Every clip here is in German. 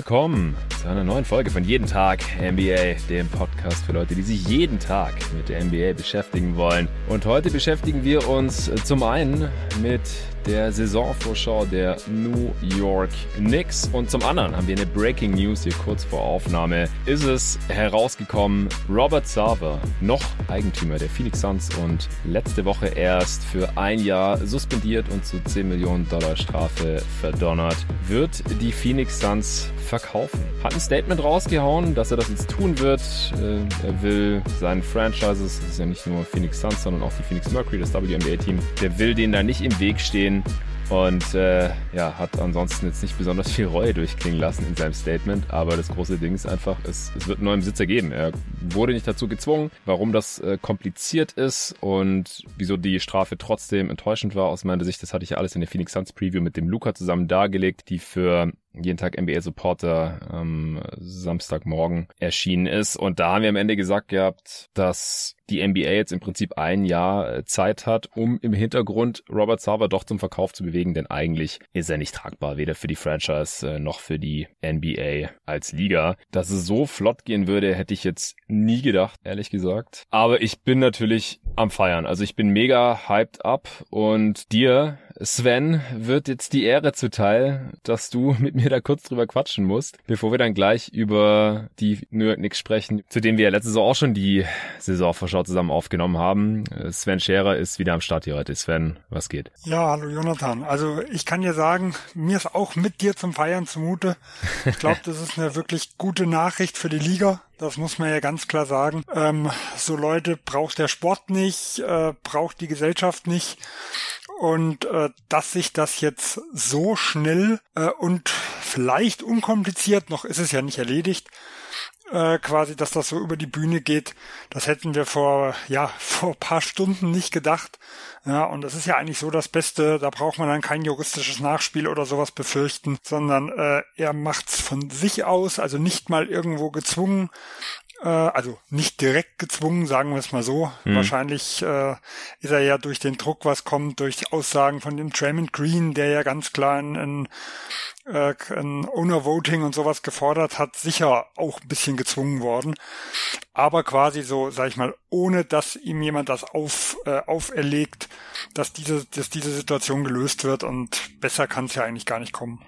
willkommen zu einer neuen Folge von Jeden Tag NBA, dem Podcast für Leute, die sich jeden Tag mit der NBA beschäftigen wollen. Und heute beschäftigen wir uns zum einen mit der Saisonvorschau der New York Knicks. Und zum anderen haben wir eine Breaking News hier kurz vor Aufnahme. Ist es herausgekommen, Robert Sarver, noch Eigentümer der Phoenix Suns und letzte Woche erst für ein Jahr suspendiert und zu 10 Millionen Dollar Strafe verdonnert, wird die Phoenix Suns verkaufen. Hat ein Statement rausgehauen, dass er das jetzt tun wird. Äh, er will seinen Franchises, das ist ja nicht nur Phoenix Suns, sondern auch die Phoenix Mercury, das WNBA-Team, der will denen da nicht im Weg stehen und äh, ja, hat ansonsten jetzt nicht besonders viel Reue durchklingen lassen in seinem Statement. Aber das große Ding ist einfach, es, es wird einen neuen Besitzer geben. Er wurde nicht dazu gezwungen. Warum das äh, kompliziert ist und wieso die Strafe trotzdem enttäuschend war aus meiner Sicht, das hatte ich ja alles in der Phoenix Suns Preview mit dem Luca zusammen dargelegt, die für jeden Tag NBA Supporter am Samstagmorgen erschienen ist. Und da haben wir am Ende gesagt gehabt, dass die NBA jetzt im Prinzip ein Jahr äh, Zeit hat, um im Hintergrund Robert Sarver doch zum Verkauf zu bewegen, denn eigentlich ist er nicht tragbar, weder für die Franchise äh, noch für die NBA als Liga. Dass es so flott gehen würde, hätte ich jetzt nie gedacht, ehrlich gesagt. Aber ich bin natürlich am Feiern. Also ich bin mega hyped up und dir Sven wird jetzt die Ehre zuteil, dass du mit mir da kurz drüber quatschen musst, bevor wir dann gleich über die New York Knicks sprechen, zu denen wir ja letzte Saison auch schon die Saisonvorschau zusammen aufgenommen haben. Sven Scherer ist wieder am Start hier heute. Sven, was geht? Ja, hallo Jonathan. Also ich kann dir sagen, mir ist auch mit dir zum Feiern zumute. Ich glaube, das ist eine wirklich gute Nachricht für die Liga. Das muss man ja ganz klar sagen. Ähm, so Leute braucht der Sport nicht, äh, braucht die Gesellschaft nicht. Und äh, dass sich das jetzt so schnell äh, und vielleicht unkompliziert, noch ist es ja nicht erledigt, äh, quasi, dass das so über die Bühne geht, das hätten wir vor, ja, vor paar Stunden nicht gedacht. Ja, und das ist ja eigentlich so das Beste, da braucht man dann kein juristisches Nachspiel oder sowas befürchten, sondern äh, er macht's von sich aus, also nicht mal irgendwo gezwungen äh, also nicht direkt gezwungen, sagen wir es mal so. Mhm. Wahrscheinlich äh, ist er ja durch den Druck, was kommt, durch Aussagen von dem Draymond Green, der ja ganz klar ein, ein, äh, ein Owner-Voting und sowas gefordert hat, sicher auch ein bisschen gezwungen worden. Aber quasi so, sag ich mal, ohne dass ihm jemand das auf, äh, auferlegt, dass diese, dass diese Situation gelöst wird und besser kann es ja eigentlich gar nicht kommen.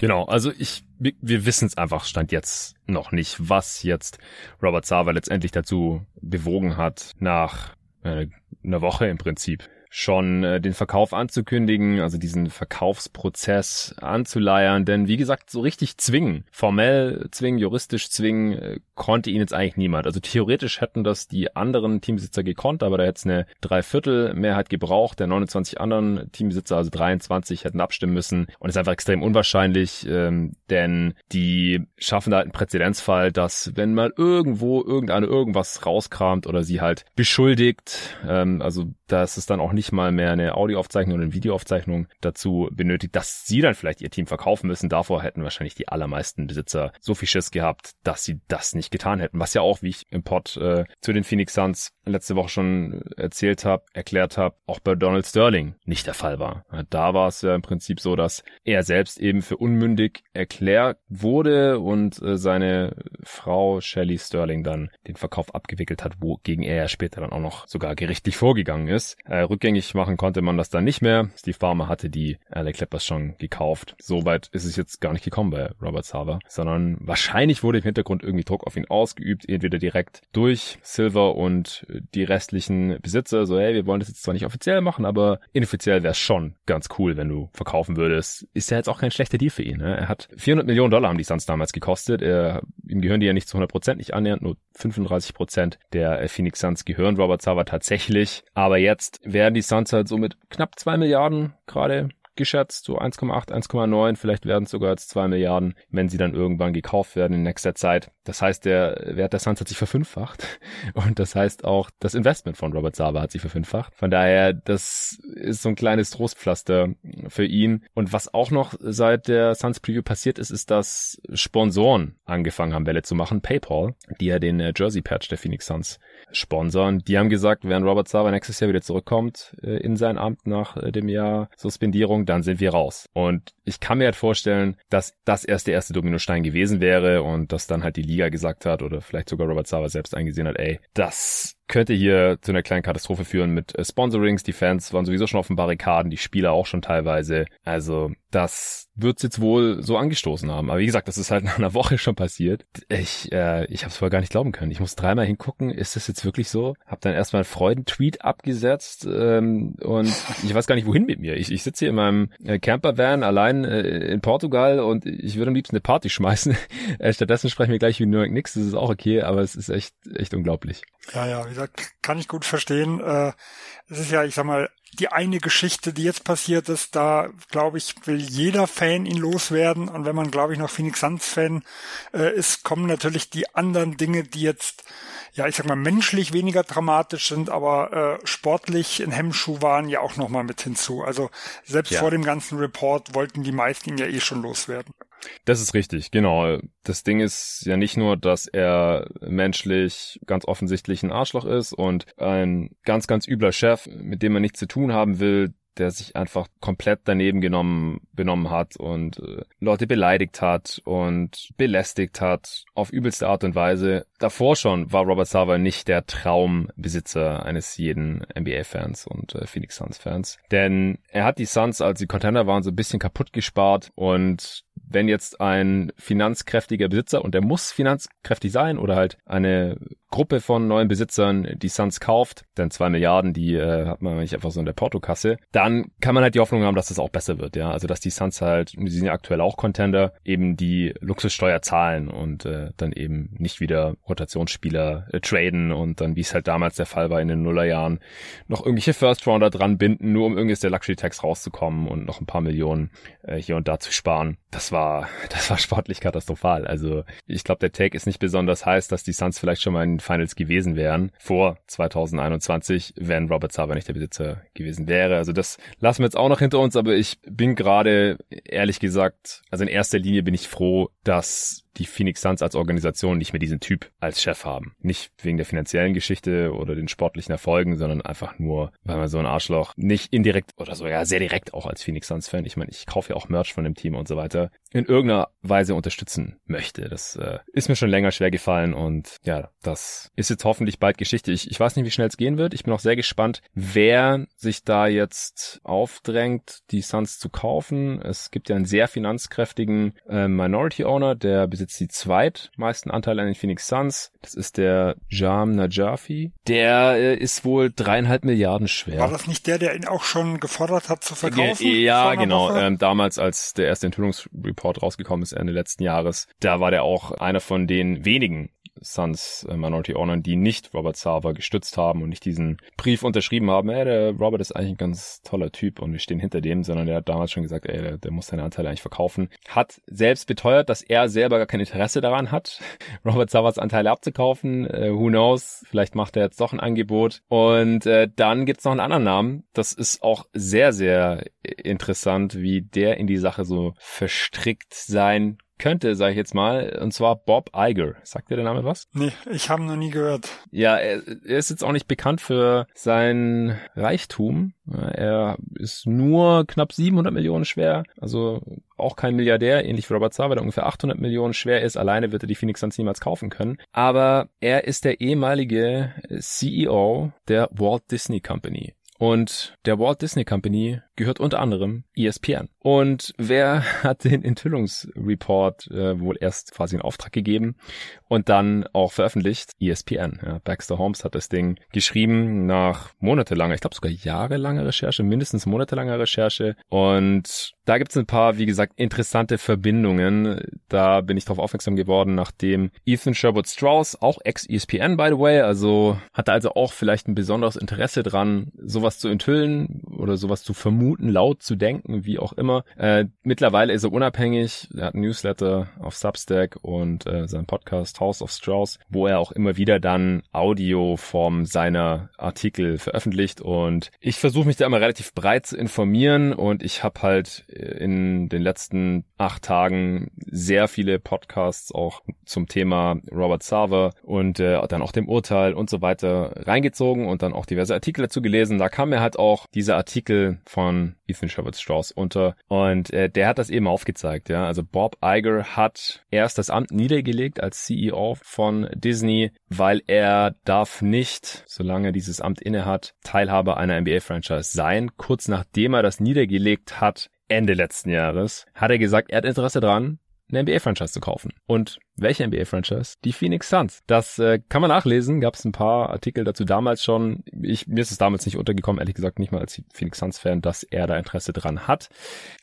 Genau, also ich, wir wissen es einfach, stand jetzt noch nicht, was jetzt Robert Sava letztendlich dazu bewogen hat, nach äh, einer Woche im Prinzip schon äh, den Verkauf anzukündigen, also diesen Verkaufsprozess anzuleiern, denn wie gesagt, so richtig zwingen, formell zwingen, juristisch zwingen, äh, konnte ihn jetzt eigentlich niemand. Also theoretisch hätten das die anderen Teambesitzer gekonnt, aber da hätte es eine Dreiviertelmehrheit gebraucht, der 29 anderen Teambesitzer, also 23, hätten abstimmen müssen und ist einfach extrem unwahrscheinlich, ähm, denn die schaffen da halt einen Präzedenzfall, dass wenn mal irgendwo irgendeine irgendwas rauskramt oder sie halt beschuldigt, ähm, also dass es dann auch nicht mal mehr eine Audioaufzeichnung oder eine Videoaufzeichnung dazu benötigt, dass sie dann vielleicht ihr Team verkaufen müssen. Davor hätten wahrscheinlich die allermeisten Besitzer so viel Schiss gehabt, dass sie das nicht getan hätten. Was ja auch, wie ich im Pod äh, zu den Phoenix Suns letzte Woche schon erzählt habe, erklärt habe, auch bei Donald Sterling nicht der Fall war. Da war es ja im Prinzip so, dass er selbst eben für unmündig erklärt wurde und äh, seine Frau Shelley Sterling dann den Verkauf abgewickelt hat, wogegen er ja später dann auch noch sogar gerichtlich vorgegangen ist. Äh, rückgängig machen konnte man das dann nicht mehr. Steve Farmer hatte die LA Clippers schon gekauft. Soweit ist es jetzt gar nicht gekommen bei Robert Sava, sondern wahrscheinlich wurde im Hintergrund irgendwie Druck auf ihn ausgeübt, entweder direkt durch Silver und die restlichen Besitzer, so hey, wir wollen das jetzt zwar nicht offiziell machen, aber inoffiziell wäre es schon ganz cool, wenn du verkaufen würdest. Ist ja jetzt auch kein schlechter Deal für ihn. Ne? Er hat 400 Millionen Dollar haben die Suns damals gekostet. Er, ihm gehören die ja nicht zu 100 Prozent, nicht annähernd, nur 35 Prozent der Phoenix Suns gehören Robert Sava tatsächlich. Aber jetzt werden die die Suns halt so mit knapp zwei Milliarden gerade geschätzt, so 1,8, 1,9, vielleicht werden es sogar jetzt 2 Milliarden, wenn sie dann irgendwann gekauft werden in nächster Zeit. Das heißt, der Wert der Suns hat sich verfünffacht und das heißt auch, das Investment von Robert Sava hat sich verfünffacht. Von daher, das ist so ein kleines Trostpflaster für ihn. Und was auch noch seit der Suns Preview passiert ist, ist, dass Sponsoren angefangen haben, Bälle zu machen. PayPal, die ja den äh, Jersey Patch der Phoenix Suns sponsern, die haben gesagt, wenn Robert Sava nächstes Jahr wieder zurückkommt äh, in sein Amt nach äh, dem Jahr Suspendierung, dann sind wir raus. Und ich kann mir halt vorstellen, dass das erst der erste Dominostein gewesen wäre und dass dann halt die Liga gesagt hat oder vielleicht sogar Robert Sava selbst eingesehen hat, ey, das könnte hier zu einer kleinen Katastrophe führen mit äh, Sponsorings. Die Fans waren sowieso schon auf den Barrikaden, die Spieler auch schon teilweise. Also das wird's jetzt wohl so angestoßen haben. Aber wie gesagt, das ist halt nach einer Woche schon passiert. Ich, äh, ich habe es vorher gar nicht glauben können. Ich muss dreimal hingucken. Ist das jetzt wirklich so? Hab dann erstmal einen Freudentweet abgesetzt ähm, und ich weiß gar nicht, wohin mit mir. Ich, ich sitze hier in meinem äh, Campervan allein äh, in Portugal und ich würde am liebsten eine Party schmeißen. äh, stattdessen sprechen wir gleich wie New York Knicks. Das ist auch okay, aber es ist echt, echt unglaublich. Ja, ja, wie gesagt, kann ich gut verstehen. Äh, es ist ja, ich sag mal, die eine Geschichte, die jetzt passiert ist, da glaube ich, will jeder Fan ihn loswerden. Und wenn man, glaube ich, noch Phoenix Suns Fan äh, ist, kommen natürlich die anderen Dinge, die jetzt, ja, ich sag mal, menschlich weniger dramatisch sind, aber äh, sportlich in Hemmschuh waren, ja auch nochmal mit hinzu. Also selbst ja. vor dem ganzen Report wollten die meisten ihn ja eh schon loswerden. Das ist richtig, genau. Das Ding ist ja nicht nur, dass er menschlich ganz offensichtlich ein Arschloch ist und ein ganz, ganz übler Chef, mit dem man nichts zu tun haben will, der sich einfach komplett daneben genommen benommen hat und äh, Leute beleidigt hat und belästigt hat auf übelste Art und Weise. Davor schon war Robert Sava nicht der Traumbesitzer eines jeden NBA-Fans und äh, Phoenix Suns-Fans, denn er hat die Suns, als sie Contender waren, so ein bisschen kaputt gespart und wenn jetzt ein finanzkräftiger Besitzer, und der muss finanzkräftig sein, oder halt eine Gruppe von neuen Besitzern die Suns kauft, denn zwei Milliarden, die äh, hat man nicht einfach so in der Portokasse, dann kann man halt die Hoffnung haben, dass das auch besser wird, ja. Also dass die Suns halt, die sind ja aktuell auch Contender, eben die Luxussteuer zahlen und äh, dann eben nicht wieder Rotationsspieler äh, traden und dann, wie es halt damals der Fall war in den Nullerjahren, noch irgendwelche First Rounder dran binden, nur um irgendwie aus der Luxury Tax rauszukommen und noch ein paar Millionen äh, hier und da zu sparen. Das war, das war sportlich katastrophal. Also ich glaube, der Take ist nicht besonders heiß, dass die Suns vielleicht schon mal in den Finals gewesen wären vor 2021, wenn Robert Sava nicht der Besitzer gewesen wäre. Also das lassen wir jetzt auch noch hinter uns, aber ich bin gerade, ehrlich gesagt, also in erster Linie bin ich froh, dass die Phoenix Suns als Organisation nicht mehr diesen Typ als Chef haben. Nicht wegen der finanziellen Geschichte oder den sportlichen Erfolgen, sondern einfach nur, weil man so ein Arschloch nicht indirekt oder so, ja, sehr direkt auch als Phoenix Suns Fan, ich meine, ich kaufe ja auch Merch von dem Team und so weiter, in irgendeiner Weise unterstützen möchte. Das äh, ist mir schon länger schwer gefallen und ja, das ist jetzt hoffentlich bald Geschichte. Ich, ich weiß nicht, wie schnell es gehen wird. Ich bin auch sehr gespannt, wer sich da jetzt aufdrängt, die Suns zu kaufen. Es gibt ja einen sehr finanzkräftigen äh, Minority Owner, der besitzt die zweitmeisten Anteile an den Phoenix Suns. Das ist der Jam Najafi. Der äh, ist wohl dreieinhalb Milliarden schwer. War das nicht der, der ihn auch schon gefordert hat zu verkaufen? Ja, genau. Ähm, damals, als der erste Enthüllungsreport Report rausgekommen ist Ende letzten Jahres, da war der auch einer von den wenigen Sons äh, Minority Owner, die nicht Robert Sava gestützt haben und nicht diesen Brief unterschrieben haben, ey, der Robert ist eigentlich ein ganz toller Typ und wir stehen hinter dem, sondern der hat damals schon gesagt, ey, der, der muss seine Anteile eigentlich verkaufen. Hat selbst beteuert, dass er selber gar kein Interesse daran hat, Robert Savas Anteile abzukaufen. Äh, who knows? Vielleicht macht er jetzt doch ein Angebot. Und äh, dann gibt's noch einen anderen Namen. Das ist auch sehr, sehr interessant, wie der in die Sache so verstrickt sein könnte, sage ich jetzt mal, und zwar Bob Iger. Sagt dir der Name was? Nee, ich habe noch nie gehört. Ja, er, er ist jetzt auch nicht bekannt für sein Reichtum. Er ist nur knapp 700 Millionen schwer, also auch kein Milliardär, ähnlich wie Robert Sava, der ungefähr 800 Millionen schwer ist. Alleine wird er die Phoenix Suns niemals kaufen können. Aber er ist der ehemalige CEO der Walt Disney Company. Und der Walt Disney Company gehört unter anderem ESPN. Und wer hat den Enthüllungsreport äh, wohl erst quasi in Auftrag gegeben und dann auch veröffentlicht? ESPN. Ja, Baxter Holmes hat das Ding geschrieben nach monatelanger, ich glaube sogar jahrelanger Recherche, mindestens monatelanger Recherche. Und da gibt es ein paar, wie gesagt, interessante Verbindungen. Da bin ich darauf aufmerksam geworden, nachdem Ethan Sherwood Strauss, auch ex-ESPN by the way, also hatte also auch vielleicht ein besonderes Interesse dran, sowas zu enthüllen oder sowas zu vermuten, laut zu denken, wie auch immer. Äh, mittlerweile ist er unabhängig, er hat ein Newsletter auf Substack und äh, sein Podcast House of Strauss, wo er auch immer wieder dann Audioform seiner Artikel veröffentlicht und ich versuche mich da immer relativ breit zu informieren und ich habe halt in den letzten acht Tagen sehr viele Podcasts auch zum Thema Robert Sava und äh, dann auch dem Urteil und so weiter reingezogen und dann auch diverse Artikel dazu gelesen. Da kam mir halt auch dieser Artikel von von Ethan Sherwood Strauss unter. Und äh, der hat das eben aufgezeigt, ja. Also Bob Iger hat erst das Amt niedergelegt als CEO von Disney, weil er darf nicht, solange er dieses Amt innehat, Teilhaber einer NBA-Franchise sein. Kurz nachdem er das niedergelegt hat, Ende letzten Jahres, hat er gesagt, er hat Interesse dran, eine NBA-Franchise zu kaufen. Und welche NBA-Franchise? Die Phoenix Suns. Das äh, kann man nachlesen. Gab es ein paar Artikel dazu damals schon. Ich, mir ist es damals nicht untergekommen, ehrlich gesagt nicht mal als Phoenix Suns-Fan, dass er da Interesse dran hat.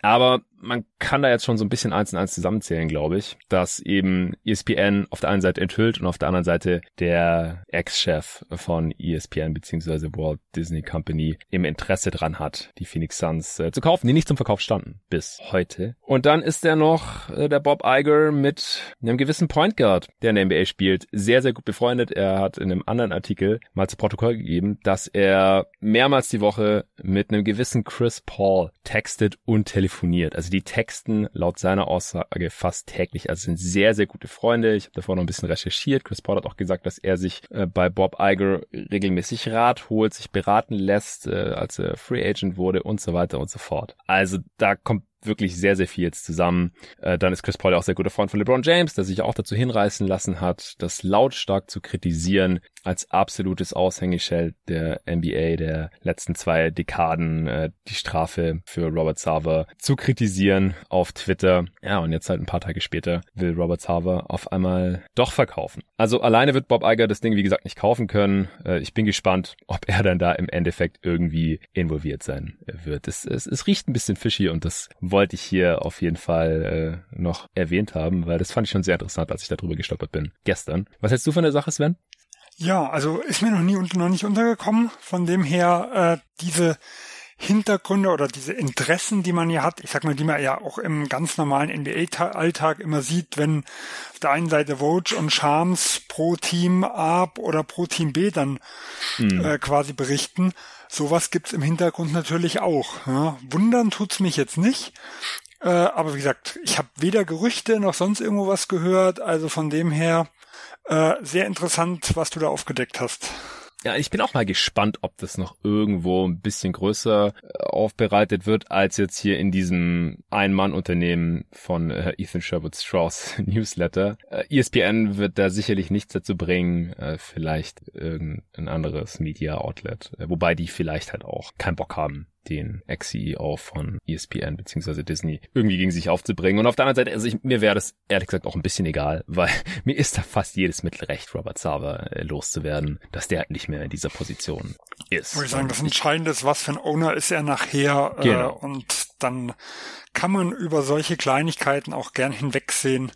Aber man kann da jetzt schon so ein bisschen eins und eins zusammenzählen, glaube ich, dass eben ESPN auf der einen Seite enthüllt und auf der anderen Seite der Ex-Chef von ESPN bzw. Walt Disney Company im Interesse dran hat, die Phoenix Suns äh, zu kaufen, die nicht zum Verkauf standen bis heute. Und dann ist er noch äh, der Bob Iger mit einem gewissen ein Point Guard, der in der NBA spielt, sehr, sehr gut befreundet. Er hat in einem anderen Artikel mal zu Protokoll gegeben, dass er mehrmals die Woche mit einem gewissen Chris Paul textet und telefoniert. Also die texten laut seiner Aussage fast täglich. Also sind sehr, sehr gute Freunde. Ich habe davor noch ein bisschen recherchiert. Chris Paul hat auch gesagt, dass er sich äh, bei Bob Iger regelmäßig Rat holt, sich beraten lässt, äh, als er Free Agent wurde und so weiter und so fort. Also da kommt wirklich sehr, sehr viel jetzt zusammen. Äh, dann ist Chris Paul ja auch sehr guter Freund von LeBron James, der sich auch dazu hinreißen lassen hat, das lautstark zu kritisieren als absolutes Aushängeschild der NBA der letzten zwei Dekaden, äh, die Strafe für Robert Sarver zu kritisieren auf Twitter. Ja, und jetzt halt ein paar Tage später will Robert Sarver auf einmal doch verkaufen. Also alleine wird Bob Iger das Ding, wie gesagt, nicht kaufen können. Äh, ich bin gespannt, ob er dann da im Endeffekt irgendwie involviert sein wird. Es, es, es riecht ein bisschen fishy und das wollte ich hier auf jeden Fall äh, noch erwähnt haben, weil das fand ich schon sehr interessant, als ich darüber gestolpert bin gestern. Was hältst du von der Sache, Sven? Ja, also ist mir noch nie und noch nicht untergekommen. Von dem her äh, diese Hintergründe oder diese Interessen, die man hier hat, ich sag mal, die man ja auch im ganz normalen NBA-Alltag immer sieht, wenn auf der einen Seite Vogue und Shams pro Team A oder pro Team B dann hm. äh, quasi berichten. Sowas gibt's im Hintergrund natürlich auch. Ja. Wundern tut's mich jetzt nicht. Äh, aber wie gesagt, ich habe weder Gerüchte noch sonst irgendwo was gehört. Also von dem her äh, sehr interessant, was du da aufgedeckt hast. Ja, ich bin auch mal gespannt, ob das noch irgendwo ein bisschen größer äh, aufbereitet wird, als jetzt hier in diesem Ein-Mann-Unternehmen von äh, Ethan Sherwood Strauss Newsletter. Äh, ESPN wird da sicherlich nichts dazu bringen, äh, vielleicht irgendein anderes Media-Outlet, äh, wobei die vielleicht halt auch keinen Bock haben, den Ex-CEO von ESPN bzw. Disney irgendwie gegen sich aufzubringen. Und auf der anderen Seite, also ich, mir wäre das ehrlich gesagt auch ein bisschen egal, weil mir ist da fast jedes Mittel recht, Robert Sava äh, loszuwerden, dass der halt nicht mehr in dieser Position ist. Würde ich sagen, das Entscheidende ist, was für ein Owner ist er nachher äh, genau. äh, und dann kann man über solche Kleinigkeiten auch gern hinwegsehen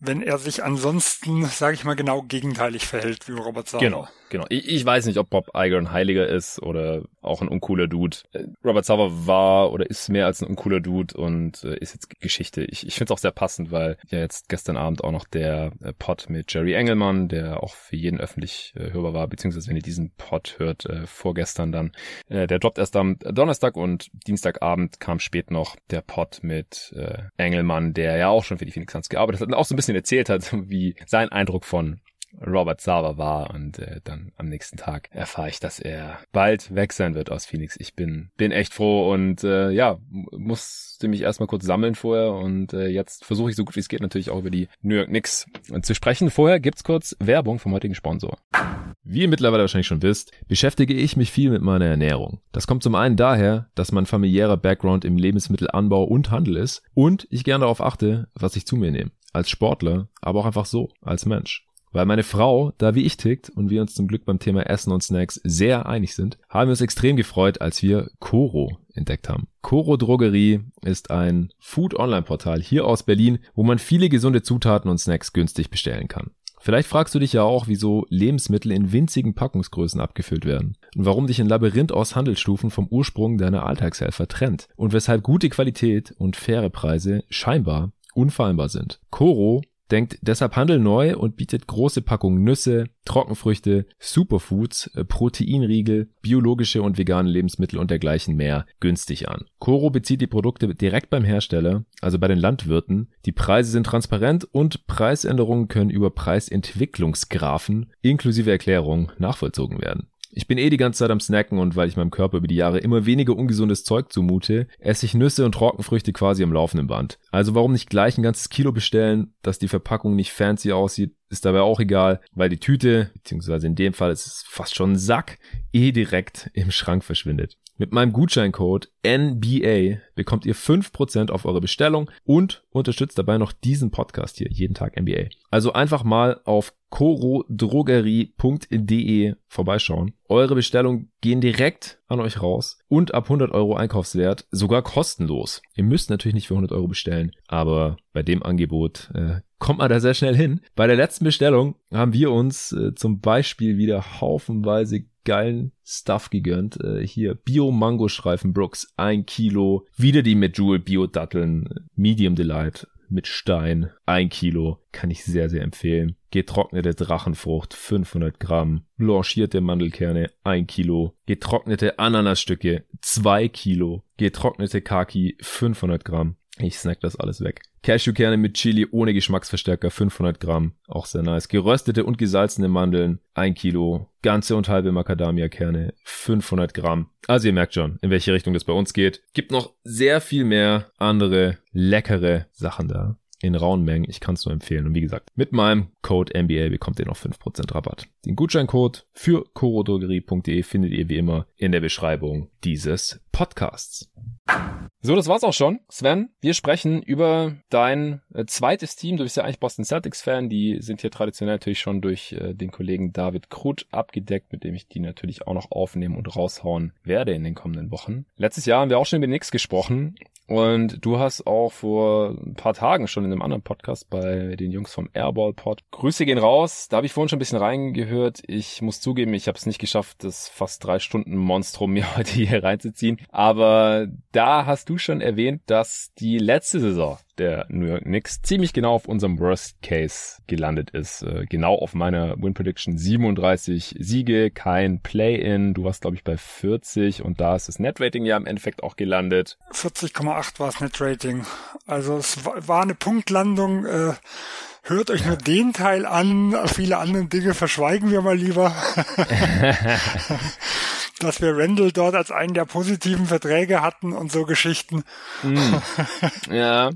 wenn er sich ansonsten, sage ich mal, genau gegenteilig verhält wie Robert Sava. Genau. Genau. Ich, ich weiß nicht, ob Bob Iger ein Heiliger ist oder auch ein uncooler Dude. Äh, Robert Sauer war oder ist mehr als ein uncooler Dude und äh, ist jetzt Geschichte. Ich, ich finde es auch sehr passend, weil ja jetzt gestern Abend auch noch der äh, Pod mit Jerry Engelmann, der auch für jeden öffentlich äh, hörbar war, beziehungsweise wenn ihr diesen Pod hört, äh, vorgestern dann, äh, der droppt erst am Donnerstag und Dienstagabend kam spät noch der Pod mit äh, Engelmann, der ja auch schon für die Phoenix Suns gearbeitet hat und auch so ein bisschen erzählt hat, wie sein Eindruck von Robert Sava war und äh, dann am nächsten Tag erfahre ich, dass er bald weg sein wird aus Phoenix. Ich bin bin echt froh und äh, ja, musste mich erstmal kurz sammeln vorher und äh, jetzt versuche ich so gut wie es geht natürlich auch über die New York Knicks zu sprechen. Vorher gibt's kurz Werbung vom heutigen Sponsor. Wie ihr mittlerweile wahrscheinlich schon wisst, beschäftige ich mich viel mit meiner Ernährung. Das kommt zum einen daher, dass mein familiärer Background im Lebensmittelanbau und Handel ist und ich gerne darauf achte, was ich zu mir nehme. Als Sportler, aber auch einfach so, als Mensch. Weil meine Frau da wie ich tickt und wir uns zum Glück beim Thema Essen und Snacks sehr einig sind, haben wir uns extrem gefreut, als wir Coro entdeckt haben. Coro Drogerie ist ein Food-Online-Portal hier aus Berlin, wo man viele gesunde Zutaten und Snacks günstig bestellen kann. Vielleicht fragst du dich ja auch, wieso Lebensmittel in winzigen Packungsgrößen abgefüllt werden und warum dich ein Labyrinth aus Handelsstufen vom Ursprung deiner Alltagshelfer trennt und weshalb gute Qualität und faire Preise scheinbar unfallbar sind. Coro denkt deshalb Handel neu und bietet große Packungen Nüsse, Trockenfrüchte, Superfoods, äh, Proteinriegel, biologische und vegane Lebensmittel und dergleichen mehr günstig an. Coro bezieht die Produkte direkt beim Hersteller, also bei den Landwirten. Die Preise sind transparent und Preisänderungen können über Preisentwicklungsgrafen inklusive Erklärung nachvollzogen werden. Ich bin eh die ganze Zeit am Snacken und weil ich meinem Körper über die Jahre immer weniger ungesundes Zeug zumute, esse ich Nüsse und Trockenfrüchte quasi am laufenden Band. Also warum nicht gleich ein ganzes Kilo bestellen, dass die Verpackung nicht fancy aussieht, ist dabei auch egal, weil die Tüte, beziehungsweise in dem Fall ist es fast schon ein Sack, eh direkt im Schrank verschwindet. Mit meinem Gutscheincode NBA bekommt ihr 5% auf eure Bestellung und unterstützt dabei noch diesen Podcast hier, jeden Tag NBA. Also einfach mal auf corodrogerie.de vorbeischauen. Eure Bestellungen gehen direkt an euch raus und ab 100 Euro Einkaufswert sogar kostenlos. Ihr müsst natürlich nicht für 100 Euro bestellen, aber bei dem Angebot äh, kommt man da sehr schnell hin. Bei der letzten Bestellung haben wir uns äh, zum Beispiel wieder haufenweise geilen Stuff gegönnt. Äh, hier Bio-Mango-Streifen Brooks, ein Kilo. Wieder die Medjool Bio-Datteln, Medium Delight mit Stein, ein Kilo. Kann ich sehr, sehr empfehlen. Getrocknete Drachenfrucht, 500 Gramm. Blanchierte Mandelkerne, ein Kilo. Getrocknete Ananasstücke, zwei Kilo. Getrocknete Kaki, 500 Gramm. Ich snack das alles weg. Cashewkerne mit Chili ohne Geschmacksverstärker 500 Gramm, auch sehr nice. Geröstete und gesalzene Mandeln 1 Kilo. Ganze und halbe Macadamia-Kerne 500 Gramm. Also ihr merkt schon, in welche Richtung das bei uns geht. Gibt noch sehr viel mehr andere leckere Sachen da in rauen Mengen. Ich kann es nur empfehlen. Und wie gesagt, mit meinem Code MBA bekommt ihr noch 5% Rabatt. Den Gutscheincode für corodrogerie.de findet ihr wie immer in der Beschreibung dieses Podcasts. So, das war's auch schon. Sven, wir sprechen über dein äh, zweites Team. Du bist ja eigentlich Boston Celtics Fan. Die sind hier traditionell natürlich schon durch äh, den Kollegen David Krut abgedeckt, mit dem ich die natürlich auch noch aufnehmen und raushauen werde in den kommenden Wochen. Letztes Jahr haben wir auch schon über Nix gesprochen und du hast auch vor ein paar Tagen schon in einem anderen Podcast bei den Jungs vom Airball Pod. Grüße gehen raus. Da habe ich vorhin schon ein bisschen reingehört. Ich muss zugeben, ich habe es nicht geschafft, das fast drei Stunden Monstrum mir heute hier reinzuziehen. Aber da hast du schon erwähnt, dass die letzte Saison der New York Knicks ziemlich genau auf unserem Worst Case gelandet ist. Äh, genau auf meiner Win Prediction 37 Siege, kein Play-In. Du warst, glaube ich, bei 40 und da ist das Net-Rating ja im Endeffekt auch gelandet. 40,8 war das Net-Rating. Also es war eine Punktlandung. Äh Hört euch nur den Teil an, viele andere Dinge verschweigen wir mal lieber. dass wir Randall dort als einen der positiven Verträge hatten und so Geschichten. Mm. Ja,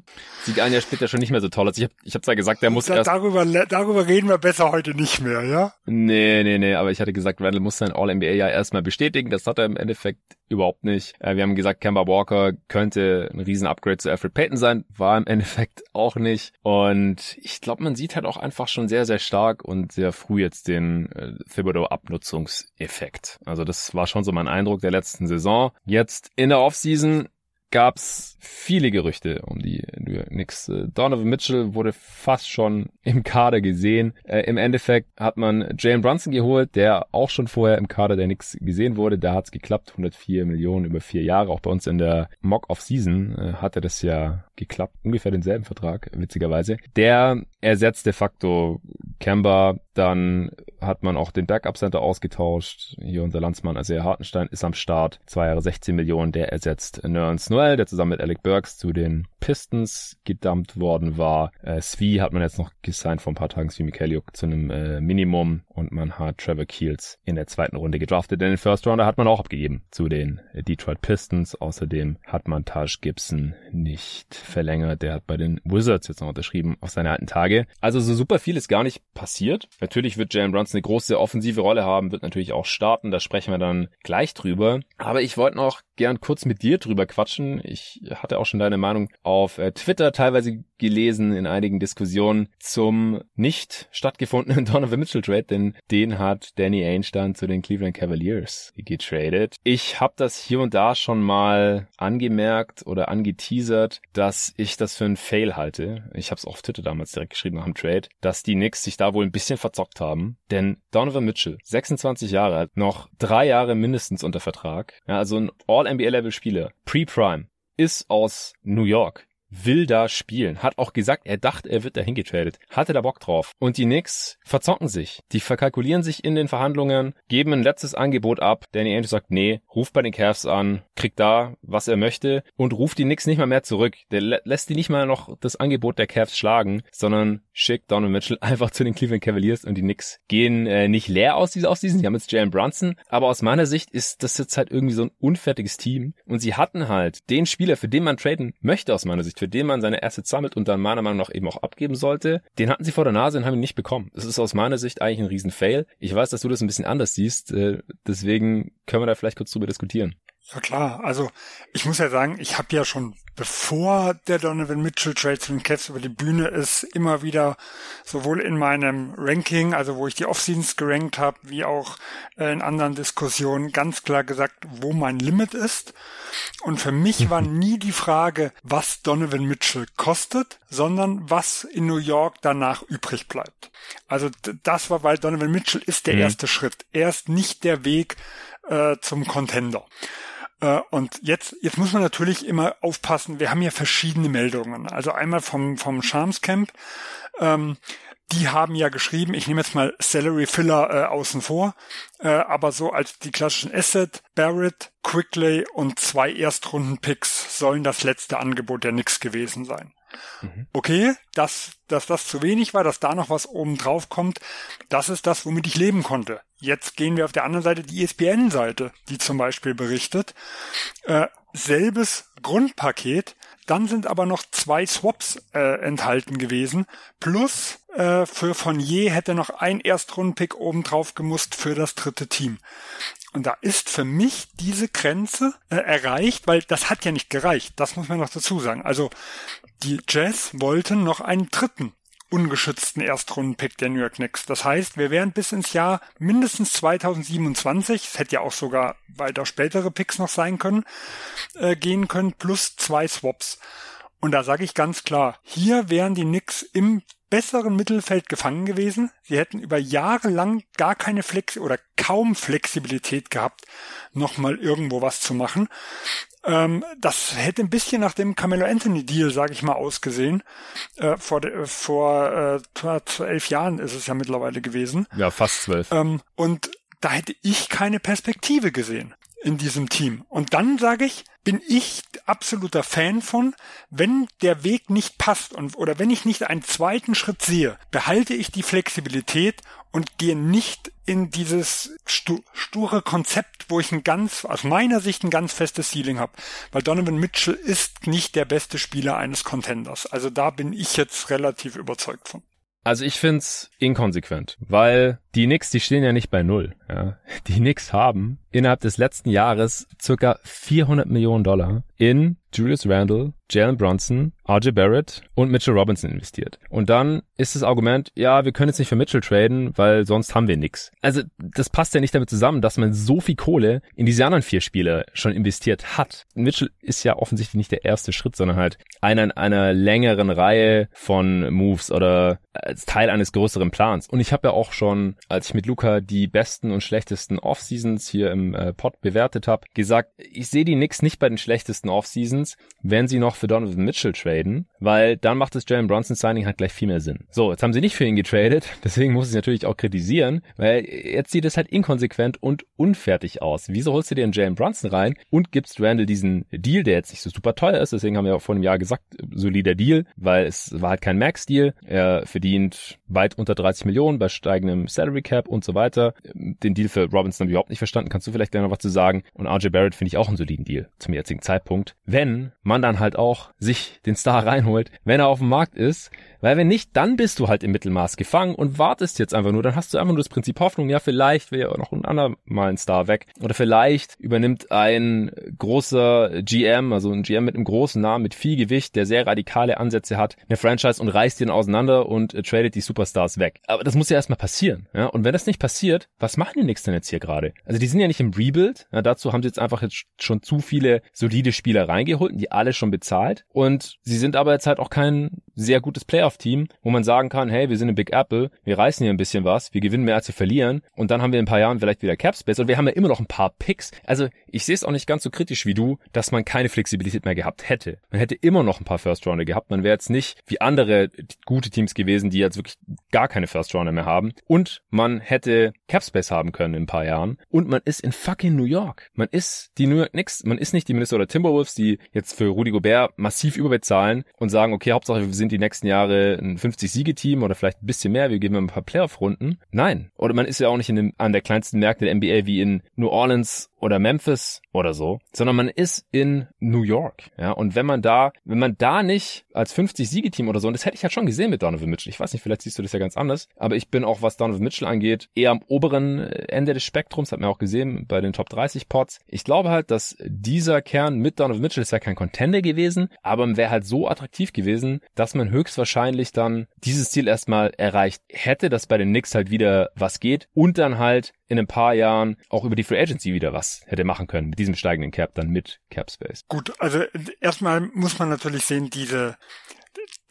sieht ein Jahr später schon nicht mehr so toll aus. Ich habe ich hab's ja gesagt, der muss da, erst... Darüber, darüber reden wir besser heute nicht mehr, ja? Nee, nee, nee, aber ich hatte gesagt, Randall muss sein All-NBA ja erstmal bestätigen. Das hat er im Endeffekt überhaupt nicht. Äh, wir haben gesagt, Kemba Walker könnte ein riesen Upgrade zu Alfred Payton sein. War im Endeffekt auch nicht. Und ich glaube, man sieht halt auch einfach schon sehr, sehr stark und sehr früh jetzt den äh, Thibodeau-Abnutzungseffekt. Also das war schon so mein Eindruck der letzten Saison. Jetzt in der Offseason gab's viele Gerüchte um die. Äh, Donovan Mitchell wurde fast schon im Kader gesehen. Äh, Im Endeffekt hat man Jalen Brunson geholt, der auch schon vorher im Kader der Knicks gesehen wurde. Da hat's geklappt, 104 Millionen über vier Jahre. Auch bei uns in der Mock-Off-Season äh, hatte das ja geklappt. Ungefähr denselben Vertrag, witzigerweise. Der ersetzt de facto Kemba. Dann hat man auch den Backup-Center ausgetauscht. Hier unser Landsmann Isaiah Hartenstein ist am Start. Zwei Jahre 16 Millionen. Der ersetzt Nerns Noel, der zusammen mit Alec Burks zu den Pistons gedumpt worden war. Äh, Svi hat man jetzt noch gesigned vor ein paar Tagen, Svi Mikhailiuk, zu einem äh, Minimum. Und man hat Trevor Keels in der zweiten Runde gedraftet. Denn den First Rounder hat man auch abgegeben zu den Detroit Pistons. Außerdem hat man Taj Gibson nicht verlängert. Der hat bei den Wizards jetzt noch unterschrieben auf seine alten Tage. Also so super viel ist gar nicht passiert. Natürlich wird Jalen Brunson eine große offensive Rolle haben, wird natürlich auch starten. Da sprechen wir dann gleich drüber. Aber ich wollte noch gern kurz mit dir drüber quatschen. Ich hatte auch schon deine Meinung auf äh, Twitter teilweise gelesen in einigen Diskussionen zum nicht stattgefundenen Donovan Mitchell Trade, denn den hat Danny Ainge dann zu den Cleveland Cavaliers getradet. Ich habe das hier und da schon mal angemerkt oder angeteasert, dass ich das für einen Fail halte. Ich habe es auf Twitter damals direkt geschrieben nach dem Trade, dass die Knicks sich da wohl ein bisschen verzockt haben, denn Donovan Mitchell, 26 Jahre alt, noch drei Jahre mindestens unter Vertrag, ja, also ein All-NBA-Level-Spieler, Pre-Prime, ist aus New York will da spielen. Hat auch gesagt, er dachte, er wird dahin getradet. Hatte da Bock drauf. Und die Knicks verzocken sich. Die verkalkulieren sich in den Verhandlungen, geben ein letztes Angebot ab. Danny Ainge sagt, nee, ruft bei den Cavs an, kriegt da, was er möchte und ruft die Knicks nicht mal mehr zurück. Der lä lässt die nicht mal noch das Angebot der Cavs schlagen, sondern schickt Donovan Mitchell einfach zu den Cleveland Cavaliers und die Knicks gehen äh, nicht leer aus dieser Offseason. Sie haben jetzt Jalen Brunson, aber aus meiner Sicht ist das jetzt halt irgendwie so ein unfertiges Team und sie hatten halt den Spieler, für den man traden möchte aus meiner Sicht, für den man seine Assets sammelt und dann meiner Meinung nach eben auch abgeben sollte, den hatten sie vor der Nase und haben ihn nicht bekommen. Das ist aus meiner Sicht eigentlich ein Riesen-Fail. Ich weiß, dass du das ein bisschen anders siehst, äh, deswegen können wir da vielleicht kurz drüber diskutieren. Ja klar, also ich muss ja sagen, ich habe ja schon bevor der Donovan Mitchell Trade zu den Cavs über die Bühne ist, immer wieder sowohl in meinem Ranking, also wo ich die Offseasons gerankt habe, wie auch äh, in anderen Diskussionen ganz klar gesagt, wo mein Limit ist. Und für mich war nie die Frage, was Donovan Mitchell kostet, sondern was in New York danach übrig bleibt. Also das war, weil Donovan Mitchell ist der mhm. erste Schritt. Er ist nicht der Weg äh, zum Contender. Äh, und jetzt, jetzt muss man natürlich immer aufpassen, wir haben hier verschiedene Meldungen. Also einmal vom, vom Shams Camp, ähm, die haben ja geschrieben, ich nehme jetzt mal Salary Filler äh, außen vor, äh, aber so als die klassischen Asset, Barrett, Quickly und zwei Erstrunden-Picks sollen das letzte Angebot der Nix gewesen sein. Mhm. Okay, dass, dass das zu wenig war, dass da noch was oben drauf kommt, das ist das, womit ich leben konnte. Jetzt gehen wir auf der anderen Seite die ESPN-Seite, die zum Beispiel berichtet. Äh, selbes Grundpaket, dann sind aber noch zwei Swaps äh, enthalten gewesen. Plus äh, für Fournier hätte noch ein Erstrundenpick oben drauf gemusst für das dritte Team. Und da ist für mich diese Grenze äh, erreicht, weil das hat ja nicht gereicht. Das muss man noch dazu sagen. Also die Jazz wollten noch einen dritten ungeschützten Erstrundenpick der New York Knicks. Das heißt, wir wären bis ins Jahr mindestens 2027, es hätte ja auch sogar weiter spätere Picks noch sein können, äh, gehen können, plus zwei Swaps. Und da sage ich ganz klar, hier wären die Knicks im besseren Mittelfeld gefangen gewesen. Sie hätten über Jahre lang gar keine Flex oder kaum Flexibilität gehabt, nochmal irgendwo was zu machen. Ähm, das hätte ein bisschen nach dem Camelo Anthony Deal, sage ich mal, ausgesehen. Äh, vor de, vor äh, elf Jahren ist es ja mittlerweile gewesen. Ja, fast zwölf. Ähm, und da hätte ich keine Perspektive gesehen in diesem Team. Und dann sage ich, bin ich absoluter Fan von, wenn der Weg nicht passt und oder wenn ich nicht einen zweiten Schritt sehe, behalte ich die Flexibilität und gehe nicht in dieses stu sture Konzept, wo ich ein ganz, aus meiner Sicht ein ganz festes Ceiling habe. Weil Donovan Mitchell ist nicht der beste Spieler eines Contenders. Also da bin ich jetzt relativ überzeugt von. Also ich find's inkonsequent, weil die Knicks, die stehen ja nicht bei Null. Ja. Die Knicks haben innerhalb des letzten Jahres circa 400 Millionen Dollar in Julius Randle, Jalen Brunson, RJ Barrett und Mitchell Robinson investiert. Und dann ist das Argument, ja, wir können jetzt nicht für Mitchell traden, weil sonst haben wir nix. Also das passt ja nicht damit zusammen, dass man so viel Kohle in diese anderen vier Spiele schon investiert hat. Mitchell ist ja offensichtlich nicht der erste Schritt, sondern halt einer einer längeren Reihe von Moves oder als Teil eines größeren Plans. Und ich habe ja auch schon, als ich mit Luca die besten und schlechtesten Off-Seasons hier im äh, Pod bewertet habe, gesagt, ich sehe die Knicks nicht bei den schlechtesten Off-Seasons, wenn sie noch für Donovan Mitchell traden, weil dann macht das Jalen Bronson Signing halt gleich viel mehr Sinn. So, jetzt haben sie nicht für ihn getradet, deswegen muss ich natürlich auch kritisieren, weil jetzt sieht es halt inkonsequent und unfertig aus. Wieso holst du dir einen Jalen Brunson rein und gibst Randall diesen Deal, der jetzt nicht so super teuer ist, deswegen haben wir auch vor einem Jahr gesagt, solider Deal, weil es war halt kein Max-Deal. Er verdient weit unter 30 Millionen bei steigendem Salary Cap und so weiter. Den Deal für Robinson überhaupt nicht verstanden. Kannst du vielleicht gleich noch was zu sagen? Und RJ Barrett finde ich auch einen soliden Deal zum jetzigen Zeitpunkt. Wenn man dann halt auch sich den Star reinholt, wenn er auf dem Markt ist, weil wenn nicht, dann bist du halt im Mittelmaß gefangen und wartest jetzt einfach nur. Dann hast du einfach nur das Prinzip Hoffnung, ja, vielleicht wäre ja noch ein andermal ein Star weg. Oder vielleicht übernimmt ein großer GM, also ein GM mit einem großen Namen, mit viel Gewicht, der sehr radikale Ansätze hat, eine Franchise und reißt den auseinander und äh, tradet die Superstars weg. Aber das muss ja erstmal passieren. Ja? Und wenn das nicht passiert, was machen die Nix denn jetzt hier gerade? Also die sind ja nicht im Rebuild. Ja, dazu haben sie jetzt einfach jetzt schon zu viele solide Spieler reingeholt die alle schon bezahlt. Und sie sind aber jetzt halt auch kein sehr gutes Playoff-Team, wo man sagen kann, hey, wir sind ein Big Apple, wir reißen hier ein bisschen was, wir gewinnen mehr als wir verlieren und dann haben wir in ein paar Jahren vielleicht wieder Cap Space und wir haben ja immer noch ein paar Picks. Also ich sehe es auch nicht ganz so kritisch wie du, dass man keine Flexibilität mehr gehabt hätte. Man hätte immer noch ein paar First Rounder gehabt. Man wäre jetzt nicht wie andere gute Teams gewesen, die jetzt wirklich gar keine First Rounder mehr haben. Und man hätte Cap Space haben können in ein paar Jahren. Und man ist in fucking New York. Man ist die New York Knicks. Man ist nicht die Minnesota Timberwolves, die jetzt für Rudy Gobert massiv überbezahlen und sagen, okay, Hauptsache wir sind die nächsten Jahre ein 50-Siege-Team oder vielleicht ein bisschen mehr, wir geben ein paar Playoff-Runden. Nein. Oder man ist ja auch nicht in dem, an der kleinsten Märkte der NBA wie in New Orleans oder Memphis oder so, sondern man ist in New York. Ja, und wenn man da, wenn man da nicht als 50-Siege-Team oder so, und das hätte ich halt schon gesehen mit Donovan Mitchell. Ich weiß nicht, vielleicht siehst du das ja ganz anders, aber ich bin auch, was Donovan Mitchell angeht, eher am oberen Ende des Spektrums, hat man auch gesehen bei den Top 30 Pots. Ich glaube halt, dass dieser Kern mit Donovan Mitchell ist ja kein Contender gewesen, aber wäre halt so attraktiv gewesen, dass man höchstwahrscheinlich dann dieses Ziel erstmal erreicht hätte, dass bei den Knicks halt wieder was geht und dann halt in ein paar Jahren auch über die Free Agency wieder was hätte machen können mit diesem steigenden Cap dann mit Cap Space. Gut, also erstmal muss man natürlich sehen, diese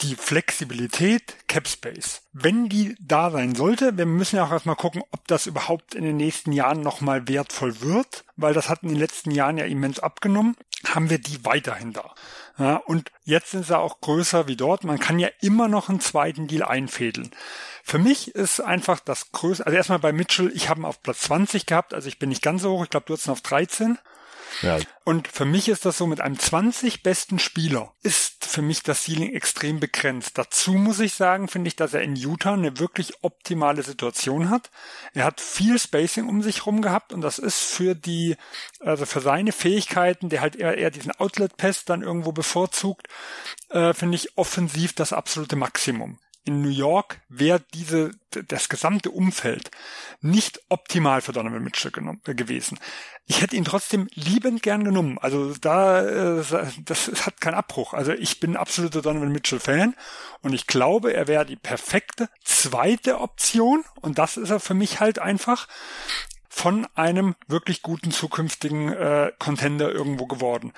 die Flexibilität Cap Space, wenn die da sein sollte, wir müssen ja auch erstmal gucken, ob das überhaupt in den nächsten Jahren nochmal wertvoll wird, weil das hat in den letzten Jahren ja immens abgenommen, haben wir die weiterhin da. Ja, und jetzt sind sie auch größer wie dort. Man kann ja immer noch einen zweiten Deal einfädeln. Für mich ist einfach das größte, also erstmal bei Mitchell, ich habe ihn auf Platz 20 gehabt, also ich bin nicht ganz so hoch, ich glaube, du hast ihn auf 13. Ja. Und für mich ist das so, mit einem 20 besten Spieler ist für mich das Ceiling extrem begrenzt. Dazu muss ich sagen, finde ich, dass er in Utah eine wirklich optimale Situation hat. Er hat viel Spacing um sich rum gehabt und das ist für die, also für seine Fähigkeiten, der halt eher, eher diesen Outlet-Pass dann irgendwo bevorzugt, äh, finde ich offensiv das absolute Maximum in New York wäre diese, das gesamte Umfeld nicht optimal für Donovan Mitchell genommen, äh, gewesen. Ich hätte ihn trotzdem liebend gern genommen. Also da, äh, das hat keinen Abbruch. Also ich bin absoluter Donovan Mitchell Fan und ich glaube, er wäre die perfekte zweite Option und das ist er für mich halt einfach von einem wirklich guten zukünftigen äh, Contender irgendwo geworden.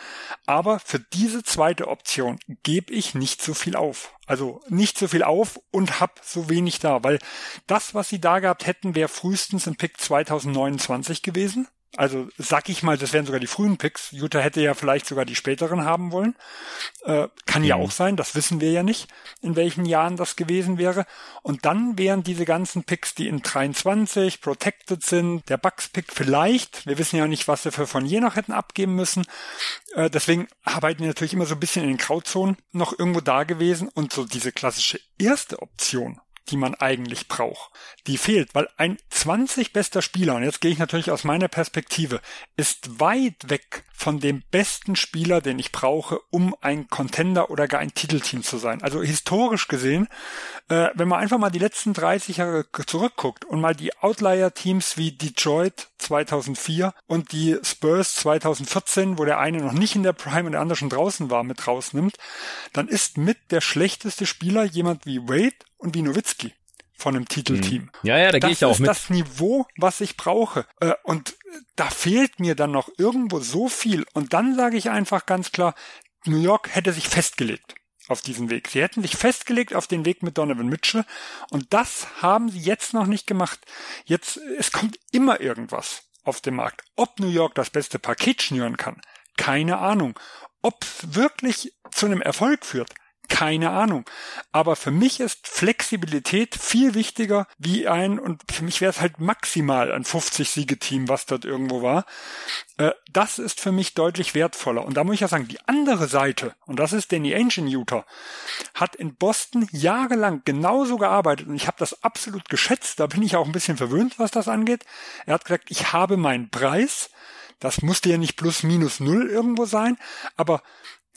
Aber für diese zweite Option gebe ich nicht so viel auf. Also nicht so viel auf und hab so wenig da, weil das, was sie da gehabt hätten, wäre frühestens im Pick 2029 gewesen. Also sag ich mal, das wären sogar die frühen Picks. Utah hätte ja vielleicht sogar die späteren haben wollen. Äh, kann mhm. ja auch sein, das wissen wir ja nicht, in welchen Jahren das gewesen wäre. Und dann wären diese ganzen Picks, die in 23 protected sind, der Bucks-Pick vielleicht, wir wissen ja nicht, was wir für von je noch hätten abgeben müssen. Äh, deswegen arbeiten wir natürlich immer so ein bisschen in den Grauzonen noch irgendwo da gewesen. Und so diese klassische erste Option, die man eigentlich braucht. Die fehlt, weil ein 20 bester Spieler, und jetzt gehe ich natürlich aus meiner Perspektive, ist weit weg von dem besten Spieler, den ich brauche, um ein Contender oder gar ein Titelteam zu sein. Also historisch gesehen, äh, wenn man einfach mal die letzten 30 Jahre zurückguckt und mal die Outlier-Teams wie Detroit 2004 und die Spurs 2014, wo der eine noch nicht in der Prime und der andere schon draußen war, mit rausnimmt, dann ist mit der schlechteste Spieler jemand wie Wade und wie Nowitzki von einem Titelteam. Hm. Ja, ja, da gehe ich auch mit. Das ist das Niveau, was ich brauche. Äh, und da fehlt mir dann noch irgendwo so viel. Und dann sage ich einfach ganz klar, New York hätte sich festgelegt auf diesen Weg. Sie hätten sich festgelegt auf den Weg mit Donovan Mitchell und das haben sie jetzt noch nicht gemacht. Jetzt, es kommt immer irgendwas auf den Markt. Ob New York das beste Paket schnüren kann, keine Ahnung. Ob wirklich zu einem Erfolg führt, keine Ahnung. Aber für mich ist Flexibilität viel wichtiger wie ein, und für mich wäre es halt maximal ein 50-Siege-Team, was dort irgendwo war. Äh, das ist für mich deutlich wertvoller. Und da muss ich ja sagen, die andere Seite, und das ist Danny in Utah, hat in Boston jahrelang genauso gearbeitet und ich habe das absolut geschätzt. Da bin ich auch ein bisschen verwöhnt, was das angeht. Er hat gesagt, ich habe meinen Preis. Das musste ja nicht plus minus null irgendwo sein, aber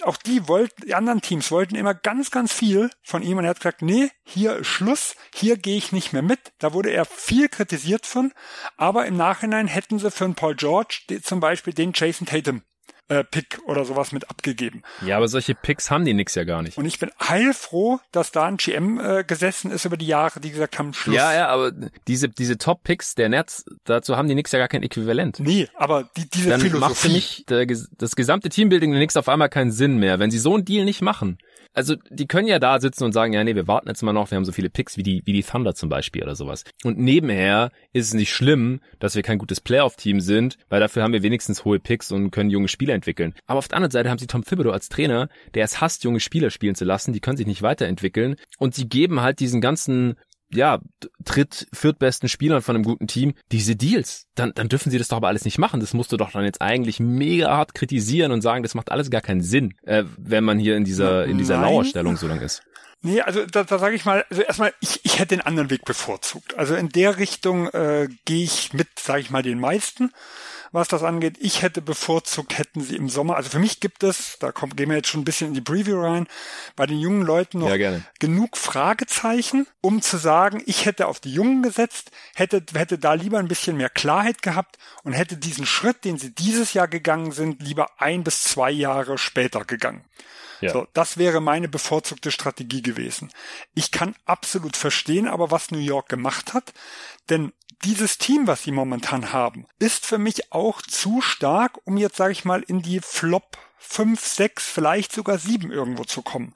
auch die wollten, die anderen Teams wollten immer ganz, ganz viel von ihm und er hat gesagt, nee, hier ist Schluss, hier gehe ich nicht mehr mit. Da wurde er viel kritisiert von, aber im Nachhinein hätten sie für einen Paul George zum Beispiel den Jason Tatum äh, Pick oder sowas mit abgegeben. Ja, aber solche Picks haben die nix ja gar nicht. Und ich bin heilfroh, dass da ein GM äh, gesessen ist über die Jahre, die gesagt haben, Schluss. Ja, ja, aber diese, diese Top-Picks der Nets, dazu haben die nix ja gar kein Äquivalent. Nee, aber die, diese Dann Philosophie. macht für mich der, das gesamte Teambuilding der Nix auf einmal keinen Sinn mehr, wenn sie so einen Deal nicht machen. Also die können ja da sitzen und sagen, ja, nee, wir warten jetzt mal noch, wir haben so viele Picks wie die, wie die Thunder zum Beispiel oder sowas. Und nebenher ist es nicht schlimm, dass wir kein gutes Playoff-Team sind, weil dafür haben wir wenigstens hohe Picks und können junge Spieler entwickeln. Aber auf der anderen Seite haben sie Tom Thibodeau als Trainer, der es hasst, junge Spieler spielen zu lassen, die können sich nicht weiterentwickeln und sie geben halt diesen ganzen ja, tritt viertbesten Spielern von einem guten Team diese Deals. Dann, dann dürfen sie das doch aber alles nicht machen. Das musst du doch dann jetzt eigentlich mega hart kritisieren und sagen, das macht alles gar keinen Sinn, äh, wenn man hier in dieser, in dieser Lauerstellung so lang ist. Nee, also da, da sage ich mal, also erstmal, ich, ich hätte den anderen Weg bevorzugt. Also in der Richtung äh, gehe ich mit, sage ich mal, den meisten was das angeht. Ich hätte bevorzugt, hätten sie im Sommer, also für mich gibt es, da kommt, gehen wir jetzt schon ein bisschen in die Preview rein, bei den jungen Leuten noch ja, genug Fragezeichen, um zu sagen, ich hätte auf die Jungen gesetzt, hätte, hätte da lieber ein bisschen mehr Klarheit gehabt und hätte diesen Schritt, den sie dieses Jahr gegangen sind, lieber ein bis zwei Jahre später gegangen. Ja. So, das wäre meine bevorzugte Strategie gewesen. Ich kann absolut verstehen, aber was New York gemacht hat, denn dieses Team, was sie momentan haben, ist für mich auch zu stark, um jetzt, sage ich mal, in die Flop fünf, sechs, vielleicht sogar sieben irgendwo zu kommen.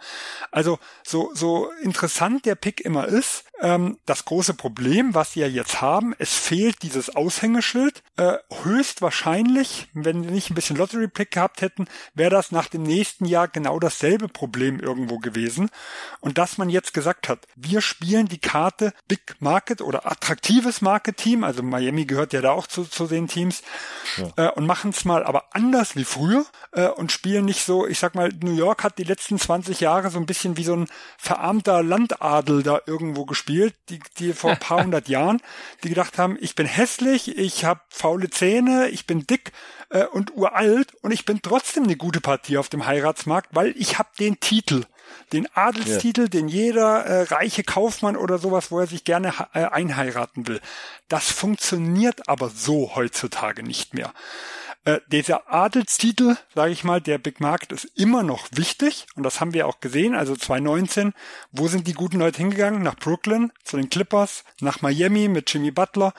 Also so, so interessant der Pick immer ist, ähm, das große Problem, was sie ja jetzt haben, es fehlt dieses Aushängeschild. Äh, höchstwahrscheinlich, wenn wir nicht ein bisschen Lottery-Pick gehabt hätten, wäre das nach dem nächsten Jahr genau dasselbe Problem irgendwo gewesen. Und dass man jetzt gesagt hat, wir spielen die Karte Big Market oder attraktives Market-Team, also Miami gehört ja da auch zu, zu den Teams, ja. äh, und machen es mal aber anders wie früher äh, und spielen nicht so, ich sag mal, New York hat die letzten 20 Jahre so ein bisschen wie so ein verarmter Landadel da irgendwo gespielt, die, die vor ein paar hundert Jahren, die gedacht haben, ich bin hässlich, ich habe faule Zähne, ich bin dick äh, und uralt und ich bin trotzdem eine gute Partie auf dem Heiratsmarkt, weil ich habe den Titel den Adelstitel, ja. den jeder äh, reiche Kaufmann oder sowas, wo er sich gerne äh, einheiraten will. Das funktioniert aber so heutzutage nicht mehr. Äh, dieser Adelstitel, sage ich mal, der Big Market ist immer noch wichtig und das haben wir auch gesehen. Also 2019, wo sind die guten Leute hingegangen? Nach Brooklyn, zu den Clippers, nach Miami mit Jimmy Butler.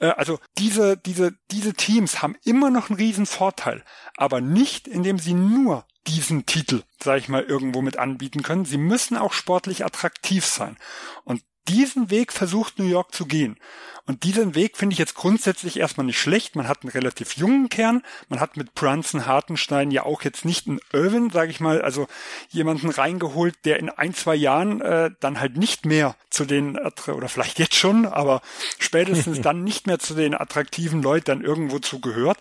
Äh, also diese, diese, diese Teams haben immer noch einen riesen Vorteil, aber nicht, indem sie nur diesen Titel, sage ich mal, irgendwo mit anbieten können. Sie müssen auch sportlich attraktiv sein. Und diesen Weg versucht New York zu gehen. Und diesen Weg finde ich jetzt grundsätzlich erstmal nicht schlecht. Man hat einen relativ jungen Kern. Man hat mit Brunson Hartenstein ja auch jetzt nicht einen Irvin, sage ich mal, also jemanden reingeholt, der in ein, zwei Jahren äh, dann halt nicht mehr zu den, oder vielleicht jetzt schon, aber spätestens dann nicht mehr zu den attraktiven Leuten dann irgendwo zugehört,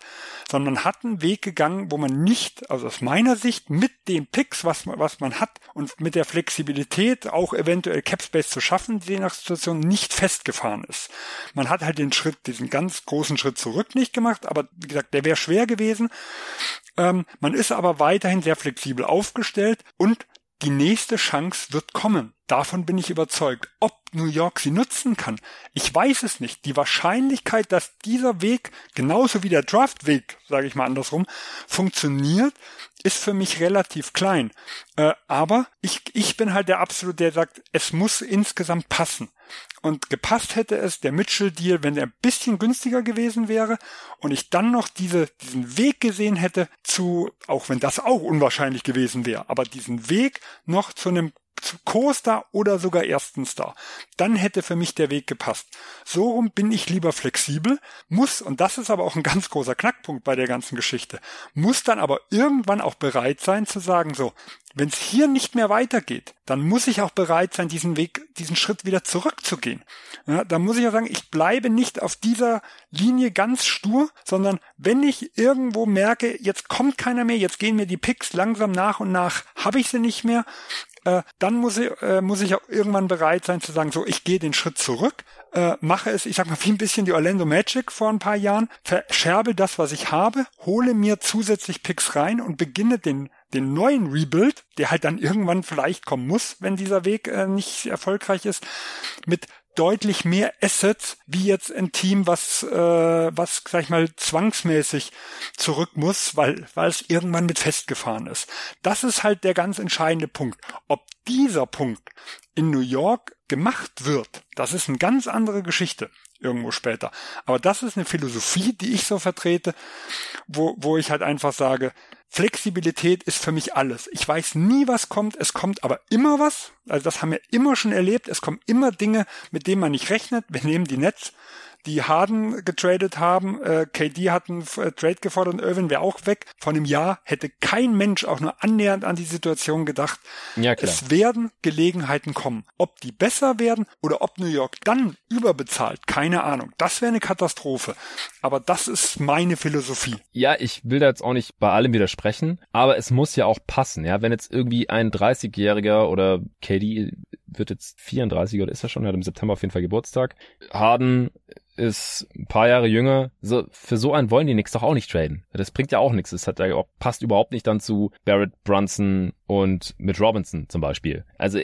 sondern man hat einen Weg gegangen, wo man nicht, also aus meiner Sicht, mit den Picks, was man, was man hat und mit der Flexibilität auch eventuell Capspace zu schaffen, je nach Situation nicht festgefahren ist. Man hat halt den Schritt, diesen ganz großen Schritt zurück nicht gemacht, aber wie gesagt, der wäre schwer gewesen. Ähm, man ist aber weiterhin sehr flexibel aufgestellt und die nächste Chance wird kommen. Davon bin ich überzeugt. Ob New York sie nutzen kann, ich weiß es nicht. Die Wahrscheinlichkeit, dass dieser Weg, genauso wie der Draftweg, sage ich mal andersrum, funktioniert, ist für mich relativ klein. Äh, aber ich, ich bin halt der Absolut, der sagt, es muss insgesamt passen. Und gepasst hätte es der Mitchell-Deal, wenn er ein bisschen günstiger gewesen wäre und ich dann noch diese, diesen Weg gesehen hätte zu, auch wenn das auch unwahrscheinlich gewesen wäre, aber diesen Weg noch zu einem Co-Star oder sogar ersten Star. Dann hätte für mich der Weg gepasst. So rum bin ich lieber flexibel, muss, und das ist aber auch ein ganz großer Knackpunkt bei der ganzen Geschichte, muss dann aber irgendwann auch bereit sein zu sagen, so, wenn es hier nicht mehr weitergeht, dann muss ich auch bereit sein, diesen Weg, diesen Schritt wieder zurückzugehen. Ja, da muss ich ja sagen, ich bleibe nicht auf dieser Linie ganz stur, sondern wenn ich irgendwo merke, jetzt kommt keiner mehr, jetzt gehen mir die Picks langsam nach und nach, habe ich sie nicht mehr, äh, dann muss ich, äh, muss ich auch irgendwann bereit sein zu sagen, so, ich gehe den Schritt zurück, äh, mache es, ich sag mal, wie ein bisschen die Orlando Magic vor ein paar Jahren, verscherbe das, was ich habe, hole mir zusätzlich Picks rein und beginne den den neuen Rebuild, der halt dann irgendwann vielleicht kommen muss, wenn dieser Weg äh, nicht erfolgreich ist, mit deutlich mehr Assets wie jetzt ein Team, was, äh, was sag ich mal, zwangsmäßig zurück muss, weil, weil es irgendwann mit festgefahren ist. Das ist halt der ganz entscheidende Punkt. Ob dieser Punkt in New York gemacht wird, das ist eine ganz andere Geschichte irgendwo später. Aber das ist eine Philosophie, die ich so vertrete, wo, wo ich halt einfach sage, Flexibilität ist für mich alles. Ich weiß nie, was kommt, es kommt aber immer was. Also das haben wir immer schon erlebt. Es kommen immer Dinge, mit denen man nicht rechnet. Wir nehmen die Netz die Harden getradet haben. Äh, KD hat einen äh, Trade gefordert und Irvin wäre auch weg. Vor einem Jahr hätte kein Mensch auch nur annähernd an die Situation gedacht. Ja, klar. Es werden Gelegenheiten kommen. Ob die besser werden oder ob New York dann überbezahlt, keine Ahnung. Das wäre eine Katastrophe. Aber das ist meine Philosophie. Ja, ich will da jetzt auch nicht bei allem widersprechen, aber es muss ja auch passen. Ja, wenn jetzt irgendwie ein 30-Jähriger oder KD wird jetzt 34 oder ist er schon, er hat im September auf jeden Fall Geburtstag. Harden ist ein paar Jahre jünger. So, für so einen wollen die nix doch auch nicht traden. Das bringt ja auch nichts. Das hat ja passt überhaupt nicht dann zu Barrett Brunson und mit Robinson zum Beispiel. Also,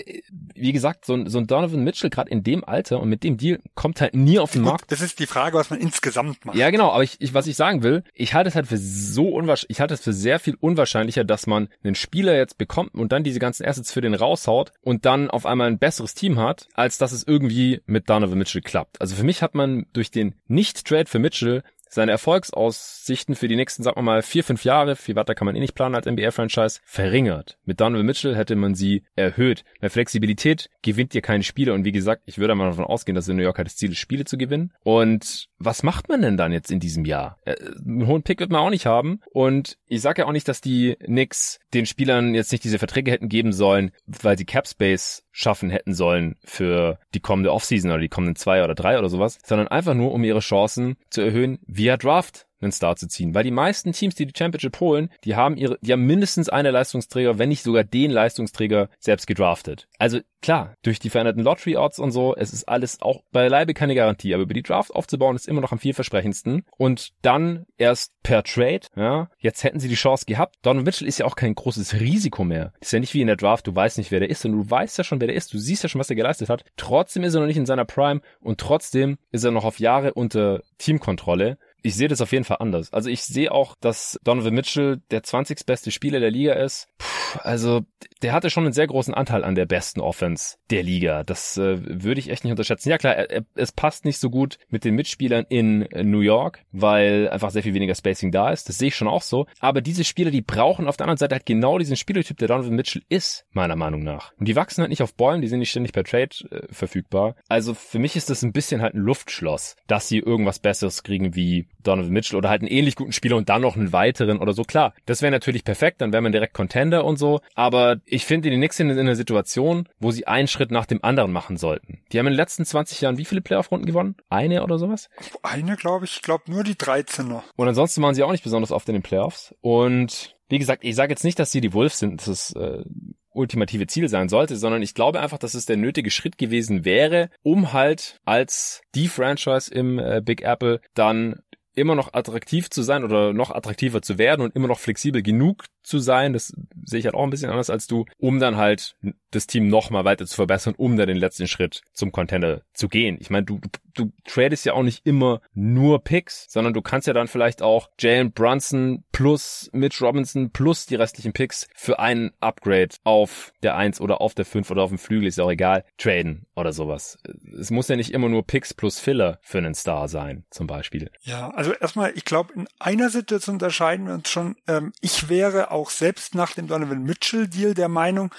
wie gesagt, so, ein so ein Donovan Mitchell gerade in dem Alter und mit dem Deal kommt halt nie auf den Gut, Markt. Das ist die Frage, was man insgesamt macht. Ja, genau. Aber ich, ich was ich sagen will, ich halte es halt für so unwahrscheinlich, ich halte es für sehr viel unwahrscheinlicher, dass man einen Spieler jetzt bekommt und dann diese ganzen Assets für den raushaut und dann auf einmal ein besseres Team hat, als dass es irgendwie mit Donovan Mitchell klappt. Also für mich hat man durch den Nicht-Trade für Mitchell seine Erfolgsaussichten für die nächsten, sagen wir mal, vier, fünf Jahre, viel weiter kann man eh nicht planen als NBA-Franchise, verringert. Mit Donovan Mitchell hätte man sie erhöht. Mehr Flexibilität gewinnt dir keine Spiele und wie gesagt, ich würde mal davon ausgehen, dass in New York halt das Ziel ist, Spiele zu gewinnen. Und was macht man denn dann jetzt in diesem Jahr? Äh, einen hohen Pick wird man auch nicht haben und ich sage ja auch nicht, dass die Knicks den Spielern jetzt nicht diese Verträge hätten geben sollen, weil sie Cap Space schaffen hätten sollen für die kommende Offseason oder die kommenden zwei oder drei oder sowas, sondern einfach nur, um ihre Chancen zu erhöhen via Draft einen Star zu ziehen. Weil die meisten Teams, die die Championship holen, die haben ihre, die haben mindestens eine Leistungsträger, wenn nicht sogar den Leistungsträger selbst gedraftet. Also klar, durch die veränderten Lottery Odds und so, es ist alles auch beileibe keine Garantie, aber über die Draft aufzubauen ist immer noch am vielversprechendsten. Und dann erst per Trade, ja, jetzt hätten sie die Chance gehabt. Donovan Mitchell ist ja auch kein großes Risiko mehr. ist ja nicht wie in der Draft, du weißt nicht, wer der ist und du weißt ja schon, wer der ist. Du siehst ja schon, was er geleistet hat. Trotzdem ist er noch nicht in seiner Prime und trotzdem ist er noch auf Jahre unter Teamkontrolle ich sehe das auf jeden Fall anders. Also ich sehe auch, dass Donovan Mitchell der 20. beste Spieler der Liga ist. Puh, also der hatte schon einen sehr großen Anteil an der besten Offense der Liga. Das äh, würde ich echt nicht unterschätzen. Ja klar, er, er, es passt nicht so gut mit den Mitspielern in New York, weil einfach sehr viel weniger Spacing da ist. Das sehe ich schon auch so. Aber diese Spieler, die brauchen auf der anderen Seite halt genau diesen Spielertyp, der Donovan Mitchell ist, meiner Meinung nach. Und die wachsen halt nicht auf Bäumen, die sind nicht ständig per Trade äh, verfügbar. Also für mich ist das ein bisschen halt ein Luftschloss, dass sie irgendwas Besseres kriegen wie Donovan Mitchell oder halt einen ähnlich guten Spieler und dann noch einen weiteren oder so. Klar, das wäre natürlich perfekt, dann wäre man direkt Contender und so. Aber ich finde, die Knicks sind in einer Situation, wo sie einen Schritt nach dem anderen machen sollten. Die haben in den letzten 20 Jahren wie viele Playoff-Runden gewonnen? Eine oder sowas? Eine, glaube ich. Ich glaube nur die 13er. Und ansonsten waren sie auch nicht besonders oft in den Playoffs. Und wie gesagt, ich sage jetzt nicht, dass sie die Wolves sind. Das ist äh, ultimative Ziel sein sollte, sondern ich glaube einfach, dass es der nötige Schritt gewesen wäre, um halt als die Franchise im äh, Big Apple dann immer noch attraktiv zu sein oder noch attraktiver zu werden und immer noch flexibel genug zu sein, das sehe ich halt auch ein bisschen anders als du, um dann halt das Team noch mal weiter zu verbessern, um dann den letzten Schritt zum Contender zu gehen. Ich meine, du, du, du tradest ja auch nicht immer nur Picks, sondern du kannst ja dann vielleicht auch Jalen Brunson plus Mitch Robinson plus die restlichen Picks für einen Upgrade auf der 1 oder auf der 5 oder auf dem Flügel, ist ja auch egal, traden oder sowas. Es muss ja nicht immer nur Picks plus Filler für einen Star sein, zum Beispiel. Ja, also erstmal, ich glaube, in einer Situation unterscheiden wir uns schon. Ähm, ich wäre auch selbst nach dem Donovan Mitchell Deal der Meinung,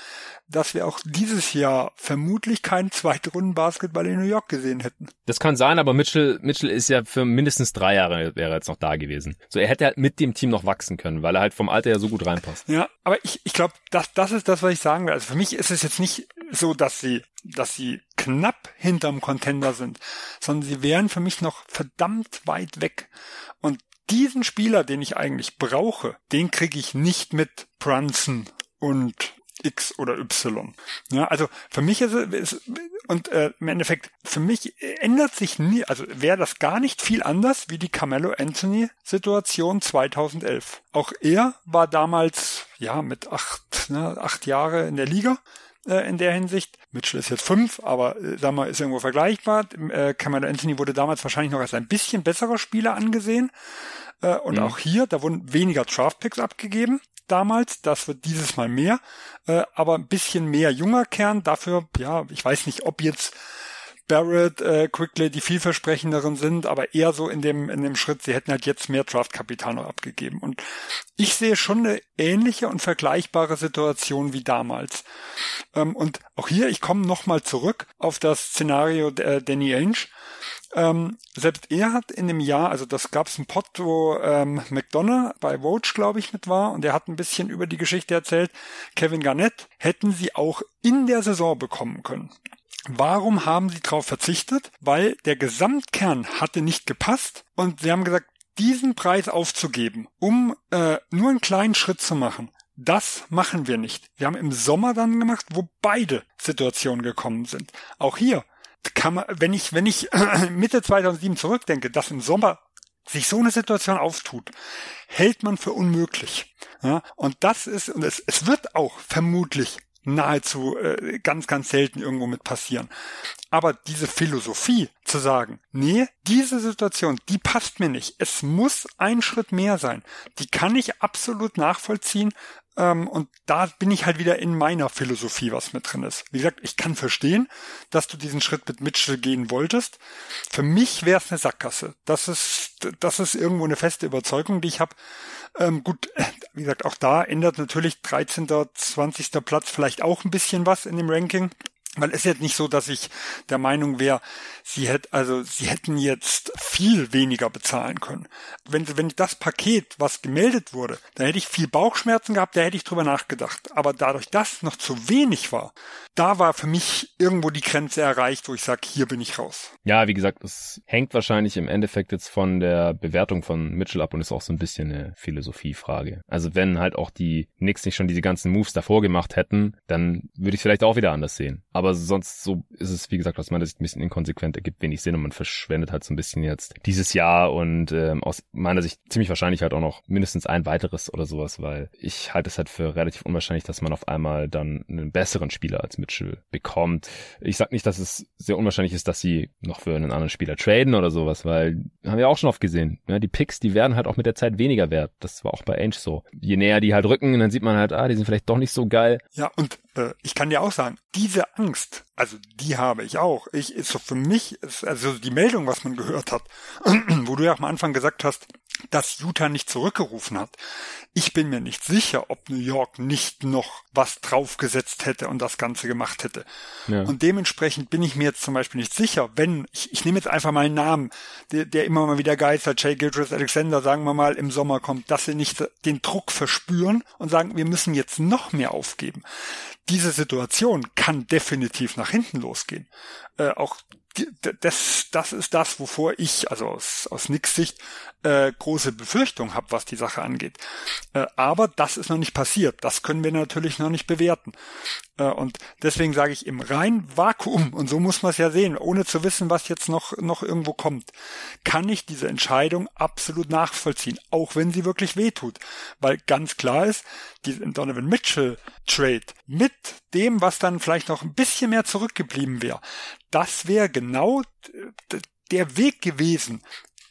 dass wir auch dieses Jahr vermutlich keinen Zweitrunden-Basketball in New York gesehen hätten. Das kann sein, aber Mitchell, Mitchell ist ja für mindestens drei Jahre wäre jetzt noch da gewesen. So, er hätte halt mit dem Team noch wachsen können, weil er halt vom Alter her so gut reinpasst. Ja, aber ich, ich glaube, das, das ist das, was ich sagen will. Also für mich ist es jetzt nicht so, dass sie, dass sie knapp hinterm Contender sind, sondern sie wären für mich noch verdammt weit weg. Und diesen Spieler, den ich eigentlich brauche, den kriege ich nicht mit Brunson und X oder Y. Ja, also für mich ist es, und äh, im Endeffekt, für mich ändert sich nie, also wäre das gar nicht viel anders wie die Carmelo Anthony Situation 2011. Auch er war damals, ja, mit acht, ne, acht Jahre in der Liga äh, in der Hinsicht. Mitchell ist jetzt fünf, aber äh, sag mal, ist irgendwo vergleichbar. Äh, Carmelo Anthony wurde damals wahrscheinlich noch als ein bisschen besserer Spieler angesehen. Äh, und mhm. auch hier, da wurden weniger Draftpicks abgegeben damals, das wird dieses Mal mehr, äh, aber ein bisschen mehr junger Kern. Dafür, ja, ich weiß nicht, ob jetzt Barrett, äh, Quickly die vielversprechenderen sind, aber eher so in dem, in dem Schritt, sie hätten halt jetzt mehr Draftkapital noch abgegeben. Und ich sehe schon eine ähnliche und vergleichbare Situation wie damals. Ähm, und auch hier, ich komme nochmal zurück auf das Szenario äh, Danny Ainge. Ähm, selbst er hat in dem Jahr, also das gab es ein Pod, wo ähm, McDonough bei Vogue, glaube ich, mit war und er hat ein bisschen über die Geschichte erzählt. Kevin Garnett hätten sie auch in der Saison bekommen können. Warum haben sie darauf verzichtet? Weil der Gesamtkern hatte nicht gepasst und sie haben gesagt, diesen Preis aufzugeben, um äh, nur einen kleinen Schritt zu machen, das machen wir nicht. Wir haben im Sommer dann gemacht, wo beide Situationen gekommen sind. Auch hier kann man, wenn ich, wenn ich Mitte 2007 zurückdenke, dass im Sommer sich so eine Situation auftut, hält man für unmöglich. Ja, und das ist, und es, es wird auch vermutlich nahezu äh, ganz, ganz selten irgendwo mit passieren. Aber diese Philosophie zu sagen, nee, diese Situation, die passt mir nicht. Es muss ein Schritt mehr sein. Die kann ich absolut nachvollziehen. Ähm, und da bin ich halt wieder in meiner Philosophie, was mit drin ist. Wie gesagt, ich kann verstehen, dass du diesen Schritt mit Mitchell gehen wolltest. Für mich wäre es eine Sackgasse. Das ist, das ist irgendwo eine feste Überzeugung, die ich habe. Ähm, gut, wie gesagt, auch da ändert natürlich 13., 20. Platz vielleicht auch ein bisschen was in dem Ranking. Weil es ist jetzt nicht so, dass ich der Meinung wäre, sie hätte, also sie hätten jetzt viel weniger bezahlen können. Wenn, wenn das Paket, was gemeldet wurde, dann hätte ich viel Bauchschmerzen gehabt, da hätte ich drüber nachgedacht. Aber dadurch, dass noch zu wenig war, da war für mich irgendwo die Grenze erreicht, wo ich sage, hier bin ich raus. Ja, wie gesagt, es hängt wahrscheinlich im Endeffekt jetzt von der Bewertung von Mitchell ab und ist auch so ein bisschen eine Philosophiefrage. Also wenn halt auch die Knicks nicht schon diese ganzen Moves davor gemacht hätten, dann würde ich vielleicht auch wieder anders sehen. Aber sonst so ist es, wie gesagt, aus meiner Sicht ein bisschen inkonsequent, ergibt wenig Sinn und man verschwendet halt so ein bisschen jetzt dieses Jahr und ähm, aus meiner Sicht ziemlich wahrscheinlich halt auch noch mindestens ein weiteres oder sowas, weil ich halte es halt für relativ unwahrscheinlich, dass man auf einmal dann einen besseren Spieler als Mitchell bekommt. Ich sag nicht, dass es sehr unwahrscheinlich ist, dass sie noch für einen anderen Spieler traden oder sowas, weil haben wir auch schon oft gesehen. Ja, die Picks, die werden halt auch mit der Zeit weniger wert. Das war auch bei Ainge so. Je näher die halt rücken, dann sieht man halt, ah, die sind vielleicht doch nicht so geil. Ja, und äh, ich kann dir auch sagen, diese Angst, also die habe ich auch. Ich ist so für mich, ist also die Meldung, was man gehört hat, wo du ja am Anfang gesagt hast, dass Utah nicht zurückgerufen hat. Ich bin mir nicht sicher, ob New York nicht noch was draufgesetzt hätte und das Ganze gemacht hätte. Ja. Und dementsprechend bin ich mir jetzt zum Beispiel nicht sicher, wenn, ich, ich nehme jetzt einfach mal einen Namen, der, der immer mal wieder geistert, Jay Gilchrist Alexander, sagen wir mal, im Sommer kommt, dass sie nicht den Druck verspüren und sagen, wir müssen jetzt noch mehr aufgeben diese Situation kann definitiv nach hinten losgehen. Äh, auch das, das ist das, wovor ich, also aus, aus Nix Sicht, äh, große Befürchtung habe, was die Sache angeht. Äh, aber das ist noch nicht passiert. Das können wir natürlich noch nicht bewerten. Äh, und deswegen sage ich im rein Vakuum, und so muss man es ja sehen, ohne zu wissen, was jetzt noch, noch irgendwo kommt, kann ich diese Entscheidung absolut nachvollziehen, auch wenn sie wirklich wehtut. Weil ganz klar ist, die Donovan Mitchell Trade mit dem, was dann vielleicht noch ein bisschen mehr zurückgeblieben wäre, das wäre genau der Weg gewesen,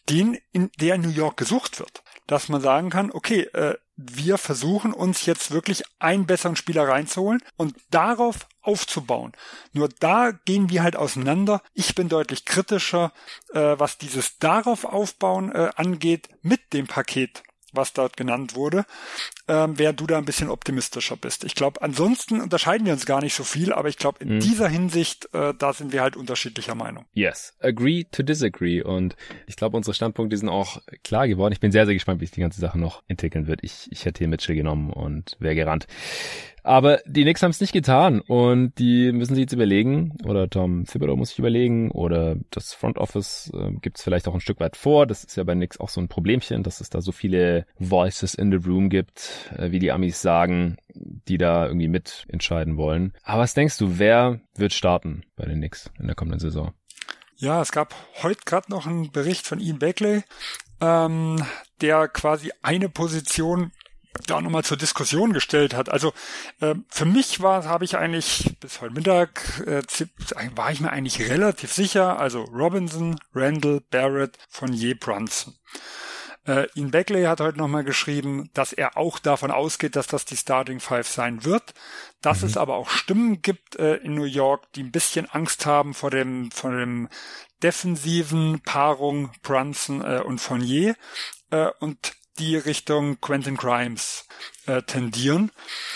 den in der New York gesucht wird. Dass man sagen kann, okay, äh, wir versuchen uns jetzt wirklich einen besseren Spieler reinzuholen und darauf aufzubauen. Nur da gehen wir halt auseinander. Ich bin deutlich kritischer, äh, was dieses darauf aufbauen äh, angeht mit dem Paket was dort genannt wurde, ähm, während du da ein bisschen optimistischer bist. Ich glaube, ansonsten unterscheiden wir uns gar nicht so viel, aber ich glaube, in mhm. dieser Hinsicht, äh, da sind wir halt unterschiedlicher Meinung. Yes, agree to disagree. Und ich glaube, unsere Standpunkte sind auch klar geworden. Ich bin sehr, sehr gespannt, wie sich die ganze Sache noch entwickeln wird. Ich, ich hätte hier Mitchell genommen und wäre gerannt. Aber die Knicks haben es nicht getan und die müssen sich jetzt überlegen, oder Tom Thibodeau muss sich überlegen, oder das Front Office äh, gibt es vielleicht auch ein Stück weit vor. Das ist ja bei Knicks auch so ein Problemchen, dass es da so viele Voices in the Room gibt, äh, wie die Amis sagen, die da irgendwie mitentscheiden wollen. Aber was denkst du, wer wird starten bei den Knicks in der kommenden Saison? Ja, es gab heute gerade noch einen Bericht von Ian Beckley, ähm, der quasi eine Position da nochmal zur Diskussion gestellt hat. Also äh, für mich war, habe ich eigentlich bis heute Mittag äh, war ich mir eigentlich relativ sicher. Also Robinson, Randall, Barrett, von Je Brunson. Äh, Ian Beckley hat heute nochmal geschrieben, dass er auch davon ausgeht, dass das die Starting Five sein wird, dass mhm. es aber auch Stimmen gibt äh, in New York, die ein bisschen Angst haben vor dem, vor dem defensiven Paarung Brunson äh, und Fournier äh, und die Richtung Quentin Grimes äh, tendieren.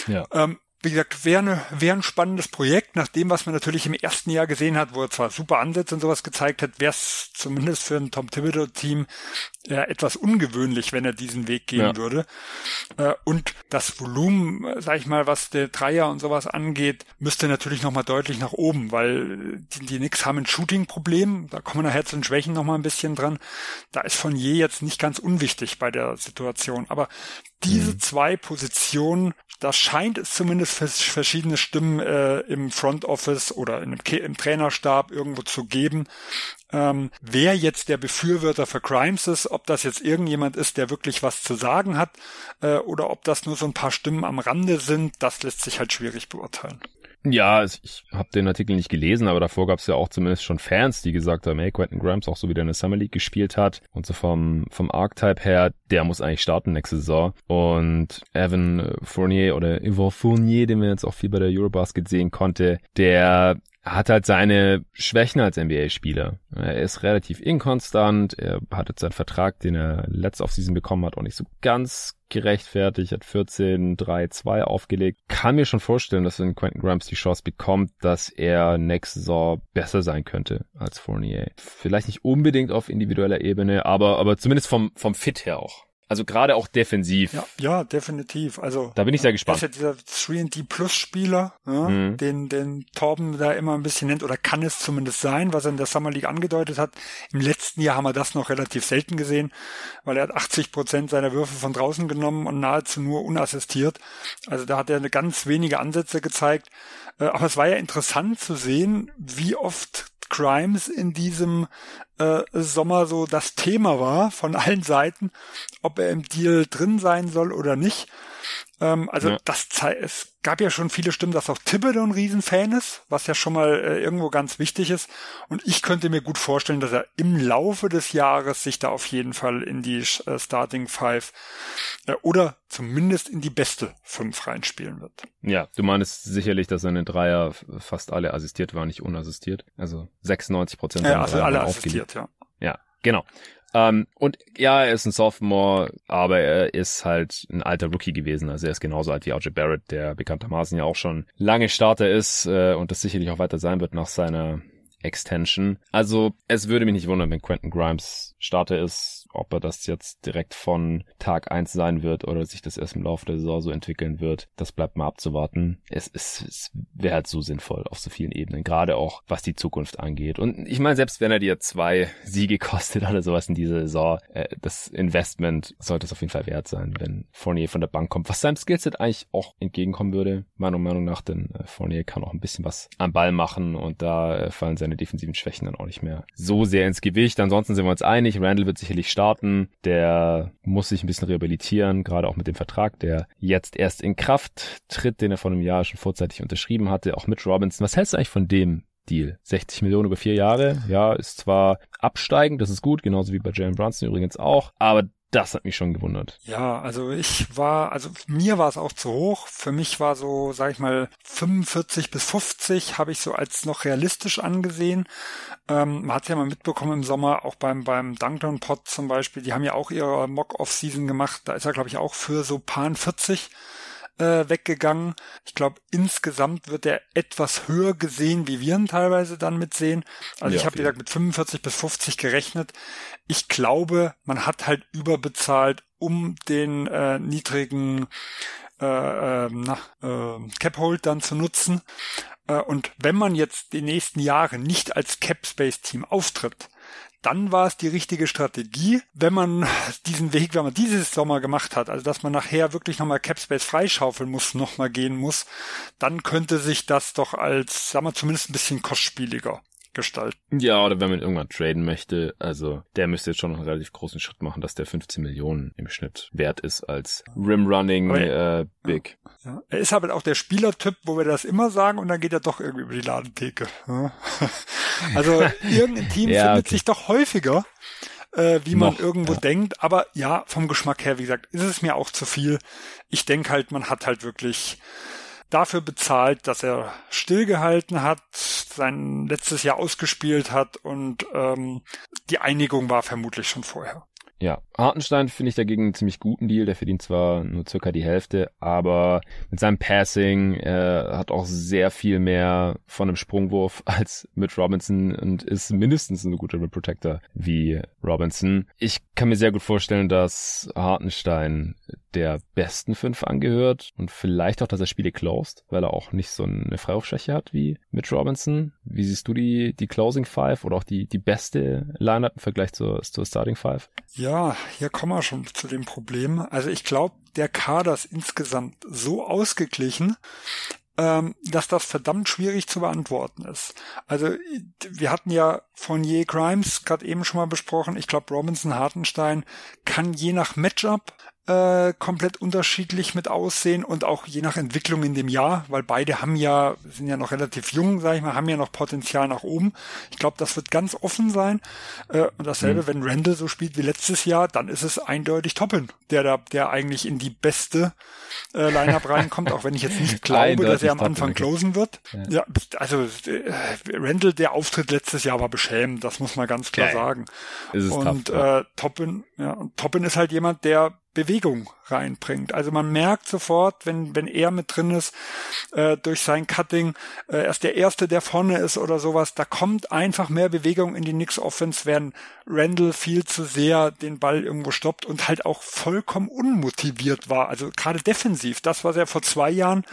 Ja. Ähm, wie gesagt, wäre ne, wär ein spannendes Projekt, nach dem, was man natürlich im ersten Jahr gesehen hat, wo er zwar super Ansätze und sowas gezeigt hat, wäre es zumindest für ein Tom Thibodeau-Team äh, etwas ungewöhnlich, wenn er diesen Weg gehen ja. würde. Äh, und das Volumen, sag ich mal, was der Dreier und sowas angeht, müsste natürlich nochmal deutlich nach oben, weil die, die Knicks haben ein Shooting-Problem, da kommen nachher zu den Schwächen nochmal ein bisschen dran. Da ist von je jetzt nicht ganz unwichtig bei der Situation. Aber diese mhm. zwei Positionen, da scheint es zumindest für verschiedene Stimmen äh, im Front Office oder in, im, Trainerstab irgendwo zu geben, ähm, wer jetzt der Befürworter für Crimes ist, ob das jetzt irgendjemand ist, der wirklich was zu sagen hat, äh, oder ob das nur so ein paar Stimmen am Rande sind, das lässt sich halt schwierig beurteilen. Ja, ich habe den Artikel nicht gelesen, aber davor gab es ja auch zumindest schon Fans, die gesagt haben, hey, Quentin Grimes auch so wieder in der Summer League gespielt hat und so vom, vom Archetype her, der muss eigentlich starten nächste Saison. Und Evan Fournier oder Yvon Fournier, den wir jetzt auch viel bei der Eurobasket sehen konnte, der hat halt seine Schwächen als NBA-Spieler. Er ist relativ inkonstant, er hat jetzt seinen Vertrag, den er letzte Offseason bekommen hat, auch nicht so ganz gerechtfertigt, hat 14, 3, 2 aufgelegt. Kann mir schon vorstellen, dass wenn Quentin Grimes die Chance bekommt, dass er nächste Saison besser sein könnte als Fournier. Vielleicht nicht unbedingt auf individueller Ebene, aber, aber zumindest vom, vom Fit her auch. Also gerade auch defensiv. Ja, ja, definitiv. Also da bin ich sehr gespannt. Das ist ja dieser 3D Plus Spieler, ja, mhm. den den Torben da immer ein bisschen nennt oder kann es zumindest sein, was er in der Summer League angedeutet hat. Im letzten Jahr haben wir das noch relativ selten gesehen, weil er hat 80 Prozent seiner Würfe von draußen genommen und nahezu nur unassistiert. Also da hat er eine ganz wenige Ansätze gezeigt. Äh, aber es war ja interessant zu sehen, wie oft Crimes in diesem äh, Sommer so das Thema war von allen Seiten, ob er im Deal drin sein soll oder nicht. Ähm, also ja. das es gab ja schon viele Stimmen, dass auch Thibodeau ein Riesenfan ist, was ja schon mal äh, irgendwo ganz wichtig ist. Und ich könnte mir gut vorstellen, dass er im Laufe des Jahres sich da auf jeden Fall in die äh, Starting Five äh, oder zumindest in die beste Fünf reinspielen wird. Ja, du meinst sicherlich, dass seine Dreier fast alle assistiert waren, nicht unassistiert. Also 96 Prozent. Ja, also alle assistiert, ja. Ja, genau. Ähm, und ja, er ist ein Sophomore, aber er ist halt ein alter Rookie gewesen. Also er ist genauso alt wie RJ Barrett, der bekanntermaßen ja auch schon lange Starter ist äh, und das sicherlich auch weiter sein wird nach seiner Extension. Also es würde mich nicht wundern, wenn Quentin Grimes Starter ist ob er das jetzt direkt von Tag eins sein wird oder sich das erst im Laufe der Saison so entwickeln wird, das bleibt mal abzuwarten. Es, es, es wäre halt so sinnvoll auf so vielen Ebenen, gerade auch was die Zukunft angeht. Und ich meine, selbst wenn er dir zwei Siege kostet oder sowas in dieser Saison, äh, das Investment sollte es auf jeden Fall wert sein, wenn Fournier von der Bank kommt, was seinem Skillset eigentlich auch entgegenkommen würde, meiner Meinung nach, denn äh, Fournier kann auch ein bisschen was am Ball machen und da äh, fallen seine defensiven Schwächen dann auch nicht mehr so sehr ins Gewicht. Ansonsten sind wir uns einig, Randall wird sicherlich starten starten. Der muss sich ein bisschen rehabilitieren, gerade auch mit dem Vertrag, der jetzt erst in Kraft tritt, den er vor einem Jahr schon vorzeitig unterschrieben hatte, auch mit Robinson. Was hältst du eigentlich von dem Deal. 60 Millionen über vier Jahre, ja, ist zwar absteigend, das ist gut, genauso wie bei Jalen Brunson übrigens auch, aber das hat mich schon gewundert. Ja, also ich war, also mir war es auch zu hoch. Für mich war so, sag ich mal, 45 bis 50 habe ich so als noch realistisch angesehen. Ähm, man hat ja mal mitbekommen im Sommer, auch beim, beim Dunkdown Pod zum Beispiel, die haben ja auch ihre Mock-Off-Season gemacht. Da ist er, glaube ich, auch für so paar 40 äh, weggegangen. Ich glaube, insgesamt wird er etwas höher gesehen, wie wir ihn teilweise dann mitsehen. Also ja, ich habe gesagt mit 45 bis 50 gerechnet. Ich glaube, man hat halt überbezahlt, um den äh, niedrigen äh, äh, na, äh, Cap-Hold dann zu nutzen. Äh, und wenn man jetzt die nächsten Jahre nicht als Cap-Space-Team auftritt, dann war es die richtige Strategie, wenn man diesen Weg, wenn man dieses Sommer gemacht hat, also dass man nachher wirklich nochmal Capspace freischaufeln muss, nochmal gehen muss, dann könnte sich das doch als, sagen wir, zumindest ein bisschen kostspieliger gestalten. Ja, oder wenn man irgendwann traden möchte, also der müsste jetzt schon einen relativ großen Schritt machen, dass der 15 Millionen im Schnitt wert ist als Rim-Running äh, Big. Ja. Er ist halt auch der Spielertyp, wo wir das immer sagen und dann geht er doch irgendwie über die Ladentheke. Ja. Also irgendein Team ja, findet okay. sich doch häufiger äh, wie man irgendwo ja. denkt. Aber ja, vom Geschmack her, wie gesagt, ist es mir auch zu viel. Ich denke halt, man hat halt wirklich dafür bezahlt, dass er stillgehalten hat, sein letztes Jahr ausgespielt hat und ähm, die Einigung war vermutlich schon vorher. Ja, Hartenstein finde ich dagegen einen ziemlich guten Deal. Der verdient zwar nur circa die Hälfte, aber mit seinem Passing äh, hat auch sehr viel mehr von einem Sprungwurf als mit Robinson und ist mindestens ein guter Protector wie Robinson. Ich kann mir sehr gut vorstellen, dass Hartenstein der besten fünf angehört und vielleicht auch, dass er Spiele closed, weil er auch nicht so eine Freiwurfschwäche hat wie Mitch Robinson. Wie siehst du die, die Closing Five oder auch die, die beste Lineup im Vergleich zur, zur Starting Five? Ja, hier kommen wir schon zu dem Problem. Also ich glaube, der Kader ist insgesamt so ausgeglichen, ähm, dass das verdammt schwierig zu beantworten ist. Also wir hatten ja von Je Grimes gerade eben schon mal besprochen. Ich glaube, Robinson Hartenstein kann je nach Matchup äh, komplett unterschiedlich mit aussehen und auch je nach Entwicklung in dem Jahr, weil beide haben ja, sind ja noch relativ jung, sag ich mal, haben ja noch Potenzial nach oben. Ich glaube, das wird ganz offen sein. Äh, und dasselbe, mhm. wenn Randall so spielt wie letztes Jahr, dann ist es eindeutig Toppen, der da, der eigentlich in die beste äh, Lineup reinkommt, auch wenn ich jetzt nicht glaube, dass er am Anfang closen wird. Ja, ja also äh, Randall, der Auftritt letztes Jahr war beschämend, das muss man ganz klar ja, sagen. und tough, äh, Toppin, ja, und Toppin ist halt jemand, der Bewegung reinbringt. Also man merkt sofort, wenn, wenn er mit drin ist, äh, durch sein Cutting, äh, er ist der Erste, der vorne ist oder sowas, da kommt einfach mehr Bewegung in die Knicks Offense, während Randall viel zu sehr den Ball irgendwo stoppt und halt auch vollkommen unmotiviert war. Also gerade defensiv, das, was er vor zwei Jahren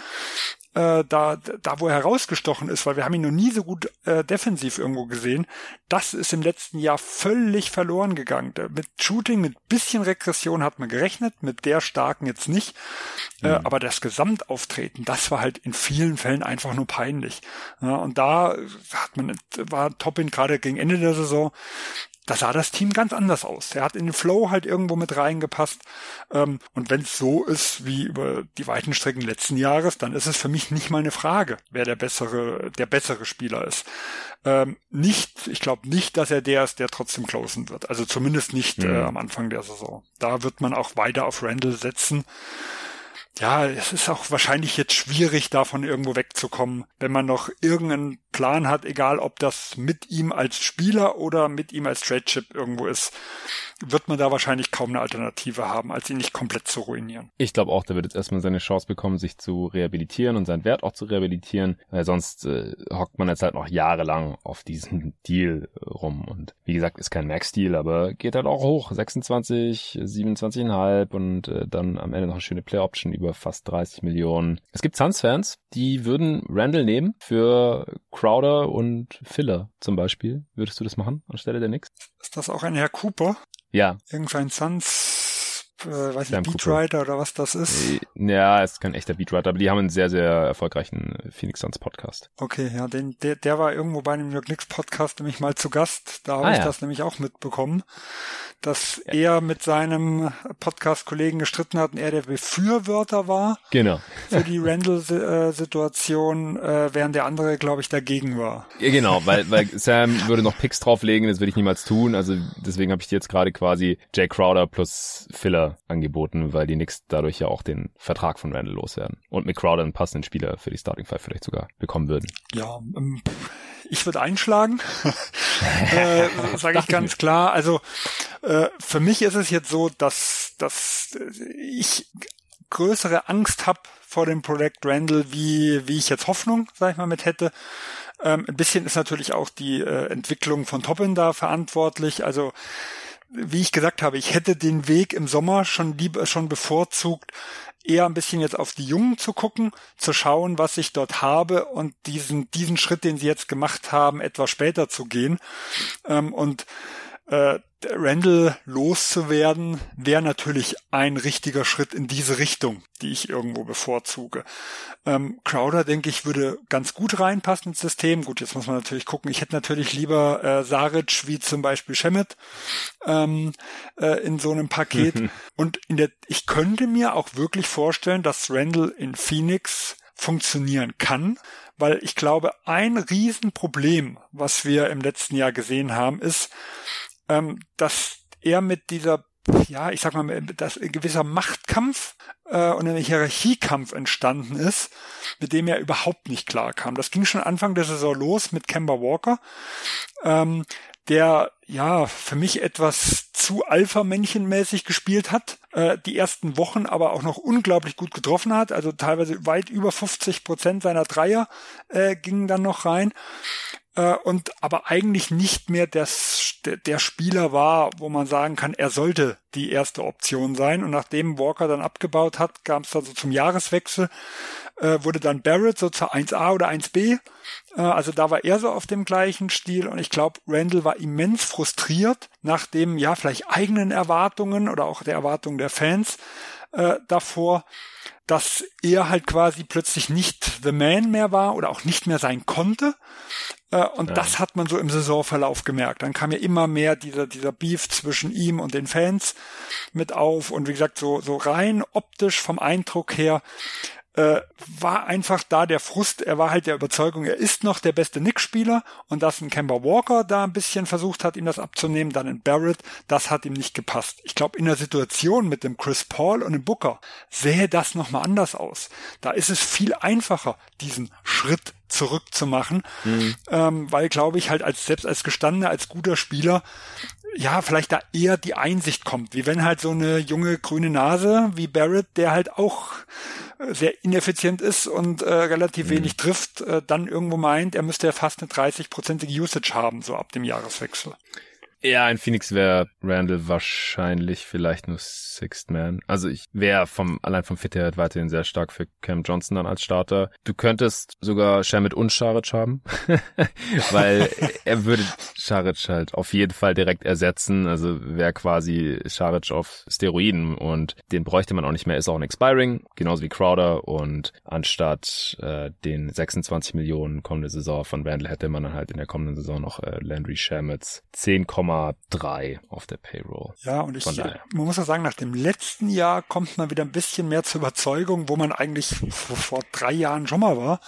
äh, da, da wo er herausgestochen ist, weil wir haben ihn noch nie so gut äh, defensiv irgendwo gesehen, das ist im letzten Jahr völlig verloren gegangen. Mit Shooting, mit bisschen Regression hat man gerechnet, mit der starken jetzt nicht. Äh, mhm. Äh, aber das Gesamtauftreten, das war halt in vielen Fällen einfach nur peinlich. Ja, und da hat man, war Toppin gerade gegen Ende der Saison, da sah das Team ganz anders aus. Er hat in den Flow halt irgendwo mit reingepasst. Ähm, und wenn es so ist wie über die weiten Strecken letzten Jahres, dann ist es für mich nicht mal eine Frage, wer der bessere, der bessere Spieler ist. Ähm, nicht, ich glaube nicht, dass er der ist, der trotzdem closen wird. Also zumindest nicht mhm. äh, am Anfang der Saison. Da wird man auch weiter auf Randall setzen ja, es ist auch wahrscheinlich jetzt schwierig, davon irgendwo wegzukommen, wenn man noch irgendeinen Plan hat, egal ob das mit ihm als Spieler oder mit ihm als Trade Chip irgendwo ist wird man da wahrscheinlich kaum eine Alternative haben, als ihn nicht komplett zu ruinieren. Ich glaube auch, der wird jetzt erstmal seine Chance bekommen, sich zu rehabilitieren und seinen Wert auch zu rehabilitieren, weil sonst äh, hockt man jetzt halt noch jahrelang auf diesen Deal rum. Und wie gesagt, ist kein Max-Deal, aber geht halt auch hoch. 26, 27,5 und äh, dann am Ende noch eine schöne Play-Option über fast 30 Millionen. Es gibt Suns-Fans, die würden Randall nehmen für Crowder und Filler zum Beispiel. Würdest du das machen anstelle der Knicks? Ist das auch ein Herr Cooper? Ja. Irgendein Suns, äh, weiß ich, Beatwriter oder was das ist. Äh, ja, ist kein echter Beatwriter, aber die haben einen sehr, sehr erfolgreichen Phoenix Suns Podcast. Okay, ja, den, der, der war irgendwo bei einem New York Knicks Podcast nämlich mal zu Gast. Da habe ah, ich ja. das nämlich auch mitbekommen dass ja. er mit seinem Podcast-Kollegen gestritten hat und er der Befürworter war genau. für die Randall-Situation, äh, während der andere, glaube ich, dagegen war. Ja, genau, weil, weil Sam würde noch Picks drauflegen, das würde ich niemals tun. Also deswegen habe ich dir jetzt gerade quasi Jay Crowder plus Filler angeboten, weil die Knicks dadurch ja auch den Vertrag von Randall loswerden. Und mit Crowder einen passenden Spieler für die Starting Five vielleicht sogar bekommen würden. Ja, ähm, ich würde einschlagen, äh, sage ich ganz klar. Also äh, für mich ist es jetzt so, dass, dass ich größere Angst habe vor dem Projekt Randall, wie, wie ich jetzt Hoffnung, sag ich mal, mit hätte. Ähm, ein bisschen ist natürlich auch die äh, Entwicklung von Toppin da verantwortlich. Also wie ich gesagt habe, ich hätte den Weg im Sommer schon lieber schon bevorzugt, eher ein bisschen jetzt auf die Jungen zu gucken, zu schauen, was ich dort habe und diesen, diesen Schritt, den sie jetzt gemacht haben, etwas später zu gehen. Ähm, und äh, Randall loszuwerden, wäre natürlich ein richtiger Schritt in diese Richtung, die ich irgendwo bevorzuge. Ähm, Crowder, denke ich, würde ganz gut reinpassen ins System. Gut, jetzt muss man natürlich gucken. Ich hätte natürlich lieber äh, Saric wie zum Beispiel Shemet ähm, äh, in so einem Paket. Und in der, ich könnte mir auch wirklich vorstellen, dass Randall in Phoenix funktionieren kann, weil ich glaube, ein Riesenproblem, was wir im letzten Jahr gesehen haben, ist, ähm, dass er mit dieser ja, ich sag mal, dass ein gewisser Machtkampf äh, und ein Hierarchiekampf entstanden ist, mit dem er überhaupt nicht klar kam. Das ging schon Anfang der Saison los mit Kemba Walker, ähm, der ja für mich etwas zu Alpha-Männchen-mäßig gespielt hat, äh, die ersten Wochen aber auch noch unglaublich gut getroffen hat, also teilweise weit über 50 Prozent seiner Dreier äh, gingen dann noch rein äh, und aber eigentlich nicht mehr das, der Spieler war, wo man sagen kann, er sollte die erste Option sein. Und nachdem Walker dann abgebaut hat, kam es dann so zum Jahreswechsel, äh, wurde dann Barrett so zur 1a oder 1b. Äh, also da war er so auf dem gleichen Stil. Und ich glaube, Randall war immens frustriert nach dem, ja, vielleicht eigenen Erwartungen oder auch der Erwartungen der Fans äh, davor dass er halt quasi plötzlich nicht The Man mehr war oder auch nicht mehr sein konnte. Äh, und ja. das hat man so im Saisonverlauf gemerkt. Dann kam ja immer mehr dieser, dieser Beef zwischen ihm und den Fans mit auf. Und wie gesagt, so, so rein optisch vom Eindruck her äh, war einfach da der Frust, er war halt der Überzeugung, er ist noch der beste Nick-Spieler und dass ein Kemba Walker da ein bisschen versucht hat, ihm das abzunehmen, dann in Barrett, das hat ihm nicht gepasst. Ich glaube, in der Situation mit dem Chris Paul und dem Booker sähe das nochmal anders aus. Da ist es viel einfacher, diesen Schritt zurückzumachen, mhm. ähm, weil, glaube ich, halt als selbst als gestandener, als guter Spieler ja, vielleicht da eher die Einsicht kommt, wie wenn halt so eine junge grüne Nase wie Barrett, der halt auch äh, sehr ineffizient ist und äh, relativ mhm. wenig trifft, äh, dann irgendwo meint, er müsste ja fast eine 30-prozentige Usage haben, so ab dem Jahreswechsel. Ja, in Phoenix wäre Randall wahrscheinlich vielleicht nur Sixth Man. Also ich wäre vom, allein vom Fit her weiterhin sehr stark für Cam Johnson dann als Starter. Du könntest sogar Shamit und Scharic haben, weil er würde Scharic halt auf jeden Fall direkt ersetzen. Also wäre quasi Scharic auf Steroiden und den bräuchte man auch nicht mehr. Ist auch ein Expiring, genauso wie Crowder und anstatt äh, den 26 Millionen kommende Saison von Randall hätte man dann halt in der kommenden Saison noch äh, Landry Shamits 10, 1,3 auf der Payroll. Ja, und ich, man muss ja sagen, nach dem letzten Jahr kommt man wieder ein bisschen mehr zur Überzeugung, wo man eigentlich vor, vor drei Jahren schon mal war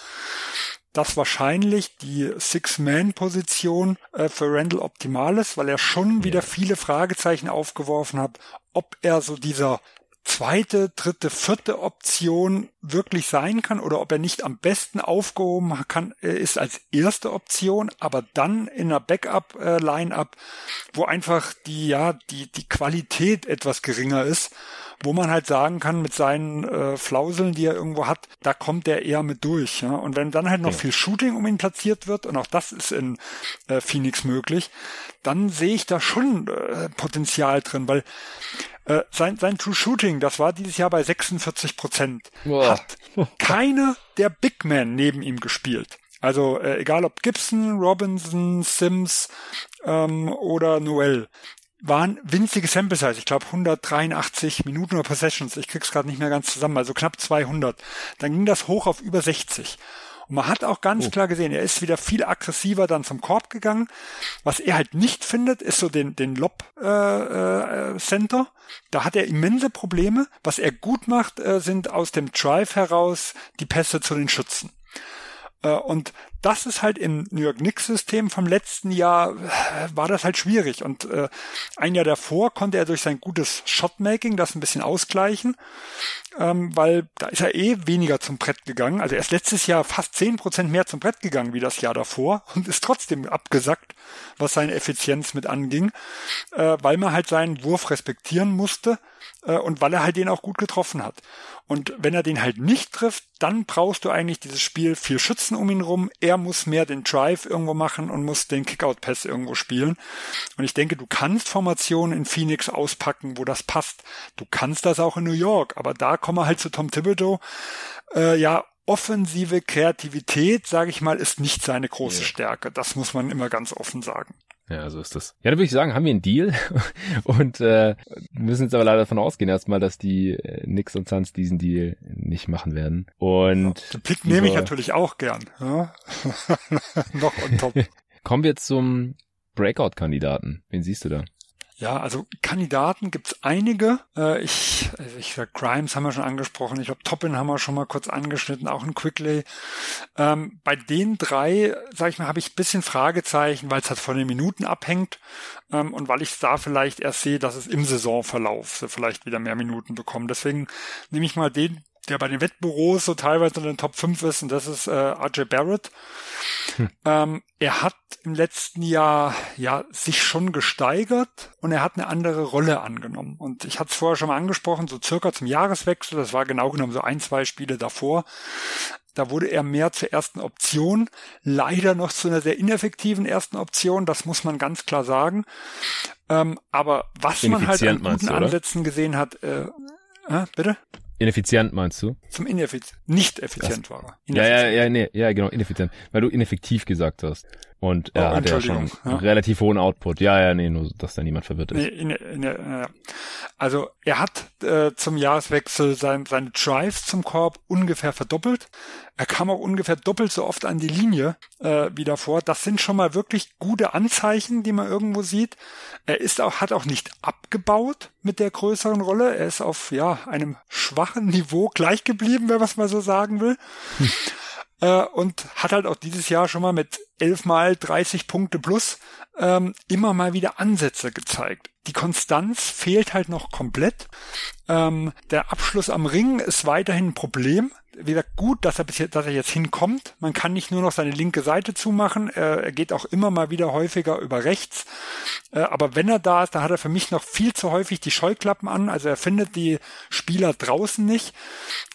dass wahrscheinlich die Six-Man-Position äh, für Randall optimal ist, weil er schon wieder viele Fragezeichen aufgeworfen hat, ob er so dieser zweite, dritte, vierte Option wirklich sein kann oder ob er nicht am besten aufgehoben kann, äh, ist als erste Option, aber dann in einer Backup-Line-Up, wo einfach die, ja, die, die Qualität etwas geringer ist, wo man halt sagen kann, mit seinen äh, Flauseln, die er irgendwo hat, da kommt er eher mit durch. Ja? Und wenn dann halt noch ja. viel Shooting um ihn platziert wird, und auch das ist in äh, Phoenix möglich, dann sehe ich da schon äh, Potenzial drin, weil äh, sein, sein True Shooting, das war dieses Jahr bei 46 Prozent. Hat keine der Big Men neben ihm gespielt. Also äh, egal ob Gibson, Robinson, Sims ähm, oder Noel waren winzige Sample Size, ich glaube 183 Minuten oder Possessions, ich krieg's gerade nicht mehr ganz zusammen, also knapp 200. Dann ging das hoch auf über 60. Und man hat auch ganz oh. klar gesehen, er ist wieder viel aggressiver dann zum Korb gegangen. Was er halt nicht findet, ist so den, den Lob äh, äh, Center. Da hat er immense Probleme. Was er gut macht, äh, sind aus dem Drive heraus die Pässe zu den Schützen. Äh, und das ist halt im New York Knicks System vom letzten Jahr äh, war das halt schwierig und äh, ein Jahr davor konnte er durch sein gutes Shotmaking das ein bisschen ausgleichen, ähm, weil da ist er eh weniger zum Brett gegangen. Also er ist letztes Jahr fast zehn Prozent mehr zum Brett gegangen wie das Jahr davor und ist trotzdem abgesackt, was seine Effizienz mit anging, äh, weil man halt seinen Wurf respektieren musste äh, und weil er halt den auch gut getroffen hat. Und wenn er den halt nicht trifft, dann brauchst du eigentlich dieses Spiel viel Schützen um ihn rum. Er muss mehr den Drive irgendwo machen und muss den Kickout-Pass irgendwo spielen. Und ich denke, du kannst Formationen in Phoenix auspacken, wo das passt. Du kannst das auch in New York, aber da kommen wir halt zu Tom Thibodeau. Äh, ja, offensive Kreativität, sage ich mal, ist nicht seine große yeah. Stärke. Das muss man immer ganz offen sagen. Ja, so ist das. Ja, dann würde ich sagen, haben wir einen Deal und äh, müssen jetzt aber leider davon ausgehen erstmal, dass die äh, Nix und Suns diesen Deal nicht machen werden. Und ja, den Pick nehme ich natürlich auch gern. Ja? Noch on top. Kommen wir zum Breakout-Kandidaten. Wen siehst du da? Ja, also Kandidaten gibt's einige. Äh, ich, also ich sag, Grimes haben wir schon angesprochen. Ich glaube, Toppin haben wir schon mal kurz angeschnitten, auch ein Quickley. Ähm, bei den drei, sag ich mal, habe ich bisschen Fragezeichen, weil es halt von den Minuten abhängt ähm, und weil ich da vielleicht erst sehe, dass es im Saisonverlauf so vielleicht wieder mehr Minuten bekommen. Deswegen nehme ich mal den, der bei den Wettbüros so teilweise in den Top 5 ist, und das ist äh, RJ Barrett. Hm. Ähm, er hat im letzten Jahr ja sich schon gesteigert und er hat eine andere Rolle angenommen. Und ich hatte es vorher schon mal angesprochen, so circa zum Jahreswechsel, das war genau genommen so ein, zwei Spiele davor. Da wurde er mehr zur ersten Option, leider noch zu einer sehr ineffektiven ersten Option, das muss man ganz klar sagen. Ähm, aber was man halt an guten Ansätzen gesehen hat, äh, äh, bitte? Ineffizient meinst du? Zum ineffizient. Nicht effizient das, war er. Ja, ja, ja, nee, ja, genau, ineffizient. Weil du ineffektiv gesagt hast. Und er oh, hat ja schon ja. relativ hohen Output. Ja, ja, nee, nur, dass da niemand verwirrt ist. Nee, in, in, in, also er hat äh, zum Jahreswechsel sein, seine Drives zum Korb ungefähr verdoppelt. Er kam auch ungefähr doppelt so oft an die Linie äh, wieder vor. Das sind schon mal wirklich gute Anzeichen, die man irgendwo sieht. Er ist auch, hat auch nicht abgebaut mit der größeren Rolle. Er ist auf ja einem schwachen Niveau gleich geblieben, wenn man es mal so sagen will. Hm. Äh, und hat halt auch dieses Jahr schon mal mit elf mal 30 Punkte plus ähm, immer mal wieder Ansätze gezeigt. Die Konstanz fehlt halt noch komplett. Ähm, der Abschluss am Ring ist weiterhin ein Problem. Wie gesagt, gut, dass er, bis jetzt, dass er jetzt hinkommt. Man kann nicht nur noch seine linke Seite zumachen. Er, geht auch immer mal wieder häufiger über rechts. Äh, aber wenn er da ist, da hat er für mich noch viel zu häufig die Scheuklappen an. Also er findet die Spieler draußen nicht.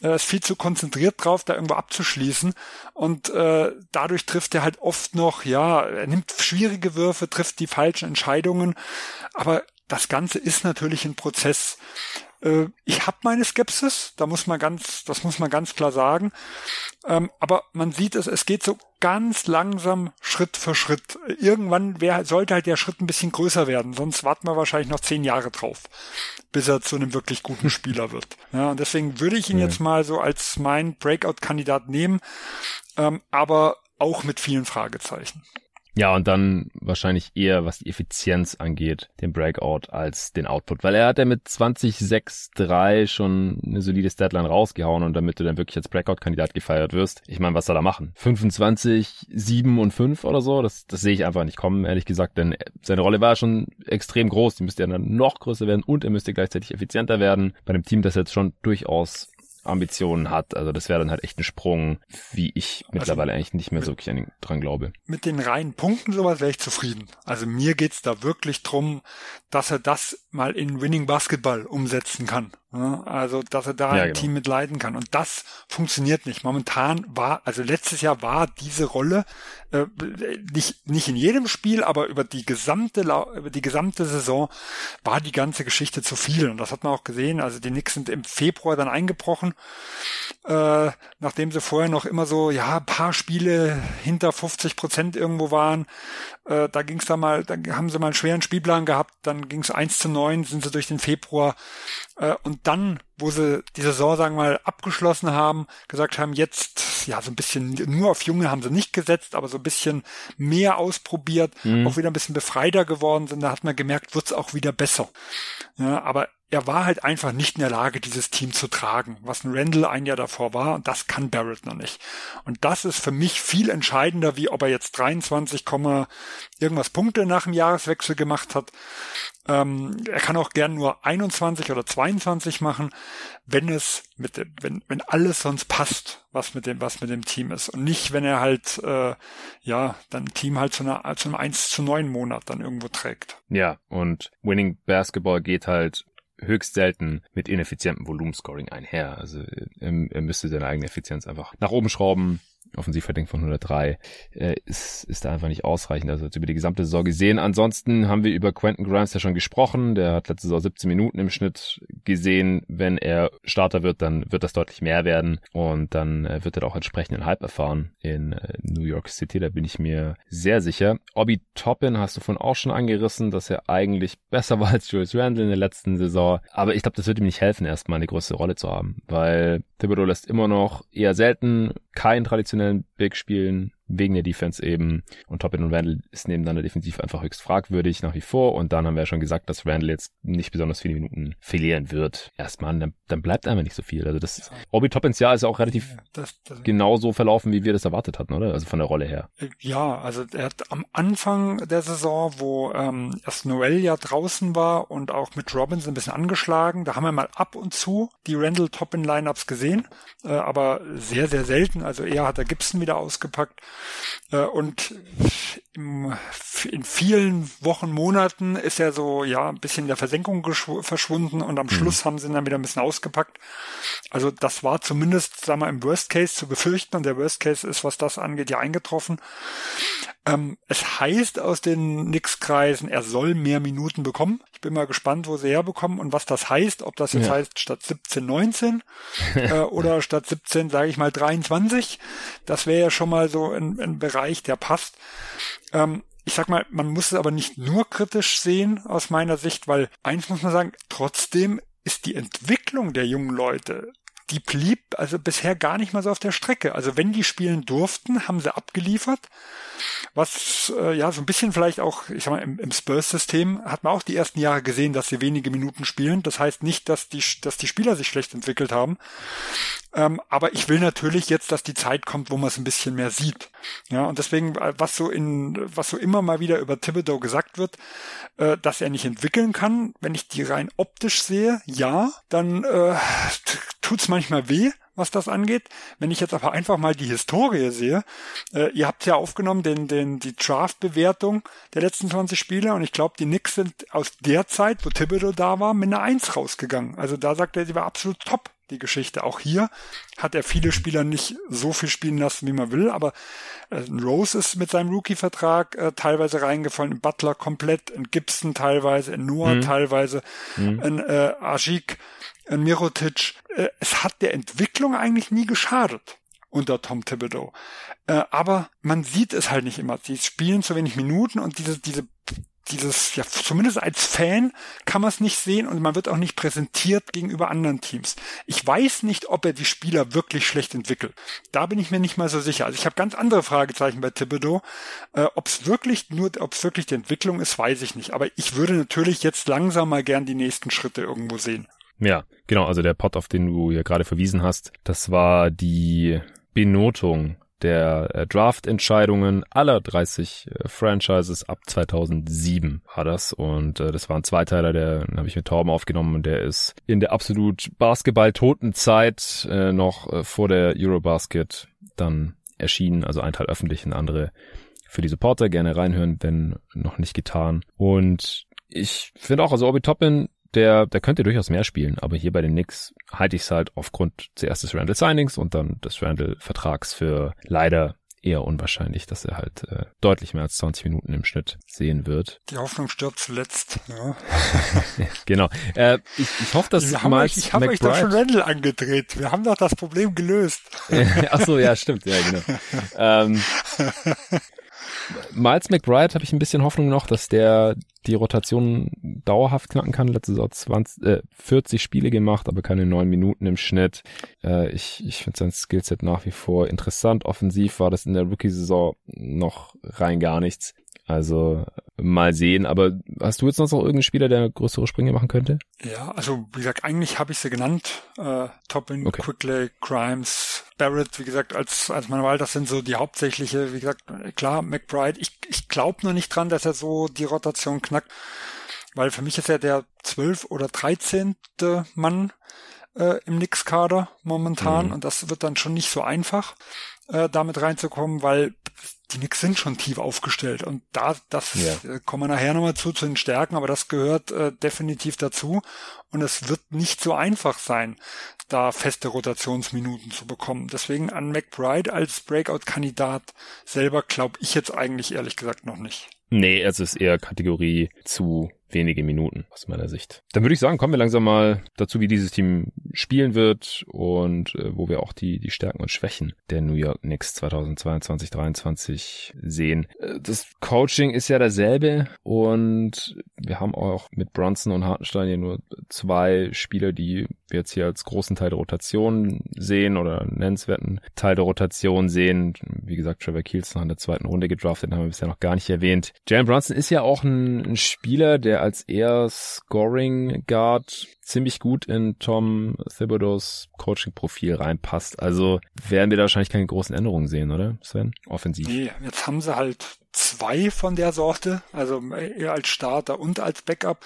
Er ist viel zu konzentriert drauf, da irgendwo abzuschließen. Und äh, dadurch trifft er halt oft noch, ja, er nimmt schwierige Würfe, trifft die falschen Entscheidungen. Aber das Ganze ist natürlich ein Prozess. Äh, ich habe meine Skepsis, da muss man ganz, das muss man ganz klar sagen. Ähm, aber man sieht es, es geht so ganz langsam Schritt für Schritt. Irgendwann wär, sollte halt der Schritt ein bisschen größer werden, sonst warten wir wahrscheinlich noch zehn Jahre drauf, bis er zu einem wirklich guten Spieler wird. Ja, und deswegen würde ich ihn ja. jetzt mal so als mein Breakout-Kandidat nehmen, ähm, aber auch mit vielen Fragezeichen. Ja, und dann wahrscheinlich eher, was die Effizienz angeht, den Breakout als den Output. Weil er hat ja mit 20.6.3 schon eine solide Statline rausgehauen und damit du dann wirklich als Breakout-Kandidat gefeiert wirst. Ich meine, was soll er machen? 25, 7 und 5 oder so? Das, das sehe ich einfach nicht kommen, ehrlich gesagt, denn seine Rolle war schon extrem groß. Die müsste ja dann noch größer werden und er müsste gleichzeitig effizienter werden. Bei einem Team, das jetzt schon durchaus Ambitionen hat. Also das wäre dann halt echt ein Sprung, wie ich also mittlerweile eigentlich nicht mehr so wirklich an dran glaube. Mit den reinen Punkten sowas wäre ich zufrieden. Also mir geht's da wirklich drum, dass er das mal in Winning Basketball umsetzen kann. Also, dass er da ja, ein genau. Team mitleiden kann. Und das funktioniert nicht. Momentan war, also letztes Jahr war diese Rolle äh, nicht, nicht in jedem Spiel, aber über die gesamte, über die gesamte Saison war die ganze Geschichte zu viel. Und das hat man auch gesehen. Also die Knicks sind im Februar dann eingebrochen, äh, nachdem sie vorher noch immer so, ja, paar Spiele hinter 50 Prozent irgendwo waren. Äh, da ging es da mal, da haben sie mal einen schweren Spielplan gehabt, dann ging es eins zu neun, sind sie durch den Februar äh, und dann, wo sie die Saison, sagen wir mal, abgeschlossen haben, gesagt haben, jetzt, ja, so ein bisschen, nur auf Junge haben sie nicht gesetzt, aber so ein bisschen mehr ausprobiert, mhm. auch wieder ein bisschen befreiter geworden sind, da hat man gemerkt, wird's auch wieder besser. Ja, aber er war halt einfach nicht in der Lage, dieses Team zu tragen, was ein Randall ein Jahr davor war, und das kann Barrett noch nicht. Und das ist für mich viel entscheidender, wie ob er jetzt 23, irgendwas Punkte nach dem Jahreswechsel gemacht hat. Ähm, er kann auch gern nur 21 oder 22 machen, wenn es mit dem, wenn, wenn alles sonst passt, was mit dem, was mit dem Team ist. Und nicht, wenn er halt, äh, ja, dann Team halt zu, einer, zu einem 1 zu 9 Monat dann irgendwo trägt. Ja, und Winning Basketball geht halt höchst selten mit ineffizientem Volumenscoring einher. Also er, er müsste seine eigene Effizienz einfach nach oben schrauben Offensivrating von 103 äh, ist, ist da einfach nicht ausreichend. Also über die gesamte Saison gesehen. Ansonsten haben wir über Quentin Grimes ja schon gesprochen. Der hat letzte Saison 17 Minuten im Schnitt gesehen. Wenn er Starter wird, dann wird das deutlich mehr werden und dann äh, wird er auch entsprechenden Hype erfahren in äh, New York City. Da bin ich mir sehr sicher. Obi Toppin hast du von auch schon angerissen, dass er eigentlich besser war als Julius Randle in der letzten Saison. Aber ich glaube, das wird ihm nicht helfen, erstmal eine größere Rolle zu haben, weil Thibodeau lässt immer noch eher selten keinen traditionellen Big spielen. Wegen der Defense eben. Und Toppin und Randall ist nebeneinander defensiv einfach höchst fragwürdig nach wie vor. Und dann haben wir ja schon gesagt, dass Randall jetzt nicht besonders viele Minuten verlieren wird. Erstmal, dann, dann bleibt einfach nicht so viel. Also das Obi Toppins Jahr ist auch relativ das, das, genauso verlaufen, wie wir das erwartet hatten, oder? Also von der Rolle her. Ja, also er hat am Anfang der Saison, wo ähm, erst Noel ja draußen war und auch mit Robbins ein bisschen angeschlagen, da haben wir mal ab und zu die Randall Toppin Lineups gesehen, äh, aber sehr, sehr selten. Also eher hat er Gibson wieder ausgepackt. Äh, und in vielen Wochen, Monaten ist er so, ja, ein bisschen in der Versenkung verschwunden und am mhm. Schluss haben sie ihn dann wieder ein bisschen ausgepackt. Also das war zumindest, sagen wir, im Worst Case zu befürchten und der Worst Case ist, was das angeht, ja eingetroffen. Ähm, es heißt aus den Nix-Kreisen, er soll mehr Minuten bekommen. Ich bin mal gespannt, wo sie herbekommen und was das heißt, ob das jetzt ja. heißt statt 17, 19 äh, oder statt 17, sage ich mal, 23. Das wäre ja schon mal so ein, ein Bereich, der passt. Ähm, ich sag mal, man muss es aber nicht nur kritisch sehen aus meiner Sicht, weil eins muss man sagen, trotzdem ist die Entwicklung der jungen Leute die blieb also bisher gar nicht mal so auf der Strecke. Also wenn die spielen durften, haben sie abgeliefert. Was äh, ja so ein bisschen vielleicht auch, ich sag mal, im, im Spurs-System hat man auch die ersten Jahre gesehen, dass sie wenige Minuten spielen. Das heißt nicht, dass die, dass die Spieler sich schlecht entwickelt haben. Ähm, aber ich will natürlich jetzt, dass die Zeit kommt, wo man es ein bisschen mehr sieht. Ja, und deswegen, äh, was so in, was so immer mal wieder über Thibodeau gesagt wird, äh, dass er nicht entwickeln kann, wenn ich die rein optisch sehe, ja, dann äh, tut's manchmal weh, was das angeht. Wenn ich jetzt aber einfach mal die Historie sehe, äh, ihr habt ja aufgenommen den, den, die Draft-Bewertung der letzten 20 Spiele und ich glaube, die Knicks sind aus der Zeit, wo Thibodeau da war, mit einer Eins rausgegangen. Also da sagt er, sie war absolut top die Geschichte. Auch hier hat er viele Spieler nicht so viel spielen lassen, wie man will, aber äh, Rose ist mit seinem Rookie-Vertrag äh, teilweise reingefallen, in Butler komplett, in Gibson teilweise, in Noah mhm. teilweise, mhm. in äh, Ajik, in Mirotic. Äh, es hat der Entwicklung eigentlich nie geschadet unter Tom Thibodeau. Äh, aber man sieht es halt nicht immer. Sie spielen zu wenig Minuten und diese, diese dieses, ja, zumindest als Fan kann man es nicht sehen und man wird auch nicht präsentiert gegenüber anderen Teams. Ich weiß nicht, ob er die Spieler wirklich schlecht entwickelt. Da bin ich mir nicht mal so sicher. Also ich habe ganz andere Fragezeichen bei Thibodeau. Äh, ob es wirklich nur, ob es wirklich die Entwicklung ist, weiß ich nicht. Aber ich würde natürlich jetzt langsam mal gern die nächsten Schritte irgendwo sehen. Ja, genau. Also der Pot, auf den du ja gerade verwiesen hast, das war die Benotung der äh, Draft-Entscheidungen aller 30 äh, Franchises ab 2007 war das. Und äh, das war ein Zweiteiler, der habe ich mit Torben aufgenommen. Und der ist in der absolut Basketball-toten Zeit äh, noch äh, vor der Eurobasket dann erschienen, also ein Teil öffentlich, ein andere für die Supporter gerne reinhören, wenn noch nicht getan. Und ich finde auch, also Obi Toppin der, der könnte durchaus mehr spielen, aber hier bei den Knicks halte ich es halt aufgrund zuerst des Randall Signings und dann des Randall Vertrags für leider eher unwahrscheinlich, dass er halt äh, deutlich mehr als 20 Minuten im Schnitt sehen wird. Die Hoffnung stirbt zuletzt. Ja. genau. Äh, ich, ich hoffe, dass Wir haben euch, ich habe euch doch schon Randall angedreht. Wir haben doch das Problem gelöst. Ach so, ja, stimmt. Ja, genau. ähm, Miles McBride habe ich ein bisschen Hoffnung noch, dass der die Rotation dauerhaft knacken kann. Letzte Saison 20, äh, 40 Spiele gemacht, aber keine neun Minuten im Schnitt. Äh, ich ich finde sein Skillset nach wie vor interessant. Offensiv war das in der Rookie-Saison noch rein gar nichts. Also mal sehen. Aber hast du jetzt noch so irgendeinen Spieler, der größere Sprünge machen könnte? Ja, also wie gesagt, eigentlich habe ich sie genannt. Äh, Toppin, okay. Quickly, Grimes, Barrett, wie gesagt, als, als meine Wahl, das sind so die hauptsächliche, wie gesagt, klar, McBride. Ich, ich glaube noch nicht dran, dass er so die Rotation knackt, weil für mich ist er der zwölf oder dreizehnte Mann äh, im Nix-Kader momentan mhm. und das wird dann schon nicht so einfach, äh, damit reinzukommen, weil die Knicks sind schon tief aufgestellt und da, das ja. äh, kommen wir nachher nochmal zu, zu den Stärken, aber das gehört äh, definitiv dazu und es wird nicht so einfach sein, da feste Rotationsminuten zu bekommen. Deswegen an McBride als Breakout-Kandidat selber glaube ich jetzt eigentlich ehrlich gesagt noch nicht. Nee, es ist eher Kategorie zu wenige Minuten aus meiner Sicht. Dann würde ich sagen, kommen wir langsam mal dazu, wie dieses Team spielen wird und äh, wo wir auch die, die Stärken und Schwächen der New York Knicks 2022, 2023 sehen. Äh, das Coaching ist ja dasselbe und wir haben auch mit Bronson und Hartenstein ja nur zwei Spieler, die wir jetzt hier als großen Teil der Rotation sehen oder nennenswerten Teil der Rotation sehen. Wie gesagt, Trevor Keels noch in der zweiten Runde gedraftet, haben wir bisher noch gar nicht erwähnt. Jalen Bronson ist ja auch ein, ein Spieler, der als eher Scoring Guard ziemlich gut in Tom Thibodeaus Coaching-Profil reinpasst. Also werden wir da wahrscheinlich keine großen Änderungen sehen, oder Sven? Offensiv. Nee, jetzt haben sie halt zwei von der Sorte, also eher als Starter und als Backup,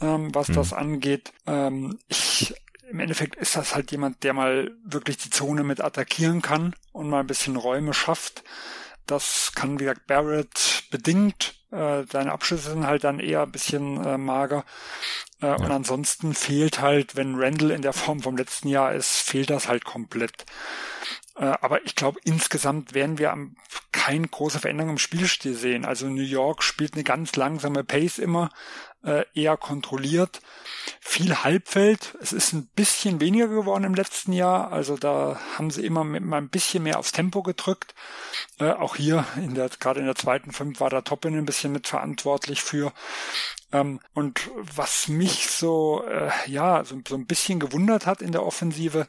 ähm, was hm. das angeht. Ähm, ich im Endeffekt ist das halt jemand, der mal wirklich die Zone mit attackieren kann und mal ein bisschen Räume schafft. Das kann, wie gesagt, Barrett bedingt. Äh, seine Abschlüsse sind halt dann eher ein bisschen äh, mager. Äh, ja. Und ansonsten fehlt halt, wenn Randall in der Form vom letzten Jahr ist, fehlt das halt komplett. Äh, aber ich glaube, insgesamt werden wir am, keine große Veränderung im Spielstil sehen. Also New York spielt eine ganz langsame Pace immer, äh, eher kontrolliert. Viel Halbfeld. Es ist ein bisschen weniger geworden im letzten Jahr. Also da haben sie immer mit mal ein bisschen mehr aufs Tempo gedrückt. Äh, auch hier in der, gerade in der zweiten Fünf war der Toppin ein bisschen mit verantwortlich für. Ähm, und was mich so, äh, ja, so, so ein bisschen gewundert hat in der Offensive,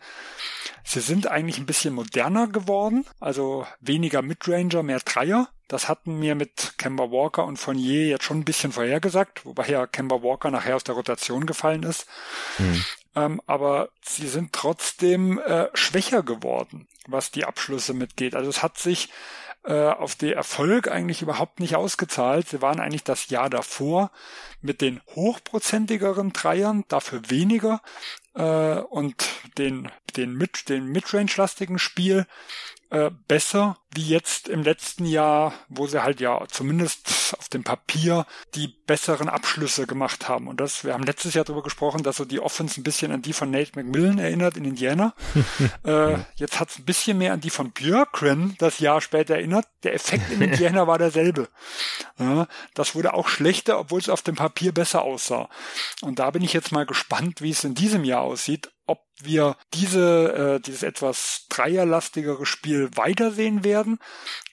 sie sind eigentlich ein bisschen moderner geworden. Also weniger Midranger, mehr Dreier. Das hatten mir mit Kemba Walker und Fournier jetzt schon ein bisschen vorhergesagt, wobei ja Kemba Walker nachher aus der Rotation gefallen ist. Mhm. Ähm, aber sie sind trotzdem äh, schwächer geworden, was die Abschlüsse mitgeht. Also es hat sich äh, auf den Erfolg eigentlich überhaupt nicht ausgezahlt. Sie waren eigentlich das Jahr davor mit den hochprozentigeren Dreiern, dafür weniger äh, und den den mit den Midrange-lastigen Spiel äh, besser wie jetzt im letzten Jahr, wo sie halt ja zumindest dem Papier die besseren Abschlüsse gemacht haben. Und das, wir haben letztes Jahr darüber gesprochen, dass so die Offense ein bisschen an die von Nate McMillan erinnert in Indiana. äh, jetzt hat es ein bisschen mehr an die von Björkren das Jahr später erinnert. Der Effekt in Indiana war derselbe. Ja, das wurde auch schlechter, obwohl es auf dem Papier besser aussah. Und da bin ich jetzt mal gespannt, wie es in diesem Jahr aussieht ob wir diese, äh, dieses etwas dreierlastigere Spiel weitersehen werden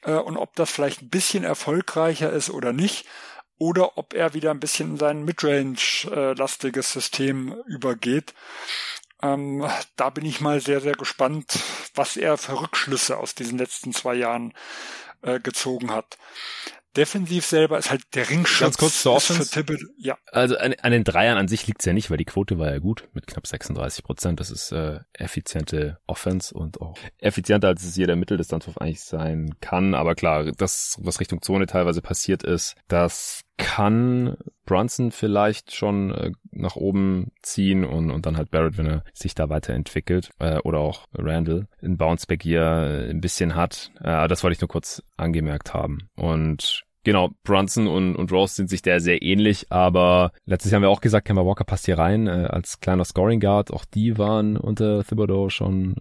äh, und ob das vielleicht ein bisschen erfolgreicher ist oder nicht. Oder ob er wieder ein bisschen in sein Midrange-lastiges System übergeht. Ähm, da bin ich mal sehr, sehr gespannt, was er für Rückschlüsse aus diesen letzten zwei Jahren äh, gezogen hat. Defensiv selber ist halt der Ringschutz. Ganz kurz zur Offense. ja. Also an, an, den Dreiern an sich liegt's ja nicht, weil die Quote war ja gut mit knapp 36 Prozent. Das ist äh, effiziente Offense und auch effizienter, als es jeder Mitteldistanzwurf eigentlich sein kann. Aber klar, das, was Richtung Zone teilweise passiert ist, das kann Brunson vielleicht schon äh, nach oben ziehen und, und dann halt Barrett, wenn er sich da weiterentwickelt äh, oder auch Randall in Bounceback hier äh, ein bisschen hat. Äh, das wollte ich nur kurz angemerkt haben. Und Genau, Brunson und, und Rose sind sich der sehr ähnlich, aber letztes Jahr haben wir auch gesagt, Kemba Walker passt hier rein äh, als kleiner Scoring Guard. Auch die waren unter Thibodeau schon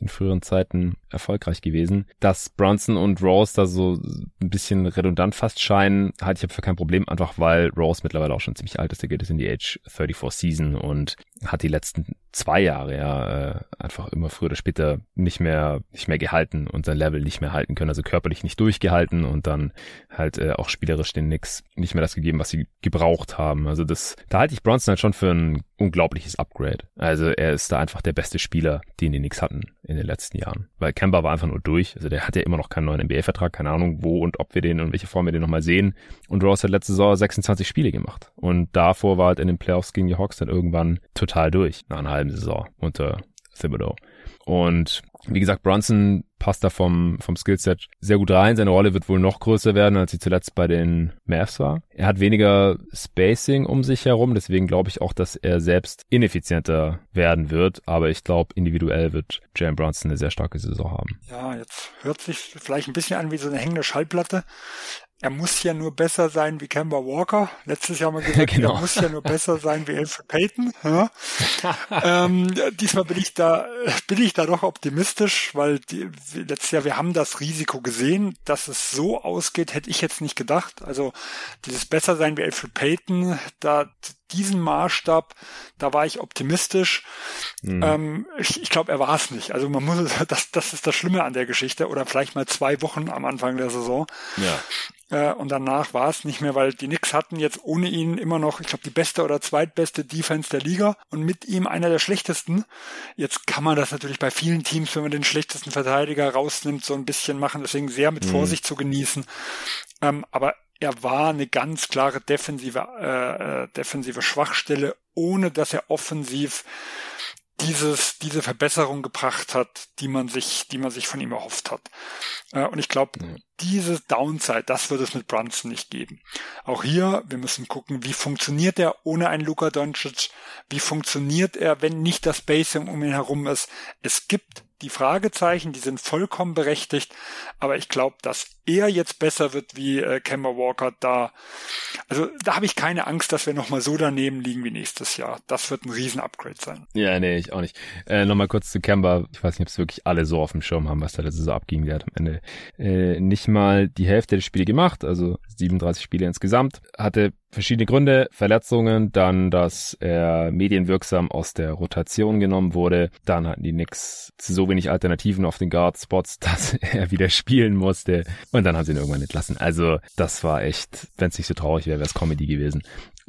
in früheren Zeiten erfolgreich gewesen. Dass Brunson und Rose da so ein bisschen redundant fast scheinen, halte ich für kein Problem, einfach weil Rose mittlerweile auch schon ziemlich alt ist. Der geht jetzt in die Age 34 Season und hat die letzten zwei Jahre ja äh, einfach immer früher oder später nicht mehr nicht mehr gehalten und sein Level nicht mehr halten können, also körperlich nicht durchgehalten und dann halt äh, auch spielerisch den Knicks nicht mehr das gegeben, was sie gebraucht haben. Also das da halte ich Bronson halt schon für ein unglaubliches Upgrade. Also er ist da einfach der beste Spieler, den die Knicks hatten in den letzten Jahren, weil Kemba war einfach nur durch. Also der hat ja immer noch keinen neuen NBA-Vertrag, keine Ahnung wo und ob wir den und welche Form wir den nochmal sehen. Und Rose hat letzte Saison 26 Spiele gemacht und davor war halt in den Playoffs gegen die Hawks dann irgendwann total durch nach einer halben Saison unter Thibodeau. Und wie gesagt, Brunson passt da vom, vom Skillset sehr gut rein. Seine Rolle wird wohl noch größer werden, als sie zuletzt bei den Mavs war. Er hat weniger Spacing um sich herum, deswegen glaube ich auch, dass er selbst ineffizienter werden wird. Aber ich glaube, individuell wird Jalen Brunson eine sehr starke Saison haben. Ja, jetzt hört sich vielleicht ein bisschen an wie so eine hängende Schallplatte er muss ja nur besser sein wie Kemba Walker. Letztes Jahr haben wir gesagt, genau. er muss ja nur besser sein wie Alfred Payton. Ja. ähm, diesmal bin ich da, bin ich da doch optimistisch, weil die, letztes Jahr, wir haben das Risiko gesehen, dass es so ausgeht, hätte ich jetzt nicht gedacht. Also dieses besser sein wie Alfred Payton, da diesen Maßstab, da war ich optimistisch. Mhm. Ähm, ich ich glaube, er war es nicht. Also man muss, das, das ist das Schlimme an der Geschichte. Oder vielleicht mal zwei Wochen am Anfang der Saison. Ja. Äh, und danach war es nicht mehr, weil die Knicks hatten jetzt ohne ihn immer noch, ich glaube, die beste oder zweitbeste Defense der Liga und mit ihm einer der schlechtesten. Jetzt kann man das natürlich bei vielen Teams, wenn man den schlechtesten Verteidiger rausnimmt, so ein bisschen machen. Deswegen sehr mit mhm. Vorsicht mhm. zu genießen. Ähm, aber er war eine ganz klare defensive, äh, äh, defensive Schwachstelle, ohne dass er offensiv dieses, diese Verbesserung gebracht hat, die man sich, die man sich von ihm erhofft hat. Äh, und ich glaube, ja. diese Downside, das wird es mit Brunson nicht geben. Auch hier, wir müssen gucken, wie funktioniert er ohne einen Luka Doncic? Wie funktioniert er, wenn nicht das Spacing um ihn herum ist? Es gibt die Fragezeichen, die sind vollkommen berechtigt, aber ich glaube, dass er jetzt besser wird wie äh, Kemba Walker da. Also da habe ich keine Angst, dass wir nochmal so daneben liegen wie nächstes Jahr. Das wird ein Riesen-Upgrade sein. Ja, nee, ich auch nicht. Äh, nochmal kurz zu Kemba. Ich weiß nicht, ob es wirklich alle so auf dem Schirm haben, was da so abging. Der hat am Ende äh, nicht mal die Hälfte der Spiele gemacht, also 37 Spiele insgesamt. Hatte verschiedene Gründe, Verletzungen, dann, dass er medienwirksam aus der Rotation genommen wurde, dann hatten die Knicks so wenig Alternativen auf den Guard-Spots, dass er wieder spielen musste und dann haben sie ihn irgendwann entlassen. Also das war echt, wenn es nicht so traurig wäre, wäre es Comedy gewesen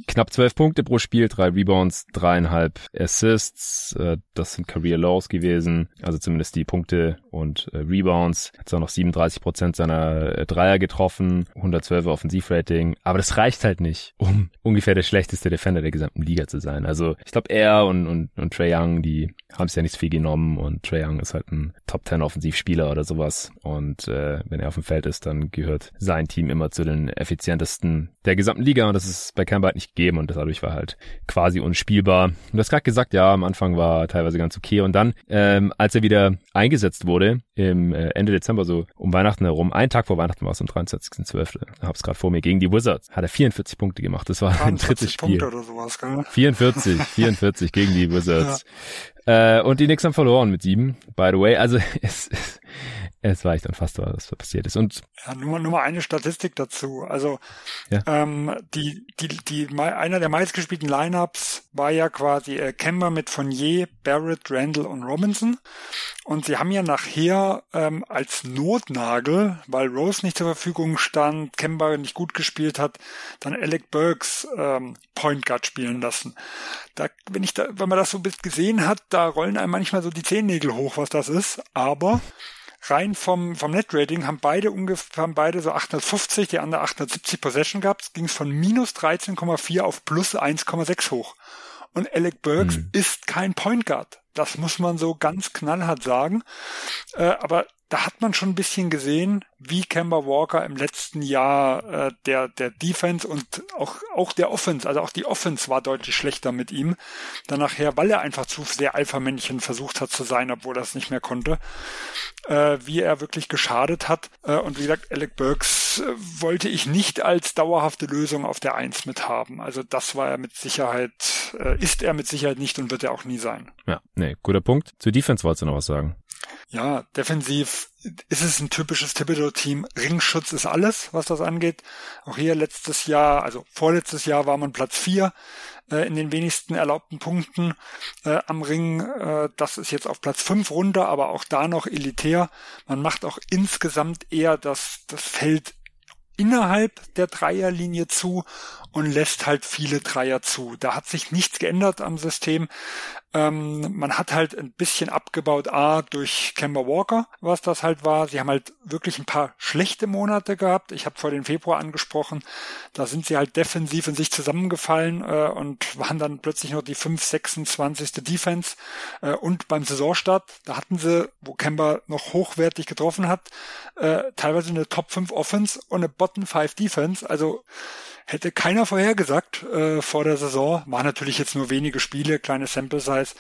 knapp zwölf Punkte pro Spiel, drei Rebounds, dreieinhalb Assists. Äh, das sind Career Lows gewesen. Also zumindest die Punkte und äh, Rebounds. Hat zwar noch 37 Prozent seiner äh, Dreier getroffen, 112 Offensivrating. Aber das reicht halt nicht, um ungefähr der schlechteste Defender der gesamten Liga zu sein. Also ich glaube, er und, und, und Trey Young, die haben es ja nicht so viel genommen. Und Trey Young ist halt ein Top 10 Offensivspieler oder sowas. Und äh, wenn er auf dem Feld ist, dann gehört sein Team immer zu den effizientesten der gesamten Liga. Und das ist bei Kemba nicht nicht geben und dadurch war halt quasi unspielbar. Du hast gerade gesagt, ja, am Anfang war teilweise ganz okay und dann, ähm, als er wieder eingesetzt wurde, im äh, Ende Dezember, so um Weihnachten herum, einen Tag vor Weihnachten war es am 23.12., hab's gerade vor mir, gegen die Wizards, hat er 44 Punkte gemacht. Das war ein drittes Spiel. Punkte oder sowas, gell? 44, 44 gegen die Wizards. Ja. Äh, und die Knicks haben verloren mit sieben, by the way. Also es, es es war echt unfassbar, was da passiert ist. Und ja, nur, nur mal eine Statistik dazu. Also ja. ähm, die, die, die, einer der meistgespielten Lineups war ja quasi äh, Kemba mit Fournier, Barrett, Randall und Robinson. Und sie haben ja nachher ähm, als Notnagel, weil Rose nicht zur Verfügung stand, Kemba nicht gut gespielt hat, dann Alec Burks ähm, Point Guard spielen lassen. Da, wenn ich da, wenn man das so ein bisschen gesehen hat, da rollen einem manchmal so die Zehennägel hoch, was das ist. Aber rein vom, vom Net-Rating haben beide ungefähr, haben beide so 850, die andere 870 Possession gehabt. Ging es von minus 13,4 auf plus 1,6 hoch. Und Alec Burks mhm. ist kein Point Guard. Das muss man so ganz knallhart sagen. Äh, aber da hat man schon ein bisschen gesehen, wie Kemba Walker im letzten Jahr äh, der der Defense und auch auch der Offense, also auch die Offense war deutlich schlechter mit ihm. Dann nachher, weil er einfach zu sehr Alpha-Männchen versucht hat zu sein, obwohl er es nicht mehr konnte, äh, wie er wirklich geschadet hat. Äh, und wie gesagt, Alec Burks äh, wollte ich nicht als dauerhafte Lösung auf der Eins mit haben. Also das war er mit Sicherheit, äh, ist er mit Sicherheit nicht und wird er auch nie sein. Ja, nee, guter Punkt. Zu Defense wolltest du noch was sagen? Ja, defensiv ist es ein typisches Thibodeau-Team. Ringschutz ist alles, was das angeht. Auch hier letztes Jahr, also vorletztes Jahr war man Platz vier äh, in den wenigsten erlaubten Punkten äh, am Ring. Äh, das ist jetzt auf Platz fünf runter, aber auch da noch elitär. Man macht auch insgesamt eher das, das Feld innerhalb der Dreierlinie zu und lässt halt viele Dreier zu. Da hat sich nichts geändert am System. Ähm, man hat halt ein bisschen abgebaut, A, durch Kemba Walker, was das halt war. Sie haben halt wirklich ein paar schlechte Monate gehabt. Ich habe vor den Februar angesprochen. Da sind sie halt defensiv in sich zusammengefallen äh, und waren dann plötzlich noch die 5, 26. Defense. Äh, und beim Saisonstart, da hatten sie, wo Kemba noch hochwertig getroffen hat, äh, teilweise eine Top 5 Offense und eine Bottom 5 Defense. Also Hätte keiner vorhergesagt äh, vor der Saison. War natürlich jetzt nur wenige Spiele, kleine Sample Size.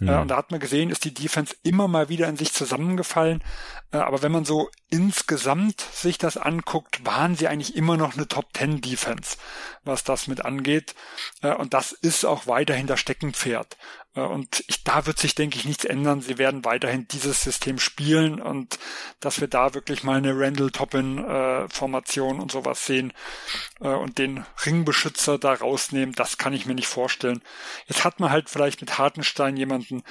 Ja. Äh, und da hat man gesehen, ist die Defense immer mal wieder in sich zusammengefallen. Äh, aber wenn man so insgesamt sich das anguckt, waren sie eigentlich immer noch eine Top 10 Defense, was das mit angeht. Äh, und das ist auch weiterhin das Steckenpferd. Äh, und ich, da wird sich, denke ich, nichts ändern. Sie werden weiterhin dieses System spielen und dass wir da wirklich mal eine Randall-Toppin-Formation äh, und sowas sehen äh, und den Ringbeschützer da rausnehmen, das kann ich mir nicht vorstellen. Jetzt hat man halt vielleicht mit Hartenstein jemanden,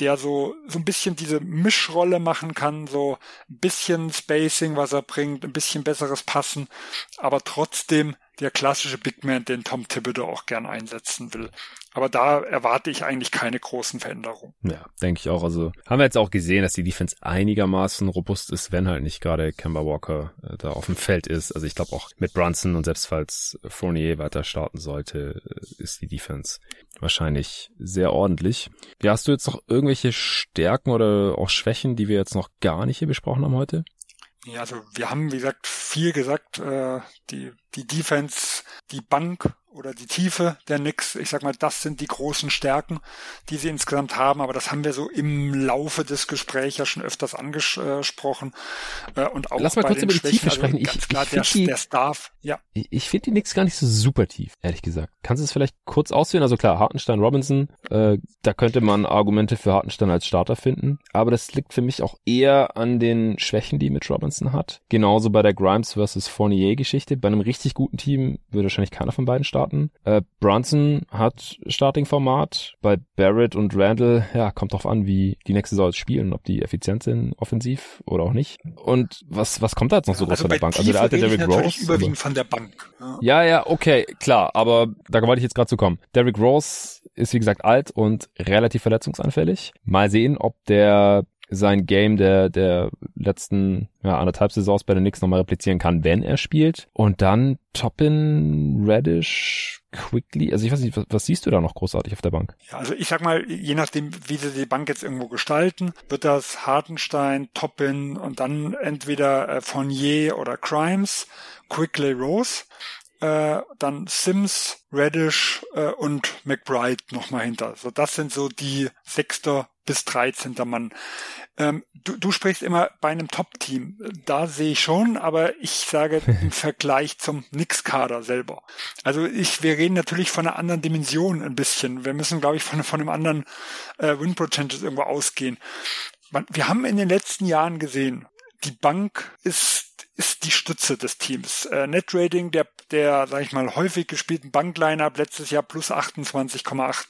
der so, so ein bisschen diese Mischrolle machen kann, so ein bisschen Spacing, was er bringt, ein bisschen besseres Passen, aber trotzdem der klassische Big Man, den Tom Thibodeau auch gern einsetzen will. Aber da erwarte ich eigentlich keine großen Veränderungen. Ja, denke ich auch. Also haben wir jetzt auch gesehen, dass die Defense einigermaßen robust ist, wenn halt nicht gerade Kemba Walker äh, da auf dem Feld ist. Also ich glaube auch mit Brunson und selbst falls Fournier weiter starten sollte, äh, ist die Defense wahrscheinlich sehr ordentlich. Ja, hast du jetzt noch irgendwelche Stärken oder auch Schwächen, die wir jetzt noch gar nicht hier besprochen haben heute? Ja, also wir haben, wie gesagt, viel gesagt, äh, die, die Defense, die Bank oder die Tiefe der Knicks. Ich sag mal, das sind die großen Stärken, die sie insgesamt haben. Aber das haben wir so im Laufe des Gesprächs ja schon öfters angesprochen. Äh, und auch Lass mal kurz über die Tiefe also sprechen. Ganz ich, klar, ich der, die, der Staff, ja. Ich, ich finde die Knicks gar nicht so super tief, ehrlich gesagt. Kannst du es vielleicht kurz ausführen? Also klar, Hartenstein, Robinson, äh, da könnte man Argumente für Hartenstein als Starter finden. Aber das liegt für mich auch eher an den Schwächen, die Mitch Robinson hat. Genauso bei der Grimes versus Fournier Geschichte. Bei einem richtig guten Team würde wahrscheinlich keiner von beiden starten. Äh, Brunson hat Starting-Format. Bei Barrett und Randall, ja, kommt drauf an, wie die nächste Saison spielen, ob die effizient sind, offensiv oder auch nicht. Und was, was kommt da jetzt noch so groß also von der Bank? Also der alte Derrick Rose? überwiegend von der Bank. Ja. ja, ja, okay, klar, aber da wollte ich jetzt gerade zu kommen. Derrick Rose ist wie gesagt alt und relativ verletzungsanfällig. Mal sehen, ob der sein Game der, der letzten ja, anderthalb Saisons bei den Knicks nochmal replizieren kann, wenn er spielt. Und dann Toppin, Reddish, Quickly. Also ich weiß nicht, was, was siehst du da noch großartig auf der Bank? Ja, also ich sag mal, je nachdem, wie sie die Bank jetzt irgendwo gestalten, wird das Hartenstein, Toppin und dann entweder äh, Fournier oder Crimes, Quickly Rose äh, dann Sims, Reddish äh, und McBride nochmal hinter. So, das sind so die sechster bis dreizehnter Mann. Ähm, du, du sprichst immer bei einem Top-Team. Da sehe ich schon, aber ich sage im Vergleich zum Nix-Kader selber. Also ich, wir reden natürlich von einer anderen Dimension ein bisschen. Wir müssen, glaube ich, von, von einem anderen äh, Win-Potential irgendwo ausgehen. Wir haben in den letzten Jahren gesehen, die Bank ist ist die Stütze des Teams. Äh, Netrating der, der, sag ich mal, häufig gespielten Bankline-Up letztes Jahr plus 28,8.